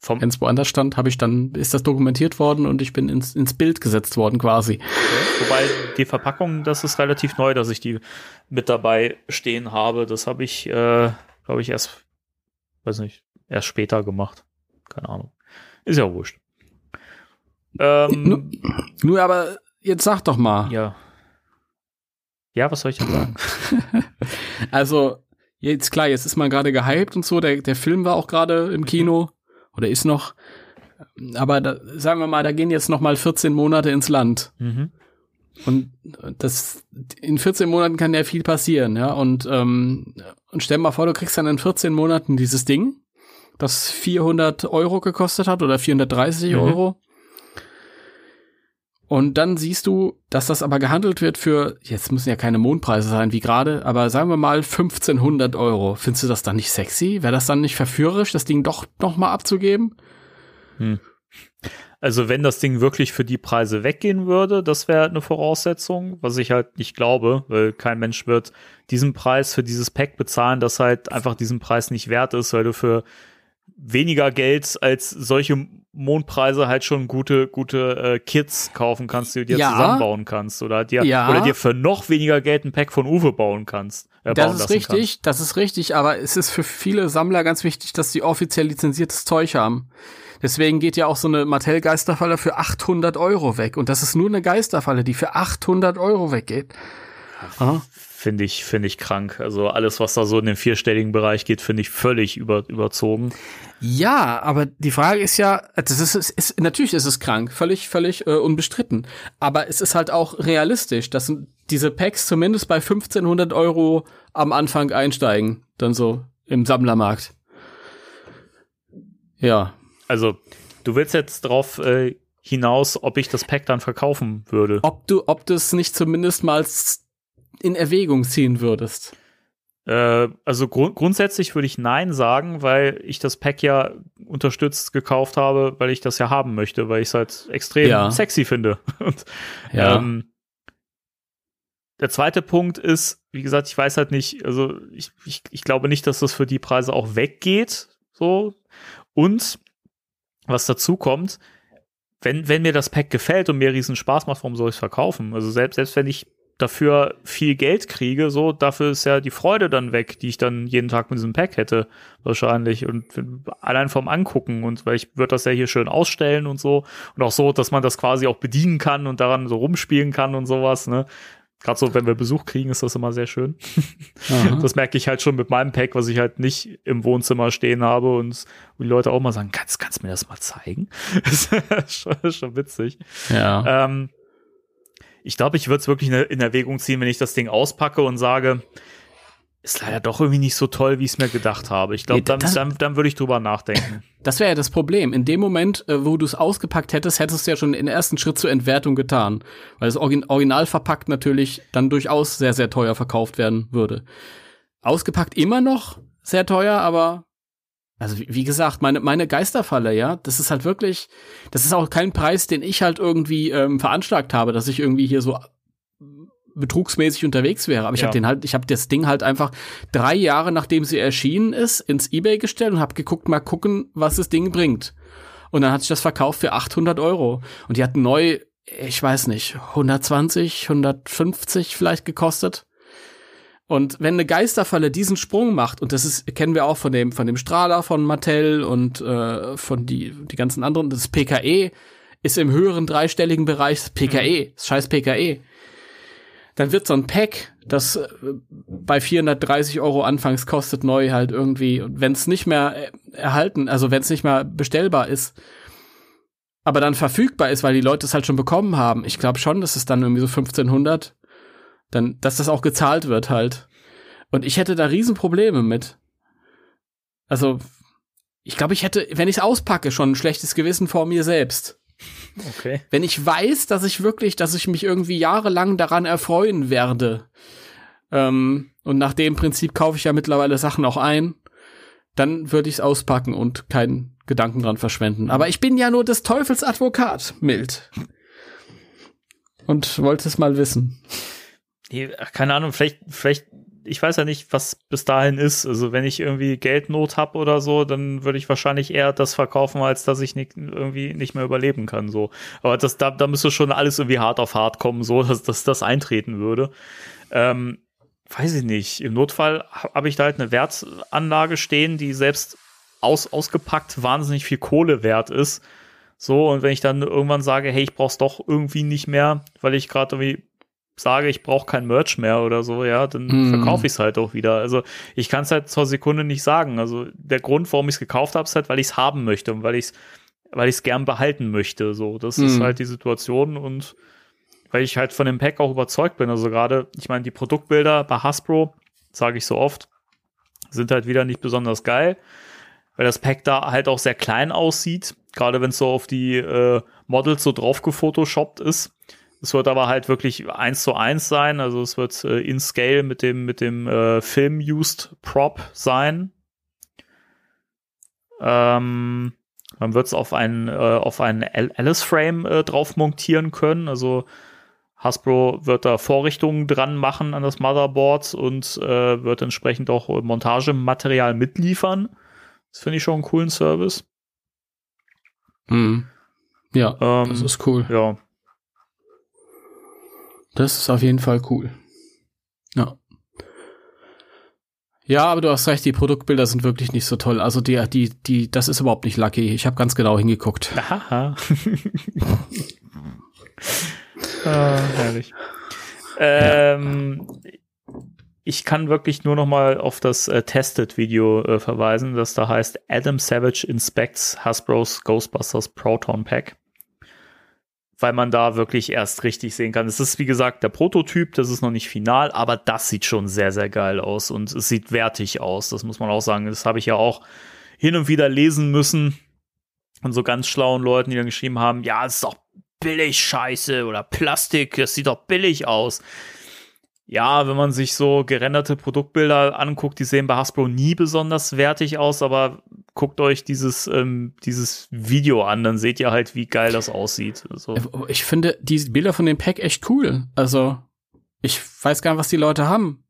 Wenn es woanders stand, habe ich dann, ist das dokumentiert worden und ich bin ins, ins Bild gesetzt worden quasi. Okay. Wobei die Verpackung, das ist relativ neu, dass ich die mit dabei stehen habe. Das habe ich, äh, glaube ich, erst, weiß nicht, erst später gemacht. Keine Ahnung. Ist ja wurscht. Ähm, nur, nur aber jetzt sag doch mal. Ja. Ja, was soll ich denn sagen? also, jetzt klar, jetzt ist man gerade gehypt und so. Der, der Film war auch gerade im Kino oder ist noch. Aber da, sagen wir mal, da gehen jetzt noch mal 14 Monate ins Land. Mhm. Und das in 14 Monaten kann ja viel passieren, ja. Und, ähm, und stell mal vor, du kriegst dann in 14 Monaten dieses Ding, das 400 Euro gekostet hat oder 430 mhm. Euro. Und dann siehst du, dass das aber gehandelt wird für, jetzt müssen ja keine Mondpreise sein wie gerade, aber sagen wir mal 1500 Euro. Findest du das dann nicht sexy? Wäre das dann nicht verführerisch, das Ding doch noch mal abzugeben? Hm. Also wenn das Ding wirklich für die Preise weggehen würde, das wäre eine Voraussetzung, was ich halt nicht glaube, weil kein Mensch wird diesen Preis für dieses Pack bezahlen, das halt einfach diesen Preis nicht wert ist, weil du für weniger Geld als solche Mondpreise halt schon gute, gute äh, Kits kaufen kannst, die du dir ja. zusammenbauen kannst. Oder dir, ja. oder dir für noch weniger Geld ein Pack von Uwe bauen kannst. Äh, das ist richtig, kannst. das ist richtig, aber es ist für viele Sammler ganz wichtig, dass sie offiziell lizenziertes Zeug haben. Deswegen geht ja auch so eine Mattel-Geisterfalle für 800 Euro weg. Und das ist nur eine Geisterfalle, die für 800 Euro weggeht. Aha finde ich, finde ich krank. Also alles, was da so in den vierstelligen Bereich geht, finde ich völlig über, überzogen. Ja, aber die Frage ist ja, das ist, ist, ist natürlich ist es krank, völlig, völlig äh, unbestritten. Aber es ist halt auch realistisch, dass diese Packs zumindest bei 1500 Euro am Anfang einsteigen, dann so im Sammlermarkt. Ja. Also, du willst jetzt drauf äh, hinaus, ob ich das Pack dann verkaufen würde. Ob du, ob du es nicht zumindest mal in Erwägung ziehen würdest? Äh, also gru grundsätzlich würde ich Nein sagen, weil ich das Pack ja unterstützt gekauft habe, weil ich das ja haben möchte, weil ich es halt extrem ja. sexy finde. Und, ja. Ähm, der zweite Punkt ist, wie gesagt, ich weiß halt nicht, also ich, ich, ich glaube nicht, dass das für die Preise auch weggeht. So. Und was dazu kommt, wenn, wenn mir das Pack gefällt und mir riesen Spaß macht, warum soll ich es verkaufen? Also selbst, selbst wenn ich dafür viel Geld kriege, so, dafür ist ja die Freude dann weg, die ich dann jeden Tag mit diesem Pack hätte, wahrscheinlich. Und allein vom Angucken und weil ich würde das ja hier schön ausstellen und so. Und auch so, dass man das quasi auch bedienen kann und daran so rumspielen kann und sowas, ne. Gerade so, wenn wir Besuch kriegen, ist das immer sehr schön. das merke ich halt schon mit meinem Pack, was ich halt nicht im Wohnzimmer stehen habe und die Leute auch mal sagen, kannst, kannst du mir das mal zeigen? das ist schon, schon witzig. Ja. Ähm, ich glaube, ich würde es wirklich in Erwägung ziehen, wenn ich das Ding auspacke und sage, ist leider doch irgendwie nicht so toll, wie ich es mir gedacht habe. Ich glaube, dann, dann, dann würde ich drüber nachdenken. Das wäre ja das Problem. In dem Moment, äh, wo du es ausgepackt hättest, hättest du ja schon den ersten Schritt zur Entwertung getan. Weil das Original verpackt natürlich dann durchaus sehr, sehr teuer verkauft werden würde. Ausgepackt immer noch sehr teuer, aber also wie, gesagt, meine, meine Geisterfalle, ja, das ist halt wirklich, das ist auch kein Preis, den ich halt irgendwie ähm, veranschlagt habe, dass ich irgendwie hier so betrugsmäßig unterwegs wäre. Aber ich ja. habe den halt, ich habe das Ding halt einfach drei Jahre nachdem sie erschienen ist ins eBay gestellt und habe geguckt, mal gucken, was das Ding bringt. Und dann hat sich das verkauft für 800 Euro und die hatten neu, ich weiß nicht, 120, 150 vielleicht gekostet. Und wenn eine Geisterfalle diesen Sprung macht, und das ist, kennen wir auch von dem, von dem Strahler von Mattel und äh, von die, die ganzen anderen, das PKE ist im höheren dreistelligen Bereich das PKE, das scheiß PKE. dann wird so ein Pack, das äh, bei 430 Euro anfangs kostet, neu halt irgendwie, wenn es nicht mehr äh, erhalten, also wenn es nicht mehr bestellbar ist, aber dann verfügbar ist, weil die Leute es halt schon bekommen haben. Ich glaube schon, dass es dann irgendwie so 1500, dann, dass das auch gezahlt wird halt. Und ich hätte da Riesenprobleme mit. Also, ich glaube, ich hätte, wenn ich es auspacke, schon ein schlechtes Gewissen vor mir selbst. Okay. Wenn ich weiß, dass ich wirklich, dass ich mich irgendwie jahrelang daran erfreuen werde, ähm, und nach dem Prinzip kaufe ich ja mittlerweile Sachen auch ein, dann würde ich es auspacken und keinen Gedanken dran verschwenden. Aber ich bin ja nur des Teufels Advokat, mild. Und wollte es mal wissen. Nee, keine Ahnung, vielleicht, vielleicht, ich weiß ja nicht, was bis dahin ist. Also wenn ich irgendwie Geldnot habe oder so, dann würde ich wahrscheinlich eher das verkaufen, als dass ich nicht, irgendwie nicht mehr überleben kann. So. Aber das, da, da müsste schon alles irgendwie hart auf hart kommen, so, dass, dass das eintreten würde. Ähm, weiß ich nicht. Im Notfall habe ich da halt eine Wertanlage stehen, die selbst aus, ausgepackt wahnsinnig viel Kohle wert ist. So, und wenn ich dann irgendwann sage, hey, ich brauch's doch irgendwie nicht mehr, weil ich gerade irgendwie sage, ich brauche kein Merch mehr oder so, ja, dann Mm. verkaufe ich es halt auch wieder. Also ich kann es halt zur Sekunde nicht sagen. Also der Grund, warum ich es gekauft habe, ist halt, weil ich es haben möchte und weil ich es weil ich es gern behalten möchte. So, das ist Mm. halt die Situation und weil ich halt von dem Pack auch überzeugt bin. Also gerade, ich meine, die Produktbilder bei Hasbro, sage ich so oft, sind halt wieder nicht besonders geil, weil das Pack da halt auch sehr klein aussieht, gerade wenn es so auf die äh, Models so drauf gefotoshoppt ist. Es wird aber halt wirklich eins zu eins sein, also es wird äh, in Scale mit dem mit dem äh, Film-used Prop sein. Ähm, man wird es auf einen äh, auf einen Al- Alice-Frame äh, drauf montieren können, also Hasbro wird da Vorrichtungen dran machen an das Motherboard und äh, wird entsprechend auch Montagematerial mitliefern. Das finde ich schon einen coolen Service. Mhm. Ja, Ähm, das ist cool. ja, Das ist auf jeden Fall cool. Ja. Ja, aber du hast recht, die Produktbilder sind wirklich nicht so toll. Also die, die, die, das ist überhaupt nicht lucky. Ich habe ganz genau hingeguckt. Haha. ah, herrlich. Ähm, ich kann wirklich nur noch mal auf das äh, Tested-Video äh, verweisen, das da heißt Adam Savage Inspects Hasbro's Ghostbusters Proton Pack. Weil man da wirklich erst richtig sehen kann. Es ist, wie gesagt, der Prototyp, das ist noch nicht final, aber das sieht schon sehr, sehr geil aus und es sieht wertig aus. Das muss man auch sagen. Das habe ich ja auch hin und wieder lesen müssen von so ganz schlauen Leuten, die dann geschrieben haben, ja, es ist doch billig Scheiße oder Plastik, das sieht doch billig aus. Ja, wenn man sich so gerenderte Produktbilder anguckt, die sehen bei Hasbro nie besonders wertig aus, aber guckt euch dieses, ähm, dieses Video an, dann seht ihr halt, wie geil das aussieht. Also, Ich finde die Bilder von dem Pack echt cool. Also, ich weiß gar nicht, was die Leute haben.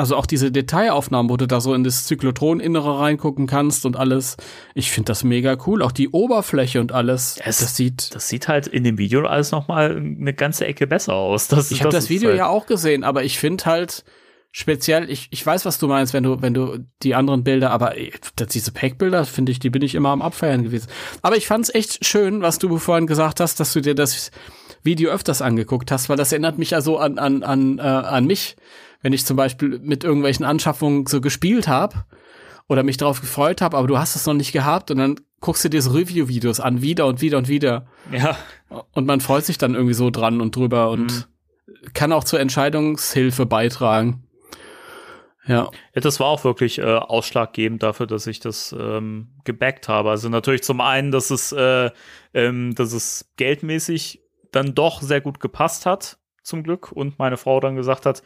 Also auch diese Detailaufnahmen, wo du da so in das Zyklotron-Innere reingucken kannst und alles. Ich finde das mega cool. Auch die Oberfläche und alles. Es- das sieht. das sieht halt in dem Video alles noch mal eine ganze Ecke besser aus. Das, Ich habe das ist Video halt, ja auch gesehen, aber ich finde halt speziell, ich, ich weiß, was du meinst, wenn du, wenn du die anderen Bilder, aber das, diese Pack-Bilder, finde ich, die bin ich immer am Abfeiern gewesen. Aber ich fand's echt schön, was du vorhin gesagt hast, dass du dir das Video öfters angeguckt hast, weil das erinnert mich ja so an, an, an, äh, an mich, wenn ich zum Beispiel mit irgendwelchen Anschaffungen so gespielt habe oder mich darauf gefreut habe, aber du hast es noch nicht gehabt und dann guckst du dir so Review-Videos an, wieder und wieder und wieder. Ja, Und man freut sich dann irgendwie so dran und drüber und kann auch zur Entscheidungshilfe beitragen. Ja. Ja, das war auch wirklich äh, ausschlaggebend dafür, dass ich das ähm, gebackt habe. Also natürlich zum einen, dass es, äh, ähm, dass es geldmäßig dann doch sehr gut gepasst hat, zum Glück. Und meine Frau dann gesagt hat,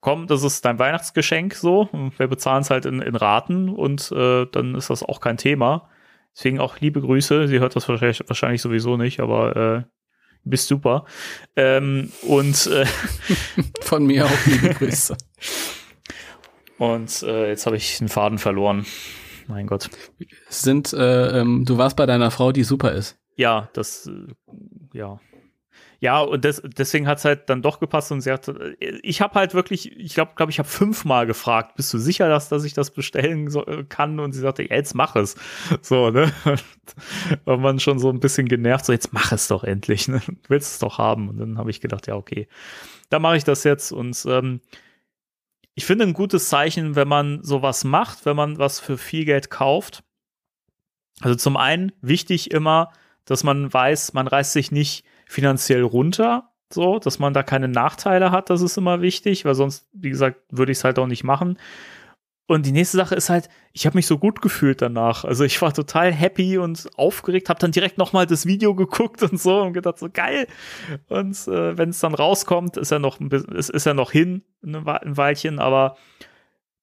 komm, das ist dein Weihnachtsgeschenk so. Und Wir bezahlen es halt in, in Raten und äh, dann ist das auch kein Thema. Deswegen auch liebe Grüße. Sie hört das wahrscheinlich, wahrscheinlich sowieso nicht, aber äh, bist super. Ähm, und äh, Von mir auch liebe Grüße. und äh, jetzt habe ich den Faden verloren. Mein Gott. Sind, äh, ähm, du warst bei deiner Frau, die super ist. Ja, das, äh, ja. Ja, und das, deswegen hat's halt dann doch gepasst und sie hat, ich habe halt wirklich, ich glaube, glaube ich, habe fünfmal gefragt, bist du sicher, dass, dass ich das bestellen so, kann? Und sie sagte, ja, jetzt mach es. So, ne? War man schon so ein bisschen genervt, so jetzt mach es doch endlich, ne? Du willst es doch haben. Und dann habe ich gedacht, ja, okay, da mache ich das jetzt. Und ähm, ich finde ein gutes Zeichen, wenn man sowas macht, wenn man was für viel Geld kauft. Also zum einen wichtig immer, dass man weiß, man reißt sich nicht finanziell runter, so, dass man da keine Nachteile hat, das ist immer wichtig, weil sonst, wie gesagt, würde ich es halt auch nicht machen. Und die nächste Sache ist halt, ich habe mich so gut gefühlt danach. Also ich war total happy und aufgeregt, habe dann direkt nochmal das Video geguckt und so und gedacht, so geil. Und äh, wenn es dann rauskommt, ist er noch ist, ist er noch hin, ein Weilchen, aber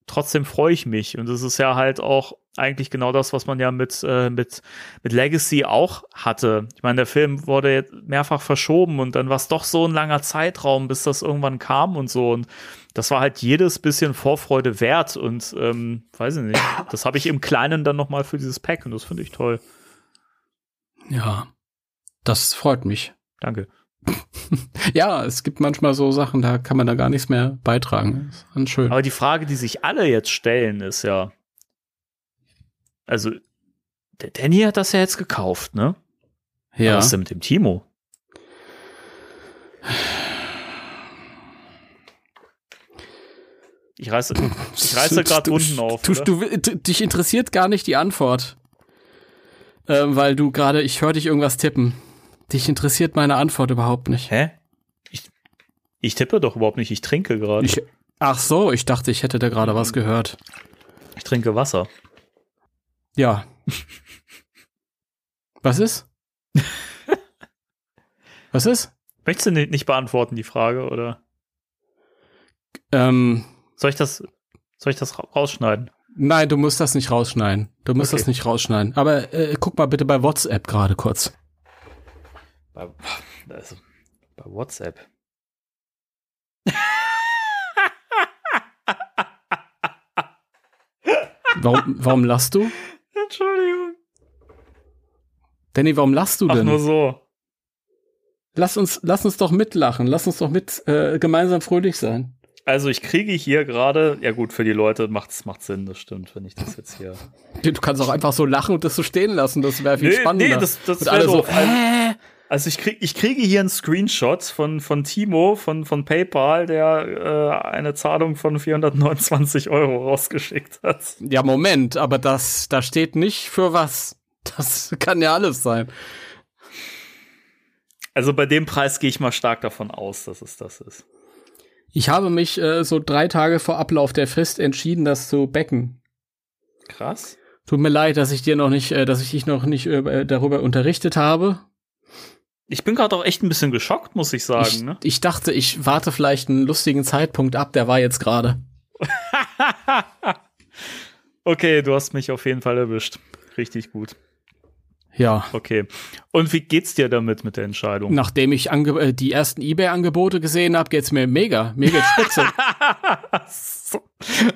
trotzdem freue ich mich. Und das ist ja halt auch eigentlich genau das, was man ja mit, äh, mit, mit Legacy auch hatte. Ich meine, der Film wurde jetzt mehrfach verschoben und dann war es doch so ein langer Zeitraum, bis das irgendwann kam und so. Und das war halt jedes bisschen Vorfreude wert. Und ähm, weiß ich nicht, das habe ich im Kleinen dann nochmal für dieses Pack und das finde ich toll. Ja, das freut mich. Danke. ja, es gibt manchmal so Sachen, da kann man da gar nichts mehr beitragen. Das ist schön. Aber die Frage, die sich alle jetzt stellen, ist ja, also, der Danny hat das ja jetzt gekauft, ne? Ja. Was ist denn mit dem Timo? Ich reiße, ich reiße gerade unten auf. Du, du, du, dich interessiert gar nicht die Antwort. Ähm, weil du gerade, ich höre dich irgendwas tippen. Dich interessiert meine Antwort überhaupt nicht. Hä? Ich, ich tippe doch überhaupt nicht, ich trinke gerade. Ach so, ich dachte, ich hätte da gerade was gehört. Ich trinke Wasser. Ja. was ist? was ist? Möchtest du nicht beantworten, die Frage, oder? Ähm, soll ich das, soll ich das rausschneiden? Nein, du musst das nicht rausschneiden. Du musst okay. das nicht rausschneiden. Aber äh, guck mal bitte bei WhatsApp gerade kurz. Bei, also, bei WhatsApp. warum, warum lachst du? Entschuldigung. Danny, warum lachst du denn? Ach, nur so. Lass uns, lass uns doch mitlachen. Lass uns doch mit äh, gemeinsam fröhlich sein. Also ich kriege hier gerade, ja gut, für die Leute macht es macht Sinn, das stimmt, wenn ich das jetzt hier. Du kannst auch einfach so lachen und das so stehen lassen, das wäre viel nee, spannender. Nee, das, das wäre so. Äh? Also ich, krieg, ich kriege hier einen Screenshot von, von Timo von, von PayPal, der äh, eine Zahlung von 429 Euro rausgeschickt hat. Ja, Moment, aber das, da steht nicht für was. Das kann ja alles sein. Also bei dem Preis gehe ich mal stark davon aus, dass es das ist. Ich habe mich äh, so drei Tage vor Ablauf der Frist entschieden, das zu backen. Krass. Tut mir leid, dass ich dir noch nicht, äh, dass ich dich noch nicht äh, darüber unterrichtet habe. Ich bin gerade auch echt ein bisschen geschockt, muss ich sagen. Ich, ne? ich dachte, ich warte vielleicht einen lustigen Zeitpunkt ab, der war jetzt gerade. okay, du hast mich auf jeden Fall erwischt. Richtig gut. Ja. Okay. Und wie geht's dir damit mit der Entscheidung? Nachdem ich äh, die ersten eBay-Angebote gesehen habe, geht's mir mega, mega spitze.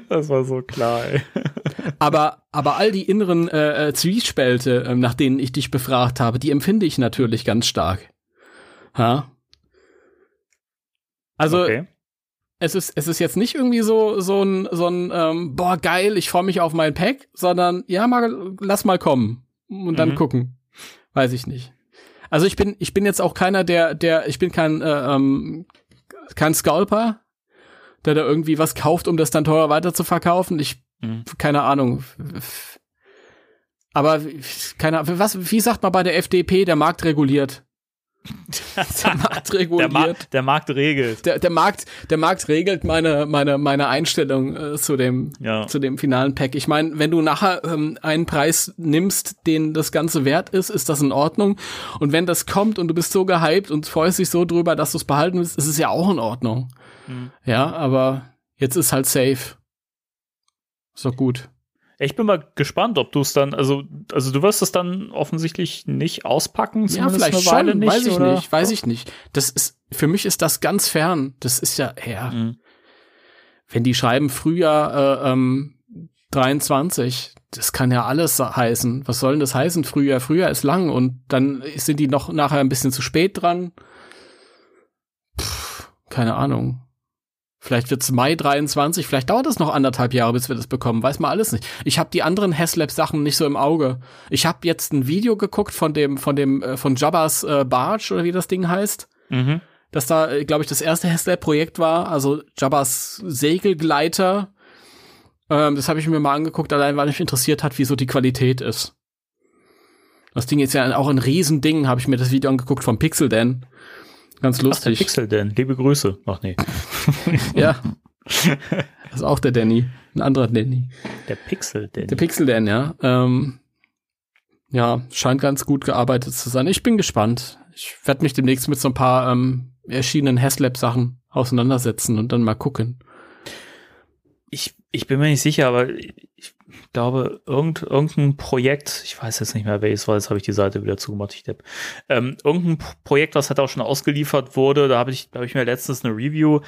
das war so klar, ey. aber, aber all die inneren äh, äh, Zwiespälte, äh, nach denen ich dich befragt habe, die empfinde ich natürlich ganz stark. Ha? Also, okay. es ist, es ist jetzt nicht irgendwie so, so ein, so ein, ähm, boah, geil, ich freue mich auf mein Pack, sondern, ja, mal, lass mal kommen und dann mhm. gucken. Weiß ich nicht. Also ich bin, ich bin jetzt auch keiner, der, der, ich bin kein, äh, ähm, kein Scalper, der da irgendwie was kauft, um das dann teuer weiter zu verkaufen. Ich, mhm. keine Ahnung. Aber keine Ahnung, was, wie sagt man bei der FDP, der Markt reguliert? der Markt reguliert. Der, Ma der Markt regelt. Der, der, Markt, der Markt regelt meine, meine, meine Einstellung äh, zu, dem, ja. zu dem finalen Pack. Ich meine, wenn du nachher ähm, einen Preis nimmst, den das Ganze wert ist, ist das in Ordnung. Und wenn das kommt und du bist so gehypt und freust dich so drüber, dass du es behalten willst, ist es ja auch in Ordnung. Mhm. Ja, aber jetzt ist halt safe. Ist doch gut. Ich bin mal gespannt, ob du es dann, also, also du wirst es dann offensichtlich nicht auspacken, ja, vielleicht eine Weile schon, nicht, weiß ich oder? nicht, weiß ich nicht. Das ist, für mich ist das ganz fern. Das ist ja, ja. Mhm. Wenn die schreiben Frühjahr äh, ähm, 23, das kann ja alles heißen. Was soll denn das heißen? Frühjahr, Frühjahr ist lang und dann sind die noch nachher ein bisschen zu spät dran. keine Ahnung. Vielleicht wird's Mai 23, vielleicht dauert es noch anderthalb Jahre, bis wir das bekommen, weiß man alles nicht. Ich habe die anderen Haslab-Sachen nicht so im Auge. Ich habe jetzt ein Video geguckt von dem, von dem, äh, von Jabba's äh, Barge oder wie das Ding heißt. Mhm. Dass da, äh, glaube ich, das erste Haslab-Projekt war, also Jabba's Segelgleiter. Ähm, das habe ich mir mal angeguckt, allein weil mich interessiert hat, wie so die Qualität ist. Das Ding ist ja auch ein Riesending, habe ich mir das Video angeguckt vom Pixel Dan. Ganz Ach, der lustig. Pixel denn. Liebe Grüße. Ach nee. ja. Das ist auch der Danny. Ein anderer Danny. Der Pixel denn. Der Pixel Dan, ja. Ähm, ja, scheint ganz gut gearbeitet zu sein. Ich bin gespannt. Ich werde mich demnächst mit so ein paar ähm, erschienenen Haslab-Sachen auseinandersetzen und dann mal gucken. Ich, ich bin mir nicht sicher, aber ich glaube, irgend, irgendein Projekt, ich weiß jetzt nicht mehr welches war, jetzt habe ich die Seite wieder zugemacht, ich depp. Ähm, irgendein Projekt, was halt auch schon ausgeliefert wurde, da habe ich, habe ich mir letztens eine Review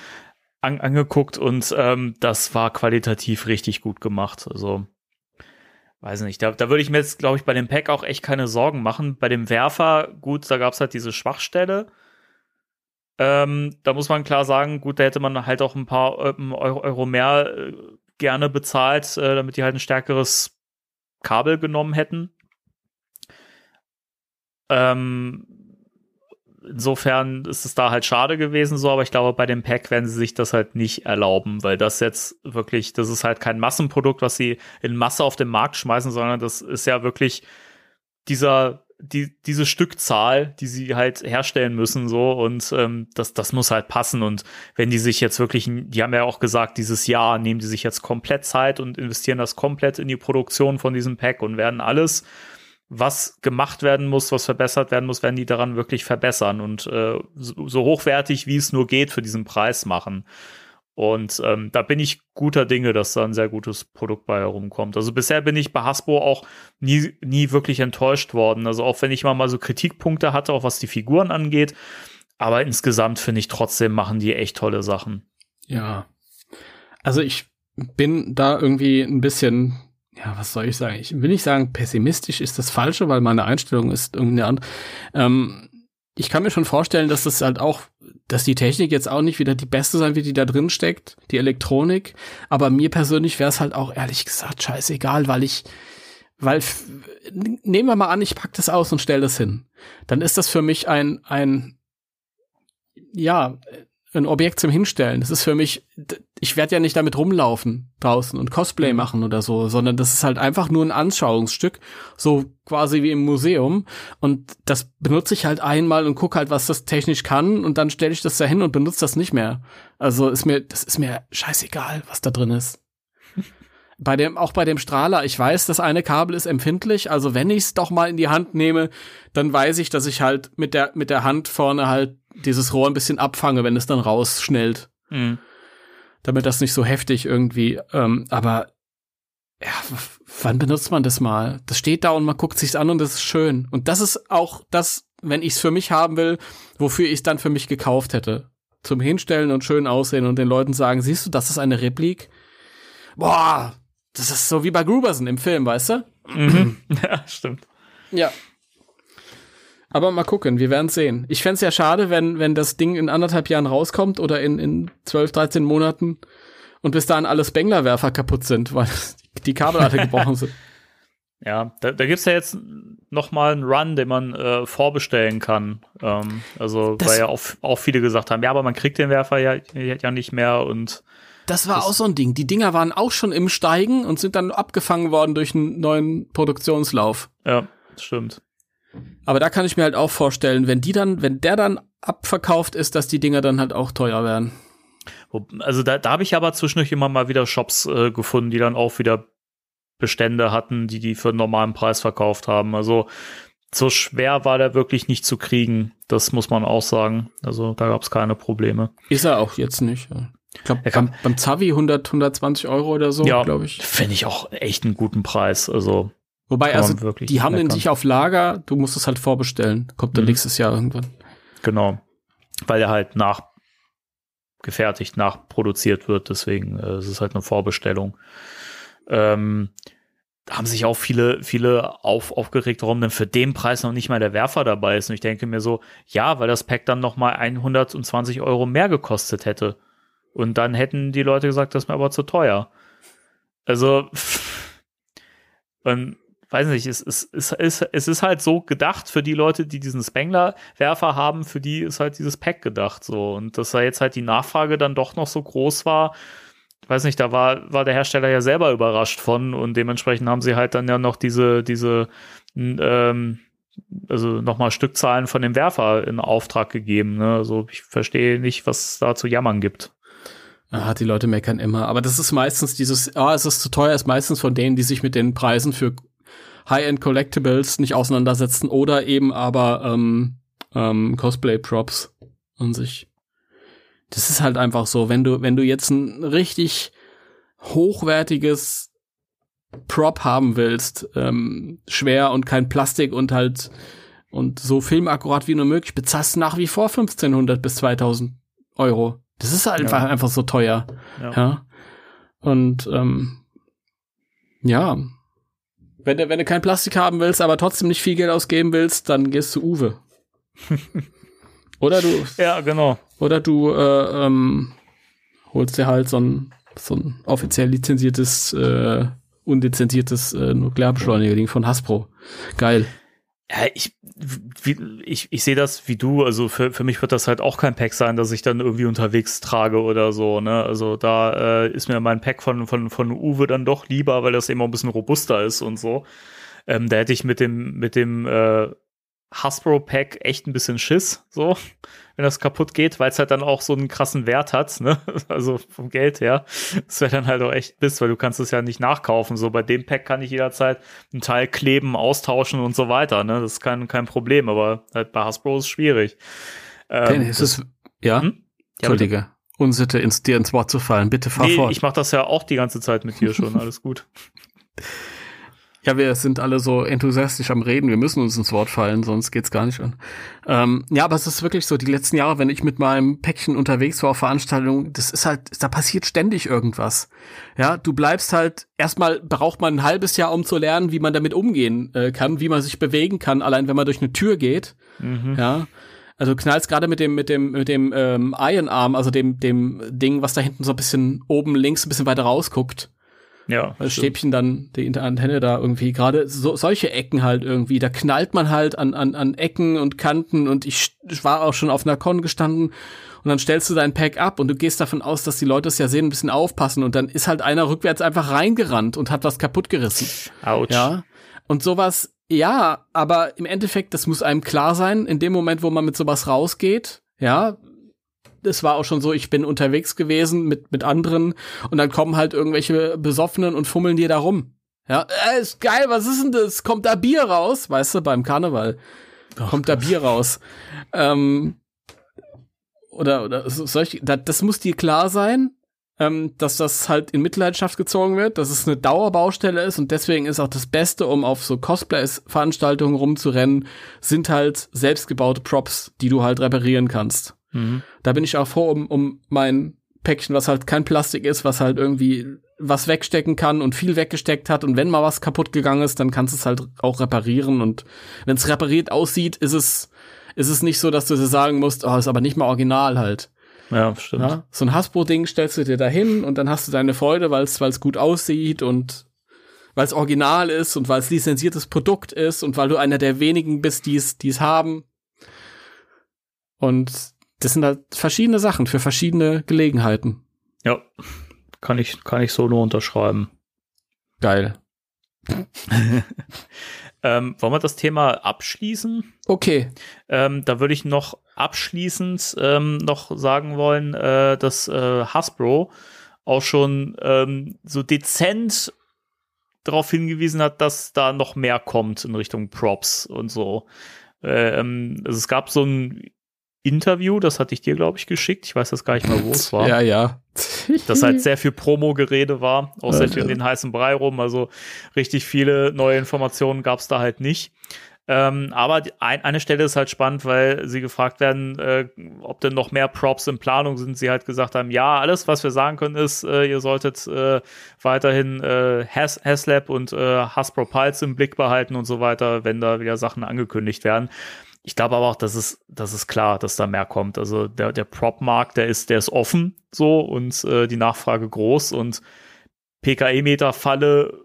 an, angeguckt und ähm, das war qualitativ richtig gut gemacht. Also, weiß nicht, da, da würde ich mir jetzt, glaube ich, bei dem Pack auch echt keine Sorgen machen. Bei dem Werfer, gut, da gab es halt diese Schwachstelle. Ähm, da muss man klar sagen, gut, da hätte man halt auch ein paar Euro, Euro mehr äh, gerne bezahlt, äh, damit die halt ein stärkeres Kabel genommen hätten. Ähm, insofern ist es da halt schade gewesen so, aber ich glaube, bei dem Pack werden sie sich das halt nicht erlauben, weil das jetzt wirklich, das ist halt kein Massenprodukt, was sie in Masse auf den Markt schmeißen, sondern das ist ja wirklich dieser die, diese Stückzahl, die sie halt herstellen müssen, so und ähm, das, das muss halt passen. Und wenn die sich jetzt wirklich, die haben ja auch gesagt, dieses Jahr nehmen die sich jetzt komplett Zeit und investieren das komplett in die Produktion von diesem Pack und werden alles, was gemacht werden muss, was verbessert werden muss, werden die daran wirklich verbessern und äh, so, so hochwertig, wie es nur geht, für diesen Preis machen. Und ähm, da bin ich guter Dinge, dass da ein sehr gutes Produkt bei herumkommt. Also bisher bin ich bei Hasbro auch nie, nie wirklich enttäuscht worden. Also auch wenn ich mal, mal so Kritikpunkte hatte, auch was die Figuren angeht. Aber insgesamt finde ich trotzdem machen die echt tolle Sachen. Ja. Also ich bin da irgendwie ein bisschen, ja, was soll ich sagen? Ich will nicht sagen, pessimistisch ist das Falsche, weil meine Einstellung ist irgendeine andere. Ähm, ich kann mir schon vorstellen, dass das halt auch, dass die Technik jetzt auch nicht wieder die beste sein wird, die da drin steckt, die Elektronik. Aber mir persönlich wäre es halt auch ehrlich gesagt scheißegal, weil ich, weil, nehmen wir mal an, ich pack das aus und stell das hin. Dann ist das für mich ein, ein, ja, ein Objekt zum Hinstellen. Das ist für mich, ich werde ja nicht damit rumlaufen draußen und Cosplay machen oder so, sondern das ist halt einfach nur ein Anschauungsstück, so quasi wie im Museum. Und das benutze ich halt einmal und gucke halt, was das technisch kann und dann stelle ich das da hin und benutze das nicht mehr. Also ist mir, das ist mir scheißegal, was da drin ist. Bei dem, auch bei dem Strahler, ich weiß, das eine Kabel ist empfindlich, also wenn ich es doch mal in die Hand nehme, dann weiß ich, dass ich halt mit der, mit der Hand vorne halt dieses Rohr ein bisschen abfange, wenn es dann rausschnellt. Mhm. Damit das nicht so heftig irgendwie, ähm, aber ja, wann benutzt man das mal? Das steht da und man guckt sich's an und das ist schön. Und das ist auch das, wenn ich's für mich haben will, wofür ich es dann für mich gekauft hätte. Zum Hinstellen und schön aussehen und den Leuten sagen, siehst du, das ist eine Replik? Boah, das ist so wie bei Gruberson im Film, weißt du? Mhm. ja, stimmt. Ja. Aber mal gucken, wir werden sehen. Ich fänd's ja schade, wenn, wenn das Ding in anderthalb Jahren rauskommt oder in, in 12, 13 Monaten und bis dahin alle Spenglerwerfer kaputt sind, weil die Kabel alle gebrochen sind. Ja, da, da gibt's ja jetzt noch mal einen Run, den man äh, vorbestellen kann. Ähm, also, Das- weil ja auch, auch viele gesagt haben, ja, aber man kriegt den Werfer ja, ja nicht mehr und Das war auch so ein Ding. Die Dinger waren auch schon im Steigen und sind dann abgefangen worden durch einen neuen Produktionslauf. ja, das stimmt. Aber da kann ich mir halt auch vorstellen, wenn die dann, wenn der dann abverkauft ist, dass die Dinger dann halt auch teuer werden. Also da, da habe ich aber zwischendurch immer mal wieder Shops äh, gefunden, die dann auch wieder Bestände hatten, die die für einen normalen Preis verkauft haben. Also so schwer war der wirklich nicht zu kriegen. Das muss man auch sagen. Also da gab es keine Probleme. Ist er auch jetzt nicht. ja. Ich glaube, beim, beim Zavi 100, 120 Euro oder so, ja, glaube ich. Finde ich auch echt einen guten Preis. Also Wobei, also, wirklich die haben den sich auf Lager, du musst es halt vorbestellen. Kommt dann Mhm. nächstes Jahr irgendwann. Genau. Weil er halt nachgefertigt, nachproduziert wird. Deswegen äh, es ist halt eine Vorbestellung. Ähm, da haben sich auch viele, viele auf, aufgeregt, warum denn für den Preis noch nicht mal der Werfer dabei ist. Und ich denke mir so, ja, weil das Pack dann noch mal 120 Euro mehr gekostet hätte. Und dann hätten die Leute gesagt, das ist mir aber zu teuer. Also, und weiß nicht, es, es, es, es, es ist halt so gedacht für die Leute, die diesen Spengler-Werfer haben, für die ist halt dieses Pack gedacht so. Und dass da jetzt halt die Nachfrage dann doch noch so groß war, weiß nicht, da war, war der Hersteller ja selber überrascht von und dementsprechend haben sie halt dann ja noch diese, diese, ähm, also nochmal Stückzahlen von dem Werfer in Auftrag gegeben. Ne? Also ich verstehe nicht, was da zu jammern gibt. Ah, die Leute meckern immer. Aber das ist meistens dieses, ah, es ist zu teuer, ist meistens von denen, die sich mit den Preisen für High-End Collectibles nicht auseinandersetzen oder eben aber ähm, ähm, Cosplay-Props an sich. Das ist halt einfach so, wenn du, wenn du jetzt ein richtig hochwertiges Prop haben willst, ähm, schwer und kein Plastik und halt und so filmakkurat wie nur möglich, bezahlst du nach wie vor 1500 bis 2000 Euro. Das ist halt einfach, ja. einfach so teuer. Ja. ja. Und ähm, ja, wenn du, wenn du kein Plastik haben willst, aber trotzdem nicht viel Geld ausgeben willst, dann gehst du Uwe. oder du. Ja, genau. Oder du äh, ähm, holst dir halt so ein, so ein offiziell lizenziertes, äh, undezenziertes äh, Nuklearbeschleuniger-Ding von Hasbro. Geil. Ja, ich, wie, ich, ich sehe das wie du. Also für, für mich wird das halt auch kein Pack sein, das ich dann irgendwie unterwegs trage oder so. Ne? Also da äh, ist mir mein Pack von, von, von Uwe dann doch lieber, weil das eben auch ein bisschen robuster ist und so. Ähm, da hätte ich mit dem, mit dem äh, Hasbro-Pack echt ein bisschen Schiss, so, wenn das kaputt geht, weil es halt dann auch so einen krassen Wert hat, ne? Also vom Geld her. Das wäre dann halt auch echt Biss, weil du kannst es ja nicht nachkaufen. So, bei dem Pack kann ich jederzeit einen Teil kleben, austauschen und so weiter, ne? Das ist kein, kein Problem, aber halt bei Hasbro ist es schwierig. Ähm, ist es, ja? Hm? Entschuldige. Ja, Unsitte, ins, dir ins Wort zu fallen. Bitte fahr nee, fort. Ich mach das ja auch die ganze Zeit mit dir schon. Alles gut. Ja, wir sind alle so enthusiastisch am Reden, wir müssen uns ins Wort fallen, sonst geht's gar nicht an. Ähm, ja, aber es ist wirklich so, die letzten Jahre, wenn ich mit meinem Päckchen unterwegs war auf Veranstaltungen, das ist halt, da passiert ständig irgendwas. Ja, du bleibst halt, erstmal braucht man ein halbes Jahr, um zu lernen, wie man damit umgehen äh, kann, wie man sich bewegen kann, allein wenn man durch eine Tür geht. Mhm. Ja. Also knallst gerade mit dem mit dem mit dem ähm, Iron Arm, also dem dem Ding, was da hinten so ein bisschen oben links ein bisschen weiter rausguckt. Ja. Das Stäbchen dann, die Antenne da irgendwie, gerade so, solche Ecken halt irgendwie, da knallt man halt an, an, an Ecken und Kanten und ich, ich war auch schon auf einer Con gestanden und dann stellst du dein Pack ab und du gehst davon aus, dass die Leute es ja sehen, ein bisschen aufpassen und dann ist halt einer rückwärts einfach reingerannt und hat was kaputt gerissen. Autsch. Ja. Und sowas, ja, aber im Endeffekt, das muss einem klar sein, in dem Moment, wo man mit sowas rausgeht, ja, es war auch schon so, ich bin unterwegs gewesen mit, mit anderen und dann kommen halt irgendwelche Besoffenen und fummeln dir da rum. Ja, äh, ist geil, was ist denn das? Kommt da Bier raus? Weißt du, beim Karneval. Kommt da Bier raus. Ähm, oder, oder solch, das, das muss dir klar sein, ähm, dass das halt in Mitleidenschaft gezogen wird, dass es eine Dauerbaustelle ist und deswegen ist auch das Beste, um auf so Cosplays-Veranstaltungen rumzurennen, sind halt selbstgebaute Props, die du halt reparieren kannst. Mhm. Da bin ich auch froh um, um mein Päckchen, was halt kein Plastik ist, was halt irgendwie was wegstecken kann und viel weggesteckt hat. Und wenn mal was kaputt gegangen ist, dann kannst du es halt auch reparieren. Und wenn es repariert aussieht, ist es, ist es nicht so, dass du sagen musst, oh, ist aber nicht mal original halt. Ja, stimmt. Ja? So ein Hasbro-Ding stellst du dir da hin und dann hast du deine Freude, weil es gut aussieht und weil es original ist und weil es lizenziertes Produkt ist und weil du einer der wenigen bist, die es haben. Und das sind halt verschiedene Sachen für verschiedene Gelegenheiten. Ja, kann ich, kann ich so nur unterschreiben. Geil. ähm, wollen wir das Thema abschließen? Okay. Ähm, da würde ich noch abschließend ähm, noch sagen wollen, äh, dass äh, Hasbro auch schon ähm, so dezent darauf hingewiesen hat, dass da noch mehr kommt in Richtung Props und so. Ähm, also es gab so ein Interview, das hatte ich dir, glaube ich, geschickt. Ich weiß das gar nicht mal, wo es war. ja, ja. das halt sehr viel Promo-Gerede war, viel in den heißen Brei rum. Also richtig viele neue Informationen gab es da halt nicht. Ähm, aber die, ein, eine Stelle ist halt spannend, weil sie gefragt werden, äh, ob denn noch mehr Props in Planung sind. Sie halt gesagt haben, ja, alles, was wir sagen können, ist, äh, ihr solltet äh, weiterhin äh, Has Haslab und äh, Hasbro Pulse im Blick behalten und so weiter, wenn da wieder Sachen angekündigt werden. Ich glaube aber auch, dass es, das ist klar, dass da mehr kommt. Also der, der Prop-Markt, der ist, der ist offen so und äh, die Nachfrage groß und PKE-Meter-Falle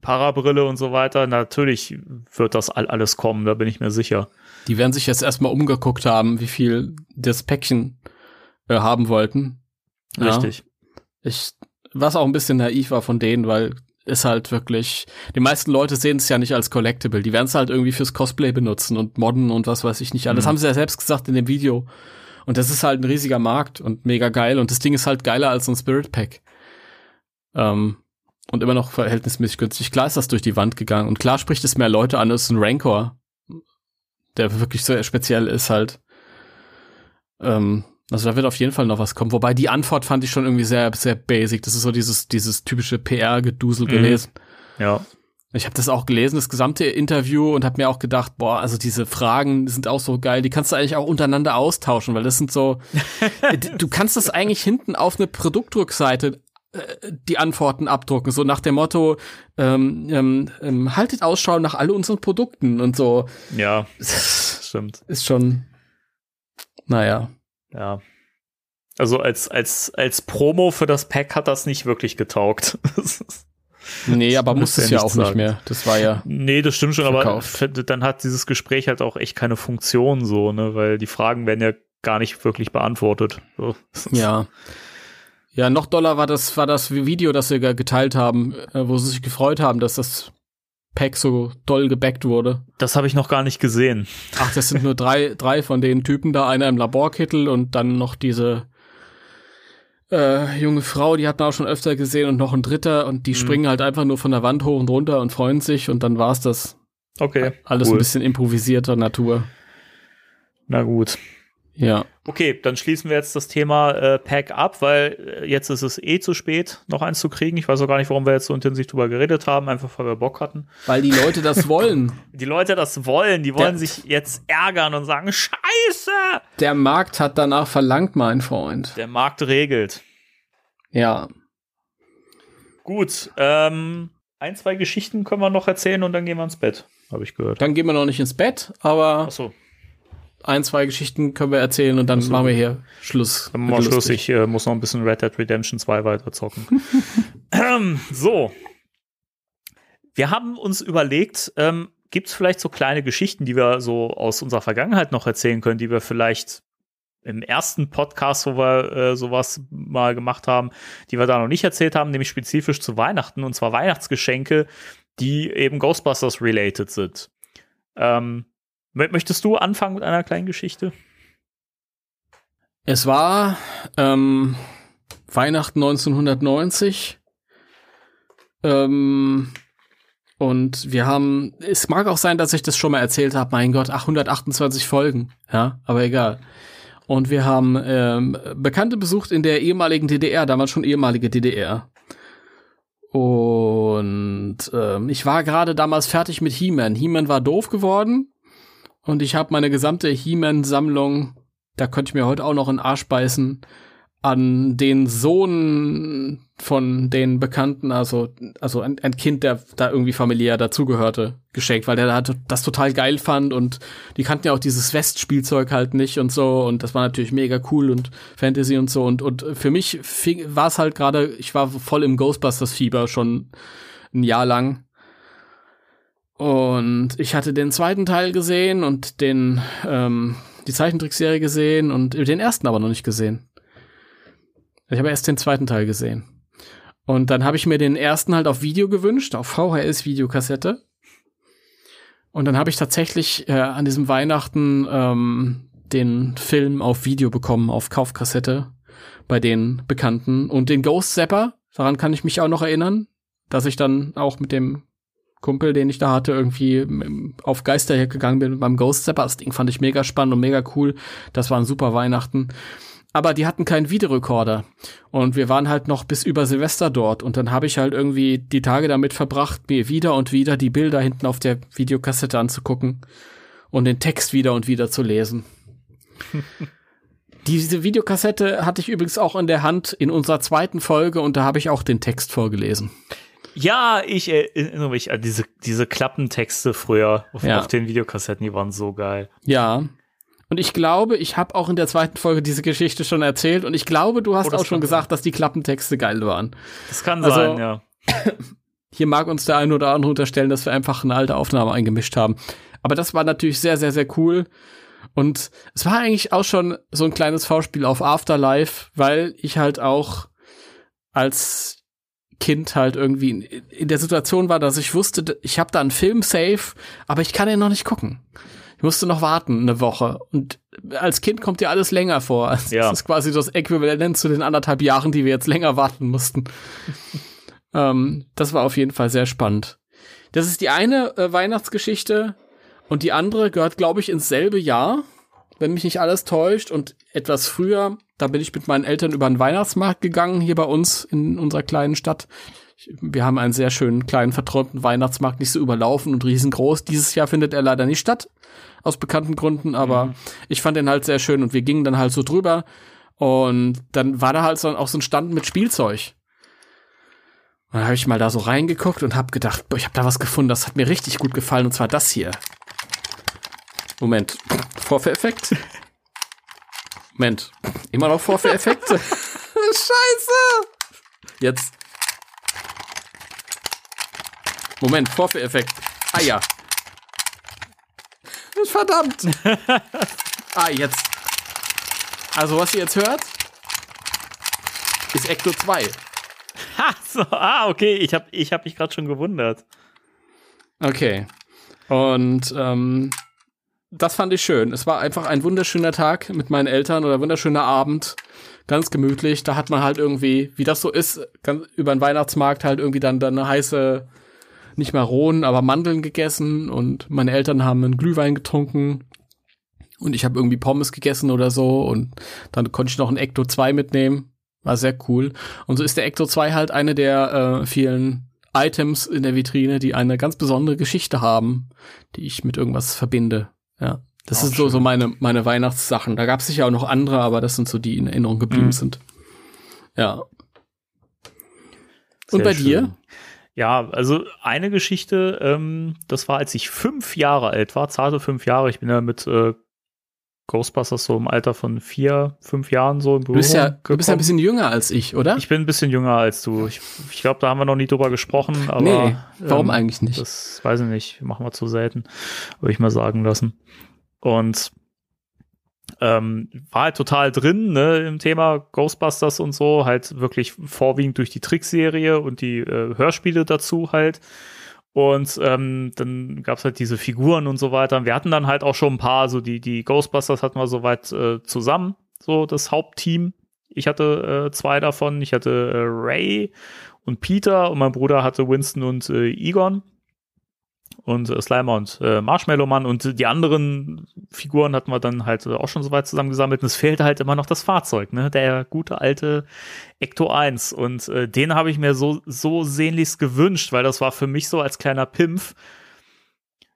Parabrille und so weiter, natürlich wird das alles kommen, da bin ich mir sicher. Die werden sich jetzt erstmal umgeguckt haben, wie viel das Päckchen äh, haben wollten. Richtig. Ja. Ich, was auch ein bisschen naiv war von denen, weil es halt wirklich, die meisten Leute sehen es ja nicht als Collectible, die werden es halt irgendwie fürs Cosplay benutzen und modden und was weiß ich nicht alles. Mhm. Haben sie ja selbst gesagt in dem Video. Und das ist halt ein riesiger Markt und mega geil und das Ding ist halt geiler als so ein Spirit Pack. Ähm, und immer noch verhältnismäßig günstig. Klar ist das durch die Wand gegangen und klar spricht es mehr Leute an als ein Rancor, der wirklich sehr speziell ist halt. Ähm, also da wird auf jeden Fall noch was kommen. Wobei die Antwort fand ich schon irgendwie sehr, sehr basic. Das ist so dieses, dieses typische PR-Gedusel mhm. gelesen. Ja. Ich habe das auch gelesen, das gesamte Interview, und habe mir auch gedacht, boah, also diese Fragen sind auch so geil, die kannst du eigentlich auch untereinander austauschen, weil das sind so, du kannst das eigentlich hinten auf eine Produktrückseite äh, die Antworten abdrucken, so nach dem Motto, ähm, ähm, ähm, haltet Ausschau nach all unseren Produkten und so. Ja, stimmt. Ist schon, naja. Ja. Also als, als, als Promo für das Pack hat das nicht wirklich getaugt. nee, aber muss es ja auch sagen. nicht mehr. Das war ja. Nee, das stimmt schon, verkauft. aber dann hat dieses Gespräch halt auch echt keine Funktion so, ne, weil die Fragen werden ja gar nicht wirklich beantwortet. So. Ja. Ja, noch doller war das, war das Video, das sie geteilt haben, äh, wo sie sich gefreut haben, dass das Pack so doll gebackt wurde. Das habe ich noch gar nicht gesehen. Ach, das sind nur drei, drei von den Typen da, einer im Laborkittel und dann noch diese äh, junge Frau, die hat man auch schon öfter gesehen und noch ein dritter und die mhm. springen halt einfach nur von der Wand hoch und runter und freuen sich und dann war's das. Okay. Alles cool. ein bisschen improvisierter Natur. Na gut. Ja. Okay, dann schließen wir jetzt das Thema äh, Pack ab, weil äh, jetzt ist es eh zu spät, noch eins zu kriegen. Ich weiß auch gar nicht, warum wir jetzt so intensiv drüber geredet haben, einfach weil wir Bock hatten. Weil die Leute das wollen. die Leute das wollen, die wollen der, sich jetzt ärgern und sagen, Scheiße! Der Markt hat danach verlangt, mein Freund. Der Markt regelt. Ja. Gut, ähm, ein, zwei Geschichten können wir noch erzählen und dann gehen wir ins Bett, habe ich gehört. Dann gehen wir noch nicht ins Bett, aber. Ach so ein, zwei Geschichten können wir erzählen und dann so. machen wir hier Schluss. Dann machen wir Schluss. Ich äh, muss noch ein bisschen Red Dead Redemption 2 weiter zocken. ähm, so. Wir haben uns überlegt, ähm, gibt es vielleicht so kleine Geschichten, die wir so aus unserer Vergangenheit noch erzählen können, die wir vielleicht im ersten Podcast, wo wir äh, sowas mal gemacht haben, die wir da noch nicht erzählt haben, nämlich spezifisch zu Weihnachten und zwar Weihnachtsgeschenke, die eben Ghostbusters related sind. Ähm, Möchtest du anfangen mit einer kleinen Geschichte? Es war ähm, Weihnachten 1990. Ähm, und wir haben, es mag auch sein, dass ich das schon mal erzählt habe, mein Gott, 828 Folgen, ja, aber egal. Und wir haben ähm, Bekannte besucht in der ehemaligen DDR, damals schon ehemalige DDR. Und ähm, ich war gerade damals fertig mit He-Man. He-Man war doof geworden und ich habe meine gesamte He-Man-Sammlung, da könnte ich mir heute auch noch einen Arsch beißen, an den Sohn von den Bekannten, also, also ein, ein Kind, der da irgendwie familiär dazugehörte, geschenkt, weil der das total geil fand und die kannten ja auch dieses West-Spielzeug halt nicht und so und das war natürlich mega cool und Fantasy und so und, und für mich war es halt gerade, ich war voll im Ghostbusters-Fieber schon ein Jahr lang und ich hatte den zweiten Teil gesehen und den, ähm, die Zeichentrickserie gesehen und den ersten aber noch nicht gesehen. Ich habe erst den zweiten Teil gesehen. Und dann habe ich mir den ersten halt auf Video gewünscht, auf VHS-Videokassette. Und dann habe ich tatsächlich äh, an diesem Weihnachten ähm, den Film auf Video bekommen, auf Kaufkassette bei den Bekannten. Und den Ghost Zapper, daran kann ich mich auch noch erinnern, dass ich dann auch mit dem Kumpel, den ich da hatte, irgendwie auf Geisterjagd gegangen bin beim Ghost Zapper. Das Ding fand ich mega spannend und mega cool. Das war ein super Weihnachten. aber die hatten keinen Videorekorder. Und wir waren halt noch bis über Silvester dort. Und dann habe ich halt irgendwie die Tage damit verbracht, mir wieder und wieder die Bilder hinten auf der Videokassette anzugucken und den Text wieder und wieder zu lesen. Diese Videokassette hatte ich übrigens auch in der Hand in unserer zweiten Folge und da habe ich auch den Text vorgelesen. Ja, ich erinnere mich an diese, diese Klappentexte früher auf, Ja. auf den Videokassetten, die waren so geil. Ja. Und ich glaube, ich habe auch in der zweiten Folge diese Geschichte schon erzählt und ich glaube, du hast Oh, auch schon gesagt, dass die Klappentexte geil waren. Das kann Also- sein, ja. Hier mag uns der eine oder andere unterstellen, dass wir einfach eine alte Aufnahme eingemischt haben. Aber das war natürlich sehr, sehr, sehr cool. Und es war eigentlich auch schon so ein kleines Vorspiel auf Afterlife, weil ich halt auch als Kind halt irgendwie in, in der Situation war, dass ich wusste, ich habe da einen Film safe, aber ich kann ihn noch nicht gucken. Ich musste noch warten eine Woche. Und als Kind kommt dir alles länger vor. Also Ja. Das ist quasi das Äquivalent zu den anderthalb Jahren, die wir jetzt länger warten mussten. ähm, das war auf jeden Fall sehr spannend. Das ist die eine äh, Weihnachtsgeschichte und die andere gehört, glaube ich, ins selbe Jahr, wenn mich nicht alles täuscht. Und etwas früher, da bin ich mit meinen Eltern über den Weihnachtsmarkt gegangen, hier bei uns in unserer kleinen Stadt. Wir haben einen sehr schönen, kleinen, verträumten Weihnachtsmarkt, nicht so überlaufen und riesengroß. Dieses Jahr findet er leider nicht statt, aus bekannten Gründen, aber ich fand den halt sehr schön und wir gingen dann halt so drüber. Und dann war da halt so, auch so ein Stand mit Spielzeug. Und dann habe ich mal da so reingeguckt und habe gedacht, boah, ich habe da was gefunden, das hat mir richtig gut gefallen, und zwar das hier. Moment, Vorführeffekt? Moment, immer noch Vorführeffekt? Scheiße! Jetzt. Moment, Vorführeffekt. Ah ja. Verdammt! ah, jetzt. Also, was ihr jetzt hört, ist Ecto 2. Ha, so, ah, okay, ich habe ich hab mich gerade schon gewundert. Okay. Und ähm, das fand ich schön. Es war einfach ein wunderschöner Tag mit meinen Eltern oder wunderschöner Abend. Ganz gemütlich. Da hat man halt irgendwie, wie das so ist, ganz, über den Weihnachtsmarkt halt irgendwie dann, dann eine heiße, nicht Maronen, aber Mandeln gegessen. Und meine Eltern haben einen Glühwein getrunken. Und ich habe irgendwie Pommes gegessen oder so. Und dann konnte ich noch ein Ecto 2 mitnehmen. War sehr cool. Und so ist der Ecto 2 halt eine der äh, vielen Items in der Vitrine, die eine ganz besondere Geschichte haben, die ich mit irgendwas verbinde. Ja. Das Auch ist so, schön. so meine, meine Weihnachtssachen. Da gab es sicher auch noch andere, aber das sind so die in Erinnerung geblieben Mhm. sind. Ja. Und Sehr bei schön. dir? Ja, also eine Geschichte, ähm, das war, als ich fünf Jahre alt war, zarte fünf Jahre. Ich bin ja mit äh, Ghostbusters so im Alter von vier, fünf Jahren so im Du Berührung bist ja, du bist ja ein bisschen jünger als ich, oder? Ich bin ein bisschen jünger als du. Ich, ich glaube, da haben wir noch nie drüber gesprochen, aber. nee, warum ähm, eigentlich nicht? Das weiß ich nicht, machen wir zu selten, würde ich mal sagen lassen. Und ähm, war halt total drin, ne, im Thema Ghostbusters und so, halt wirklich vorwiegend durch die Trickserie und die äh, Hörspiele dazu halt. Und ähm, dann gab's halt diese Figuren und so weiter. Wir hatten dann halt auch schon ein paar, so die, die Ghostbusters hatten wir soweit äh, zusammen, so das Hauptteam. Ich hatte äh, zwei davon. Ich hatte äh, Ray und Peter und mein Bruder hatte Winston und äh, Egon und äh, Slimer und äh, Marshmallow Mann. Und die anderen Figuren hatten wir dann halt äh, auch schon soweit zusammengesammelt. Und es fehlt halt immer noch das Fahrzeug, ne, der gute alte Ecto 1 und äh, den habe ich mir so so sehnlichst gewünscht, weil das war für mich so als kleiner Pimpf.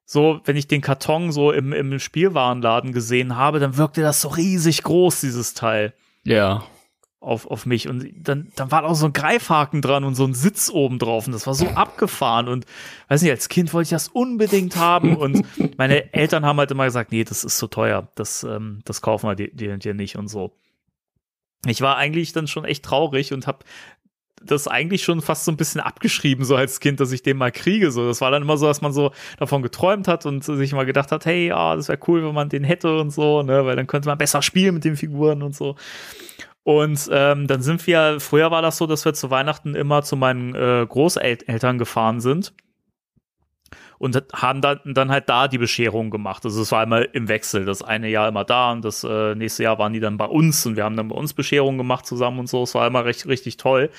So, wenn ich den Karton so im, im Spielwarenladen gesehen habe, dann wirkte das so riesig groß, dieses Teil. Ja. Auf, auf mich. Und dann, dann war auch so ein Greifhaken dran und so ein Sitz oben drauf. Und das war so abgefahren. Und weiß nicht, als Kind wollte ich das unbedingt haben. Und meine Eltern haben halt immer gesagt, nee, das ist zu teuer. Das, ähm, das kaufen wir dir, dir, dir nicht und so. Ich war eigentlich dann schon echt traurig und habe das eigentlich schon fast so ein bisschen abgeschrieben, so als Kind, dass ich den mal kriege. So, das war dann immer so, dass man so davon geträumt hat und sich mal gedacht hat, hey, ja, das wäre cool, wenn man den hätte und so, ne, weil dann könnte man besser spielen mit den Figuren und so. Und ähm, dann sind wir, früher war das so, dass wir zu Weihnachten immer zu meinen äh, Großeltern gefahren sind und haben dann, dann halt da die Bescherung gemacht. Also es war immer im Wechsel. Das eine Jahr immer da und das äh, nächste Jahr waren die dann bei uns und wir haben dann bei uns Bescherung gemacht zusammen und so. Es war immer recht, richtig toll,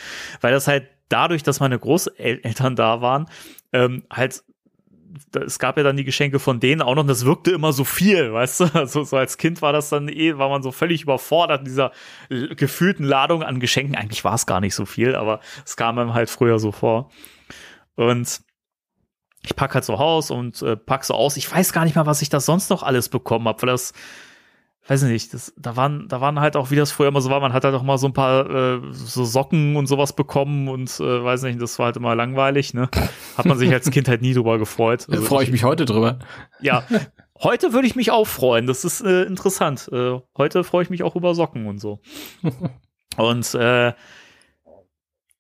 weil das halt dadurch, dass meine Großeltern da waren, ähm, halt es gab ja dann die Geschenke von denen auch noch, und das wirkte immer so viel, weißt du? Also so als Kind war das dann eh, war man so völlig überfordert in dieser gefühlten Ladung an Geschenken. Eigentlich war es gar nicht so viel, aber es kam einem halt früher so vor. Und ich pack halt so Haus und äh, pack so aus. Ich weiß gar nicht mal, was ich da sonst noch alles bekommen habe, weil das weiß ich nicht, das, da waren, da waren halt auch, wie das früher immer so war, man hat halt auch mal so ein paar äh, so Socken und sowas bekommen und äh, weiß nicht, das war halt immer langweilig, ne? Hat man sich als Kind halt nie drüber gefreut. Also Freue ich mich heute drüber. Ja. Heute würde ich mich auch freuen. Das ist äh, interessant. Äh, heute freue ich mich auch über Socken und so. und äh,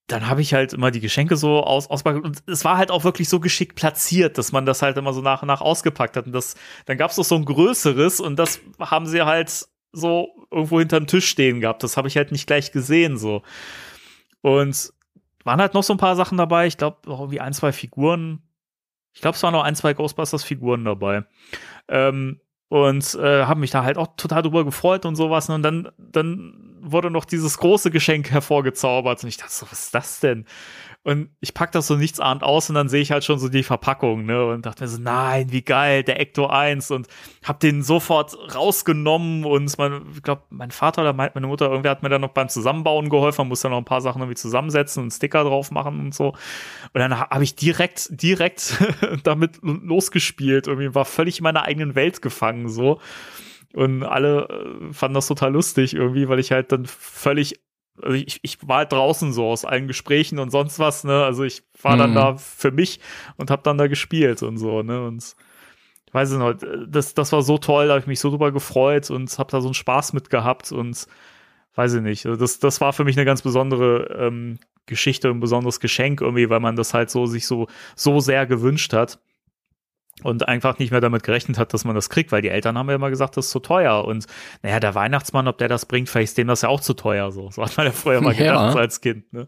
dann habe ich halt immer die Geschenke so aus, ausgepackt und es war halt auch wirklich so geschickt platziert, dass man das halt immer so nach und nach ausgepackt hat und das, dann gab es noch so ein größeres und das haben sie halt so irgendwo hinterm Tisch stehen gehabt. Das habe ich halt nicht gleich gesehen so. Und waren halt noch so ein paar Sachen dabei. Ich glaube, irgendwie ein, zwei Figuren. Ich glaube, es waren noch ein, zwei Ghostbusters-Figuren dabei. Ähm, und äh, habe mich da halt auch total drüber gefreut und sowas. Und dann, dann wurde noch dieses große Geschenk hervorgezaubert. Und ich dachte so, was ist das denn? Und ich pack das so nichts ahnt aus und dann sehe ich halt schon so die Verpackung, ne? Und dachte mir so, nein, wie geil, der Ecto 1 und hab den sofort rausgenommen und man, ich glaube, mein Vater oder meine Mutter, irgendwer hat mir dann noch beim Zusammenbauen geholfen, man muss ja noch ein paar Sachen irgendwie zusammensetzen und Sticker drauf machen und so. Und dann habe ich direkt, direkt damit losgespielt. Irgendwie war völlig in meiner eigenen Welt gefangen, so. Und alle äh, fanden das total lustig irgendwie, weil ich halt dann völlig also ich, ich war halt draußen so aus allen Gesprächen und sonst was, ne? Also ich war dann mhm. da für mich und hab dann da gespielt und so, ne? Und ich weiß nicht, das, das war so toll, da habe ich mich so drüber gefreut und hab da so einen Spaß mit gehabt und weiß ich nicht. Also das, das war für mich eine ganz besondere ähm, Geschichte, ein besonderes Geschenk irgendwie, weil man das halt so sich so, so sehr gewünscht hat und einfach nicht mehr damit gerechnet hat, dass man das kriegt, weil die Eltern haben ja immer gesagt, das ist zu teuer. Und naja, der Weihnachtsmann, ob der das bringt, vielleicht ist dem das ja auch zu teuer. So, so hat man ja früher mal gedacht ja. als Kind. Ne?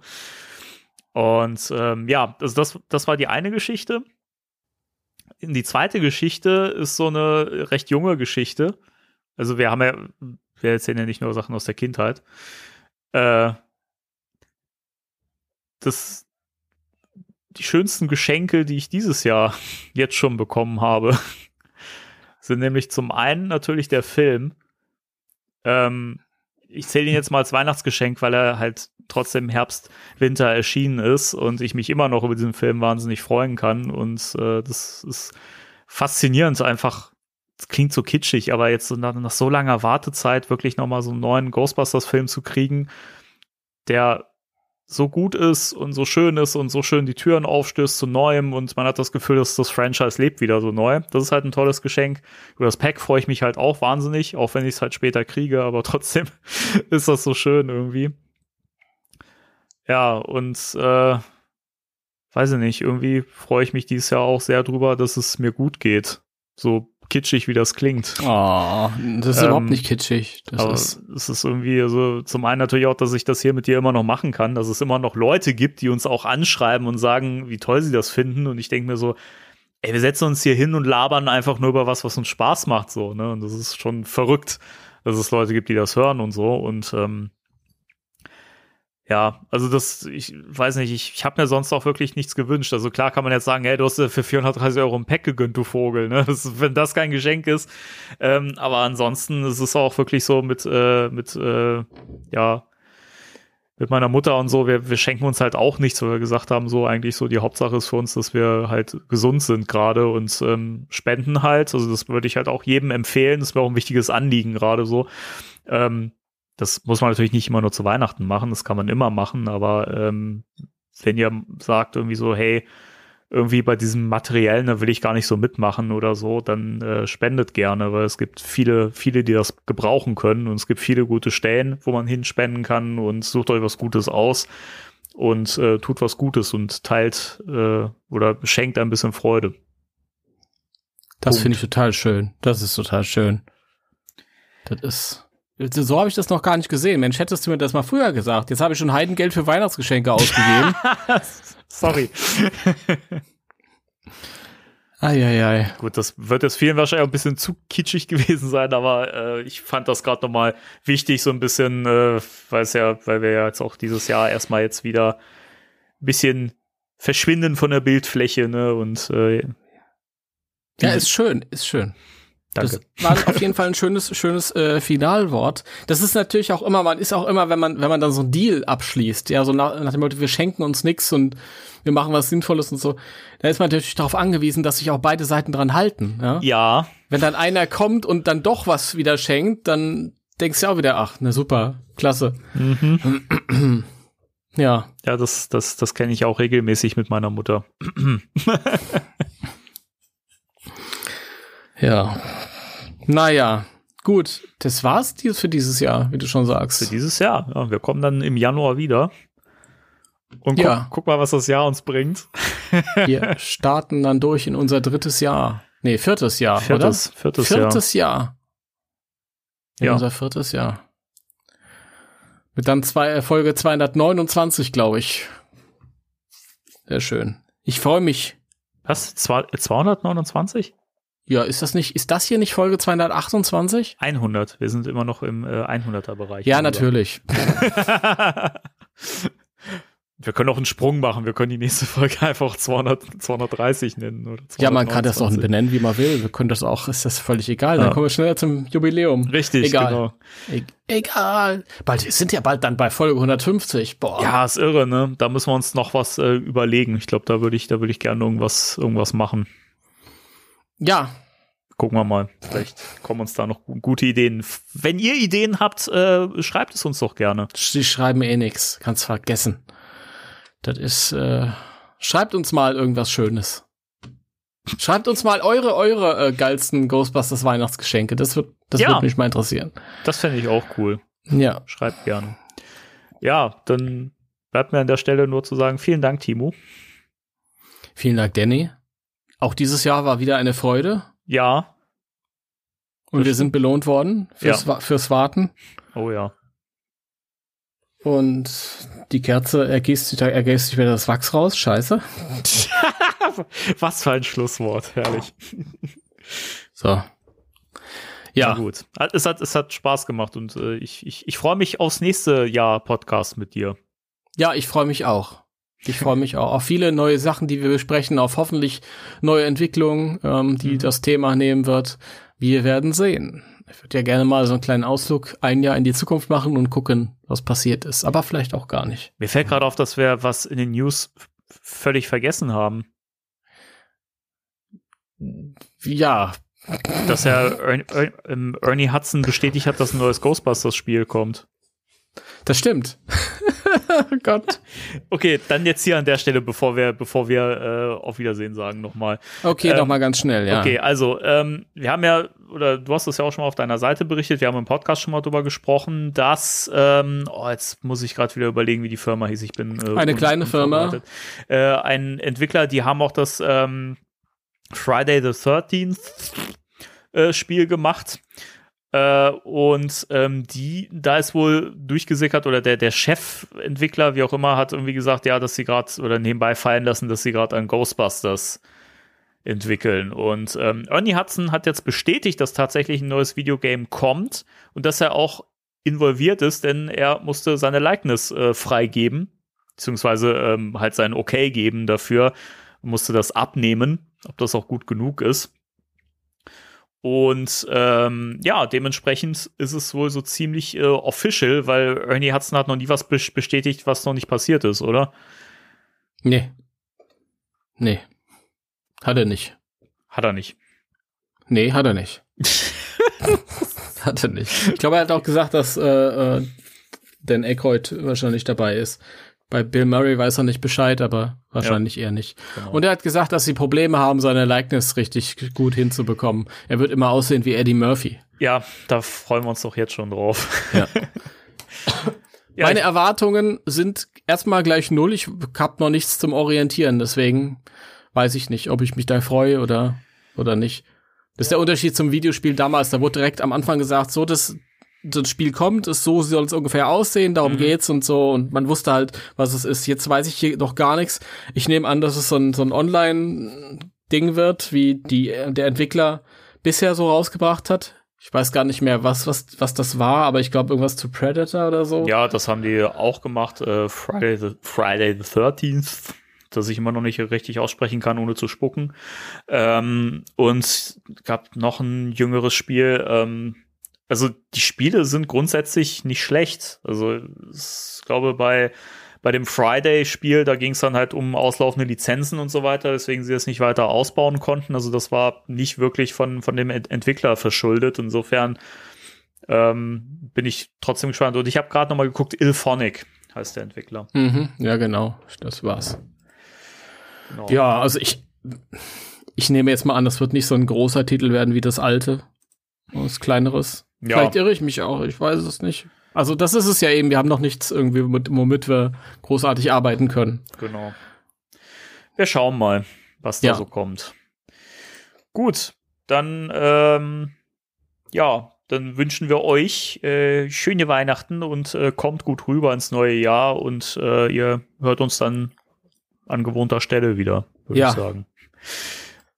Und ähm, ja, also das, das war die eine Geschichte. Die zweite Geschichte ist so eine recht junge Geschichte. Also wir haben ja, wir erzählen ja nicht nur Sachen aus der Kindheit. Äh, das, die schönsten Geschenke, die ich dieses Jahr jetzt schon bekommen habe, sind nämlich zum einen natürlich der Film. Ähm, ich zähle ihn jetzt mal als Weihnachtsgeschenk, weil er halt trotzdem Herbst, Winter erschienen ist und ich mich immer noch über diesen Film wahnsinnig freuen kann. Und äh, das ist faszinierend, einfach. Das klingt so kitschig, aber jetzt nach, nach so langer Wartezeit wirklich nochmal so einen neuen Ghostbusters-Film zu kriegen, der so gut ist und so schön ist und so schön die Türen aufstößt zu Neuem und man hat das Gefühl, dass das Franchise lebt wieder so neu. Das ist halt ein tolles Geschenk. Über das Pack freue ich mich halt auch wahnsinnig, auch wenn ich es halt später kriege, aber trotzdem ist das so schön irgendwie. Ja, und äh, weiß ich nicht, irgendwie freue ich mich dieses Jahr auch sehr drüber, dass es mir gut geht. So kitschig, wie das klingt. Oh, das ist ähm, überhaupt nicht kitschig. Das aber ist es ist irgendwie also zum einen natürlich auch, dass ich das hier mit dir immer noch machen kann, dass es immer noch Leute gibt, die uns auch anschreiben und sagen, wie toll sie das finden. Und ich denke mir so, ey, wir setzen uns hier hin und labern einfach nur über was, was uns Spaß macht, so, ne? Und das ist schon verrückt, dass es Leute gibt, die das hören und so. Und ähm, ja, also das, ich weiß nicht, ich, ich habe mir sonst auch wirklich nichts gewünscht. Also klar kann man jetzt sagen, hey, du hast für 430 Euro ein Pack gegönnt, du Vogel, ne? Das, wenn das kein Geschenk ist. Ähm, aber ansonsten ist es auch wirklich so mit, äh, mit, äh, ja, mit meiner Mutter und so, wir, wir schenken uns halt auch nichts, weil wir gesagt haben, so eigentlich so die Hauptsache ist für uns, dass wir halt gesund sind gerade und ähm, spenden halt. Also das würde ich halt auch jedem empfehlen. Das wäre auch ein wichtiges Anliegen gerade so. Ähm, das muss man natürlich nicht immer nur zu Weihnachten machen, das kann man immer machen, aber ähm, wenn ihr sagt irgendwie so, hey, irgendwie bei diesem Materiellen, da will ich gar nicht so mitmachen oder so, dann äh, spendet gerne, weil es gibt viele, viele, die das gebrauchen können und es gibt viele gute Stellen, wo man hinspenden kann und sucht euch was Gutes aus und äh, tut was Gutes und teilt äh, oder schenkt ein bisschen Freude. Das finde ich total schön. Das ist total schön. Das ist so habe ich das noch gar nicht gesehen. Mensch, hättest du mir das mal früher gesagt. Jetzt habe ich schon Heidengeld für Weihnachtsgeschenke ausgegeben. Sorry. Eieiei. Gut, das wird jetzt vielen wahrscheinlich auch ein bisschen zu kitschig gewesen sein, aber äh, ich fand das gerade nochmal wichtig, so ein bisschen, äh, weil es ja, weil wir ja jetzt auch dieses Jahr erstmal jetzt wieder ein bisschen verschwinden von der Bildfläche, ne? Und äh, Ja, ist schön, ist schön. Danke. Das war auf jeden Fall ein schönes, schönes äh, Finalwort. Das ist natürlich auch immer, man ist auch immer, wenn man, wenn man dann so einen Deal abschließt, ja, so nach, nach dem Motto, wir schenken uns nix und wir machen was Sinnvolles und so, da ist man natürlich darauf angewiesen, dass sich auch beide Seiten dran halten. Ja? Ja, Wenn dann einer kommt und dann doch was wieder schenkt, dann denkst du auch wieder, ach, na super, klasse. ja, ja, das, das, das kenne ich auch regelmäßig mit meiner Mutter. ja. Naja, gut, das war's für dieses Jahr, wie du schon Für sagst. dieses Jahr. Ja, wir kommen dann im Januar wieder. Und guck, Ja. guck mal, was das Jahr uns bringt. Wir starten dann durch in unser drittes Jahr. Nee, viertes Jahr, Viertes, oder? viertes, Jahr. Viertes Jahr. In Ja. unser viertes Jahr. Mit dann zwei, äh, Folge 229, glaube ich. Sehr schön. Ich freue mich. Was? Zwei- 229? Ja, ist das nicht, ist das hier nicht Folge 228? 100. Wir sind immer noch im äh, 100er-Bereich. Ja, natürlich. Wir können auch einen Sprung machen. Wir können die nächste Folge einfach 200, 230 nennen. Oder Ja, man kann das auch 229. benennen, wie man will. Wir können das auch, ist das völlig egal. Dann Ja. kommen wir schneller zum Jubiläum. Richtig, Egal. genau. E egal. Bald, wir sind ja bald dann bei Folge 150. Boah. Ja, ist irre, ne? Da müssen wir uns noch was äh, überlegen. Ich glaube, da würde ich, da würde ich gerne irgendwas, irgendwas machen. Ja, Gucken wir mal. Vielleicht kommen uns da noch gu- gute Ideen. Wenn ihr Ideen habt, äh, schreibt es uns doch gerne. Sie schreiben eh nix. Kannst vergessen. Das ist, äh, schreibt uns mal irgendwas Schönes. Schreibt uns mal eure, eure äh, geilsten Ghostbusters Weihnachtsgeschenke. Das wird, das Ja. würde mich mal interessieren. Das fände ich auch cool. Ja. Schreibt gerne. Ja, dann bleibt mir an der Stelle nur zu sagen, vielen Dank, Timo. Vielen Dank, Danny. Auch dieses Jahr war wieder eine Freude. Ja. Und wir sind belohnt worden fürs, Wa- fürs Warten. Oh ja. Und die Kerze ergießt, sich- ergießt sich wieder das Wachs raus. Scheiße. Was für ein Schlusswort, herrlich. So. Ja, gut. Es hat, es hat Spaß gemacht und äh, ich, ich, ich freue mich aufs nächste Jahr Podcast mit dir. ja, ich freue mich auch. Ich freue mich auch auf viele neue Sachen, die wir besprechen, auf hoffentlich neue Entwicklungen, ähm, die das Thema nehmen wird. Wir werden sehen. Ich würde ja gerne mal so einen kleinen Ausflug ein Jahr in die Zukunft machen und gucken, was passiert ist. Aber vielleicht auch gar nicht. Mir fällt gerade auf, dass wir was in den News völlig vergessen haben. Ja, Dass ja ähm, Ernie Hudson bestätigt hat, dass ein neues Ghostbusters-Spiel kommt. Das stimmt. oh Gott. Okay, dann jetzt hier an der Stelle, bevor wir, bevor wir äh, auf Wiedersehen sagen, nochmal. Okay, Ähm, noch mal ganz schnell, ja. Okay, also ähm, wir haben ja, oder du hast das ja auch schon mal auf deiner Seite berichtet, wir haben im Podcast schon mal drüber gesprochen, dass, ähm, oh, jetzt muss ich gerade wieder überlegen, wie die Firma hieß. Ich bin äh, Eine kleine Firma. Äh, ein Entwickler, die haben auch das ähm, Friday the 13th äh, Spiel gemacht. Äh, und ähm, die, da ist wohl durchgesickert oder der, der Chefentwickler, wie auch immer, hat irgendwie gesagt, ja, dass sie gerade oder nebenbei fallen lassen, dass sie gerade an Ghostbusters entwickeln. Und ähm, Ernie Hudson hat jetzt bestätigt, dass tatsächlich ein neues Videogame kommt und dass er auch involviert ist, denn er musste seine Likeness äh, freigeben, beziehungsweise ähm, halt sein Okay geben dafür, musste das abnehmen, ob das auch gut genug ist. Und ähm, ja, dementsprechend ist es wohl so ziemlich äh, official, weil Ernie Hudson hat noch nie was bes- bestätigt, was noch nicht passiert ist, oder? Nee. Nee. Hat er nicht. Hat er nicht. Nee, hat er nicht. hat er nicht. Ich glaube, er hat auch gesagt, dass äh, äh, Dan Aykroyd wahrscheinlich dabei ist. Bei Bill Murray weiß er nicht Bescheid, aber wahrscheinlich eher nicht. Genau. Und er hat gesagt, dass sie Probleme haben, seine Likeness richtig gut hinzubekommen. Er wird immer aussehen wie Eddie Murphy. Ja, da freuen wir uns doch jetzt schon drauf. Ja. Ja, Meine Erwartungen sind erstmal gleich null. Ich hab noch nichts zum Orientieren, deswegen weiß ich nicht, ob ich mich da freue oder, oder nicht. Das ist der Unterschied zum Videospiel damals. Da wurde direkt am Anfang gesagt, so, das, das Spiel kommt, ist so soll es ungefähr aussehen, darum Mhm. geht's und so. Und man wusste halt, was es ist. Jetzt weiß ich hier noch gar nichts. Ich nehme an, dass es so ein, so ein Online-Ding wird, wie die, der Entwickler bisher so rausgebracht hat. Ich weiß gar nicht mehr, was, was, was das war, aber ich glaube irgendwas zu Predator oder so. Ja, das haben die auch gemacht. Äh, Friday, the, Friday the 13th. das ich immer noch nicht richtig aussprechen kann, ohne zu spucken. Ähm, und gab noch ein jüngeres Spiel. Ähm, also die Spiele sind grundsätzlich nicht schlecht. Also ich glaube bei bei dem Friday-Spiel, da ging es dann halt um auslaufende Lizenzen und so weiter, weswegen sie das nicht weiter ausbauen konnten. Also das war nicht wirklich von, von dem Entwickler verschuldet. Insofern ähm, bin ich trotzdem gespannt. Und ich habe gerade noch mal geguckt, Ilphonic heißt der Entwickler. Mhm, ja, genau, das war's. Genau. Ja, also ich, ich nehme jetzt mal an, das wird nicht so ein großer Titel werden wie das alte. Was kleineres. Ja. Vielleicht irre ich mich auch, ich weiß es nicht. Also das ist es ja eben, wir haben noch nichts irgendwie, mit, womit wir großartig arbeiten können. Genau. Wir schauen mal, was da ja. so kommt. Gut, dann ähm, ja, dann wünschen wir euch äh, schöne Weihnachten und äh, kommt gut rüber ins neue Jahr und äh, ihr hört uns dann an gewohnter Stelle wieder, würde ja. ich sagen.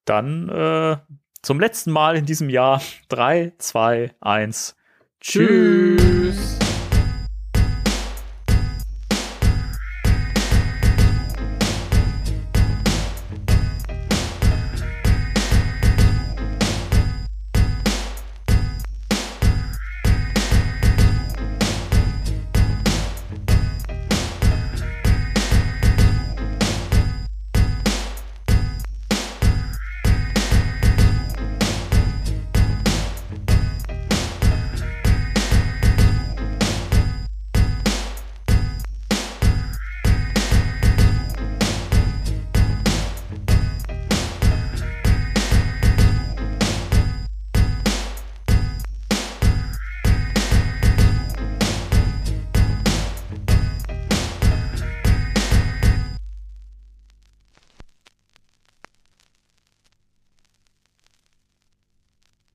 Dann äh, zum letzten Mal in diesem Jahr 3, 2, 1. Tschüss.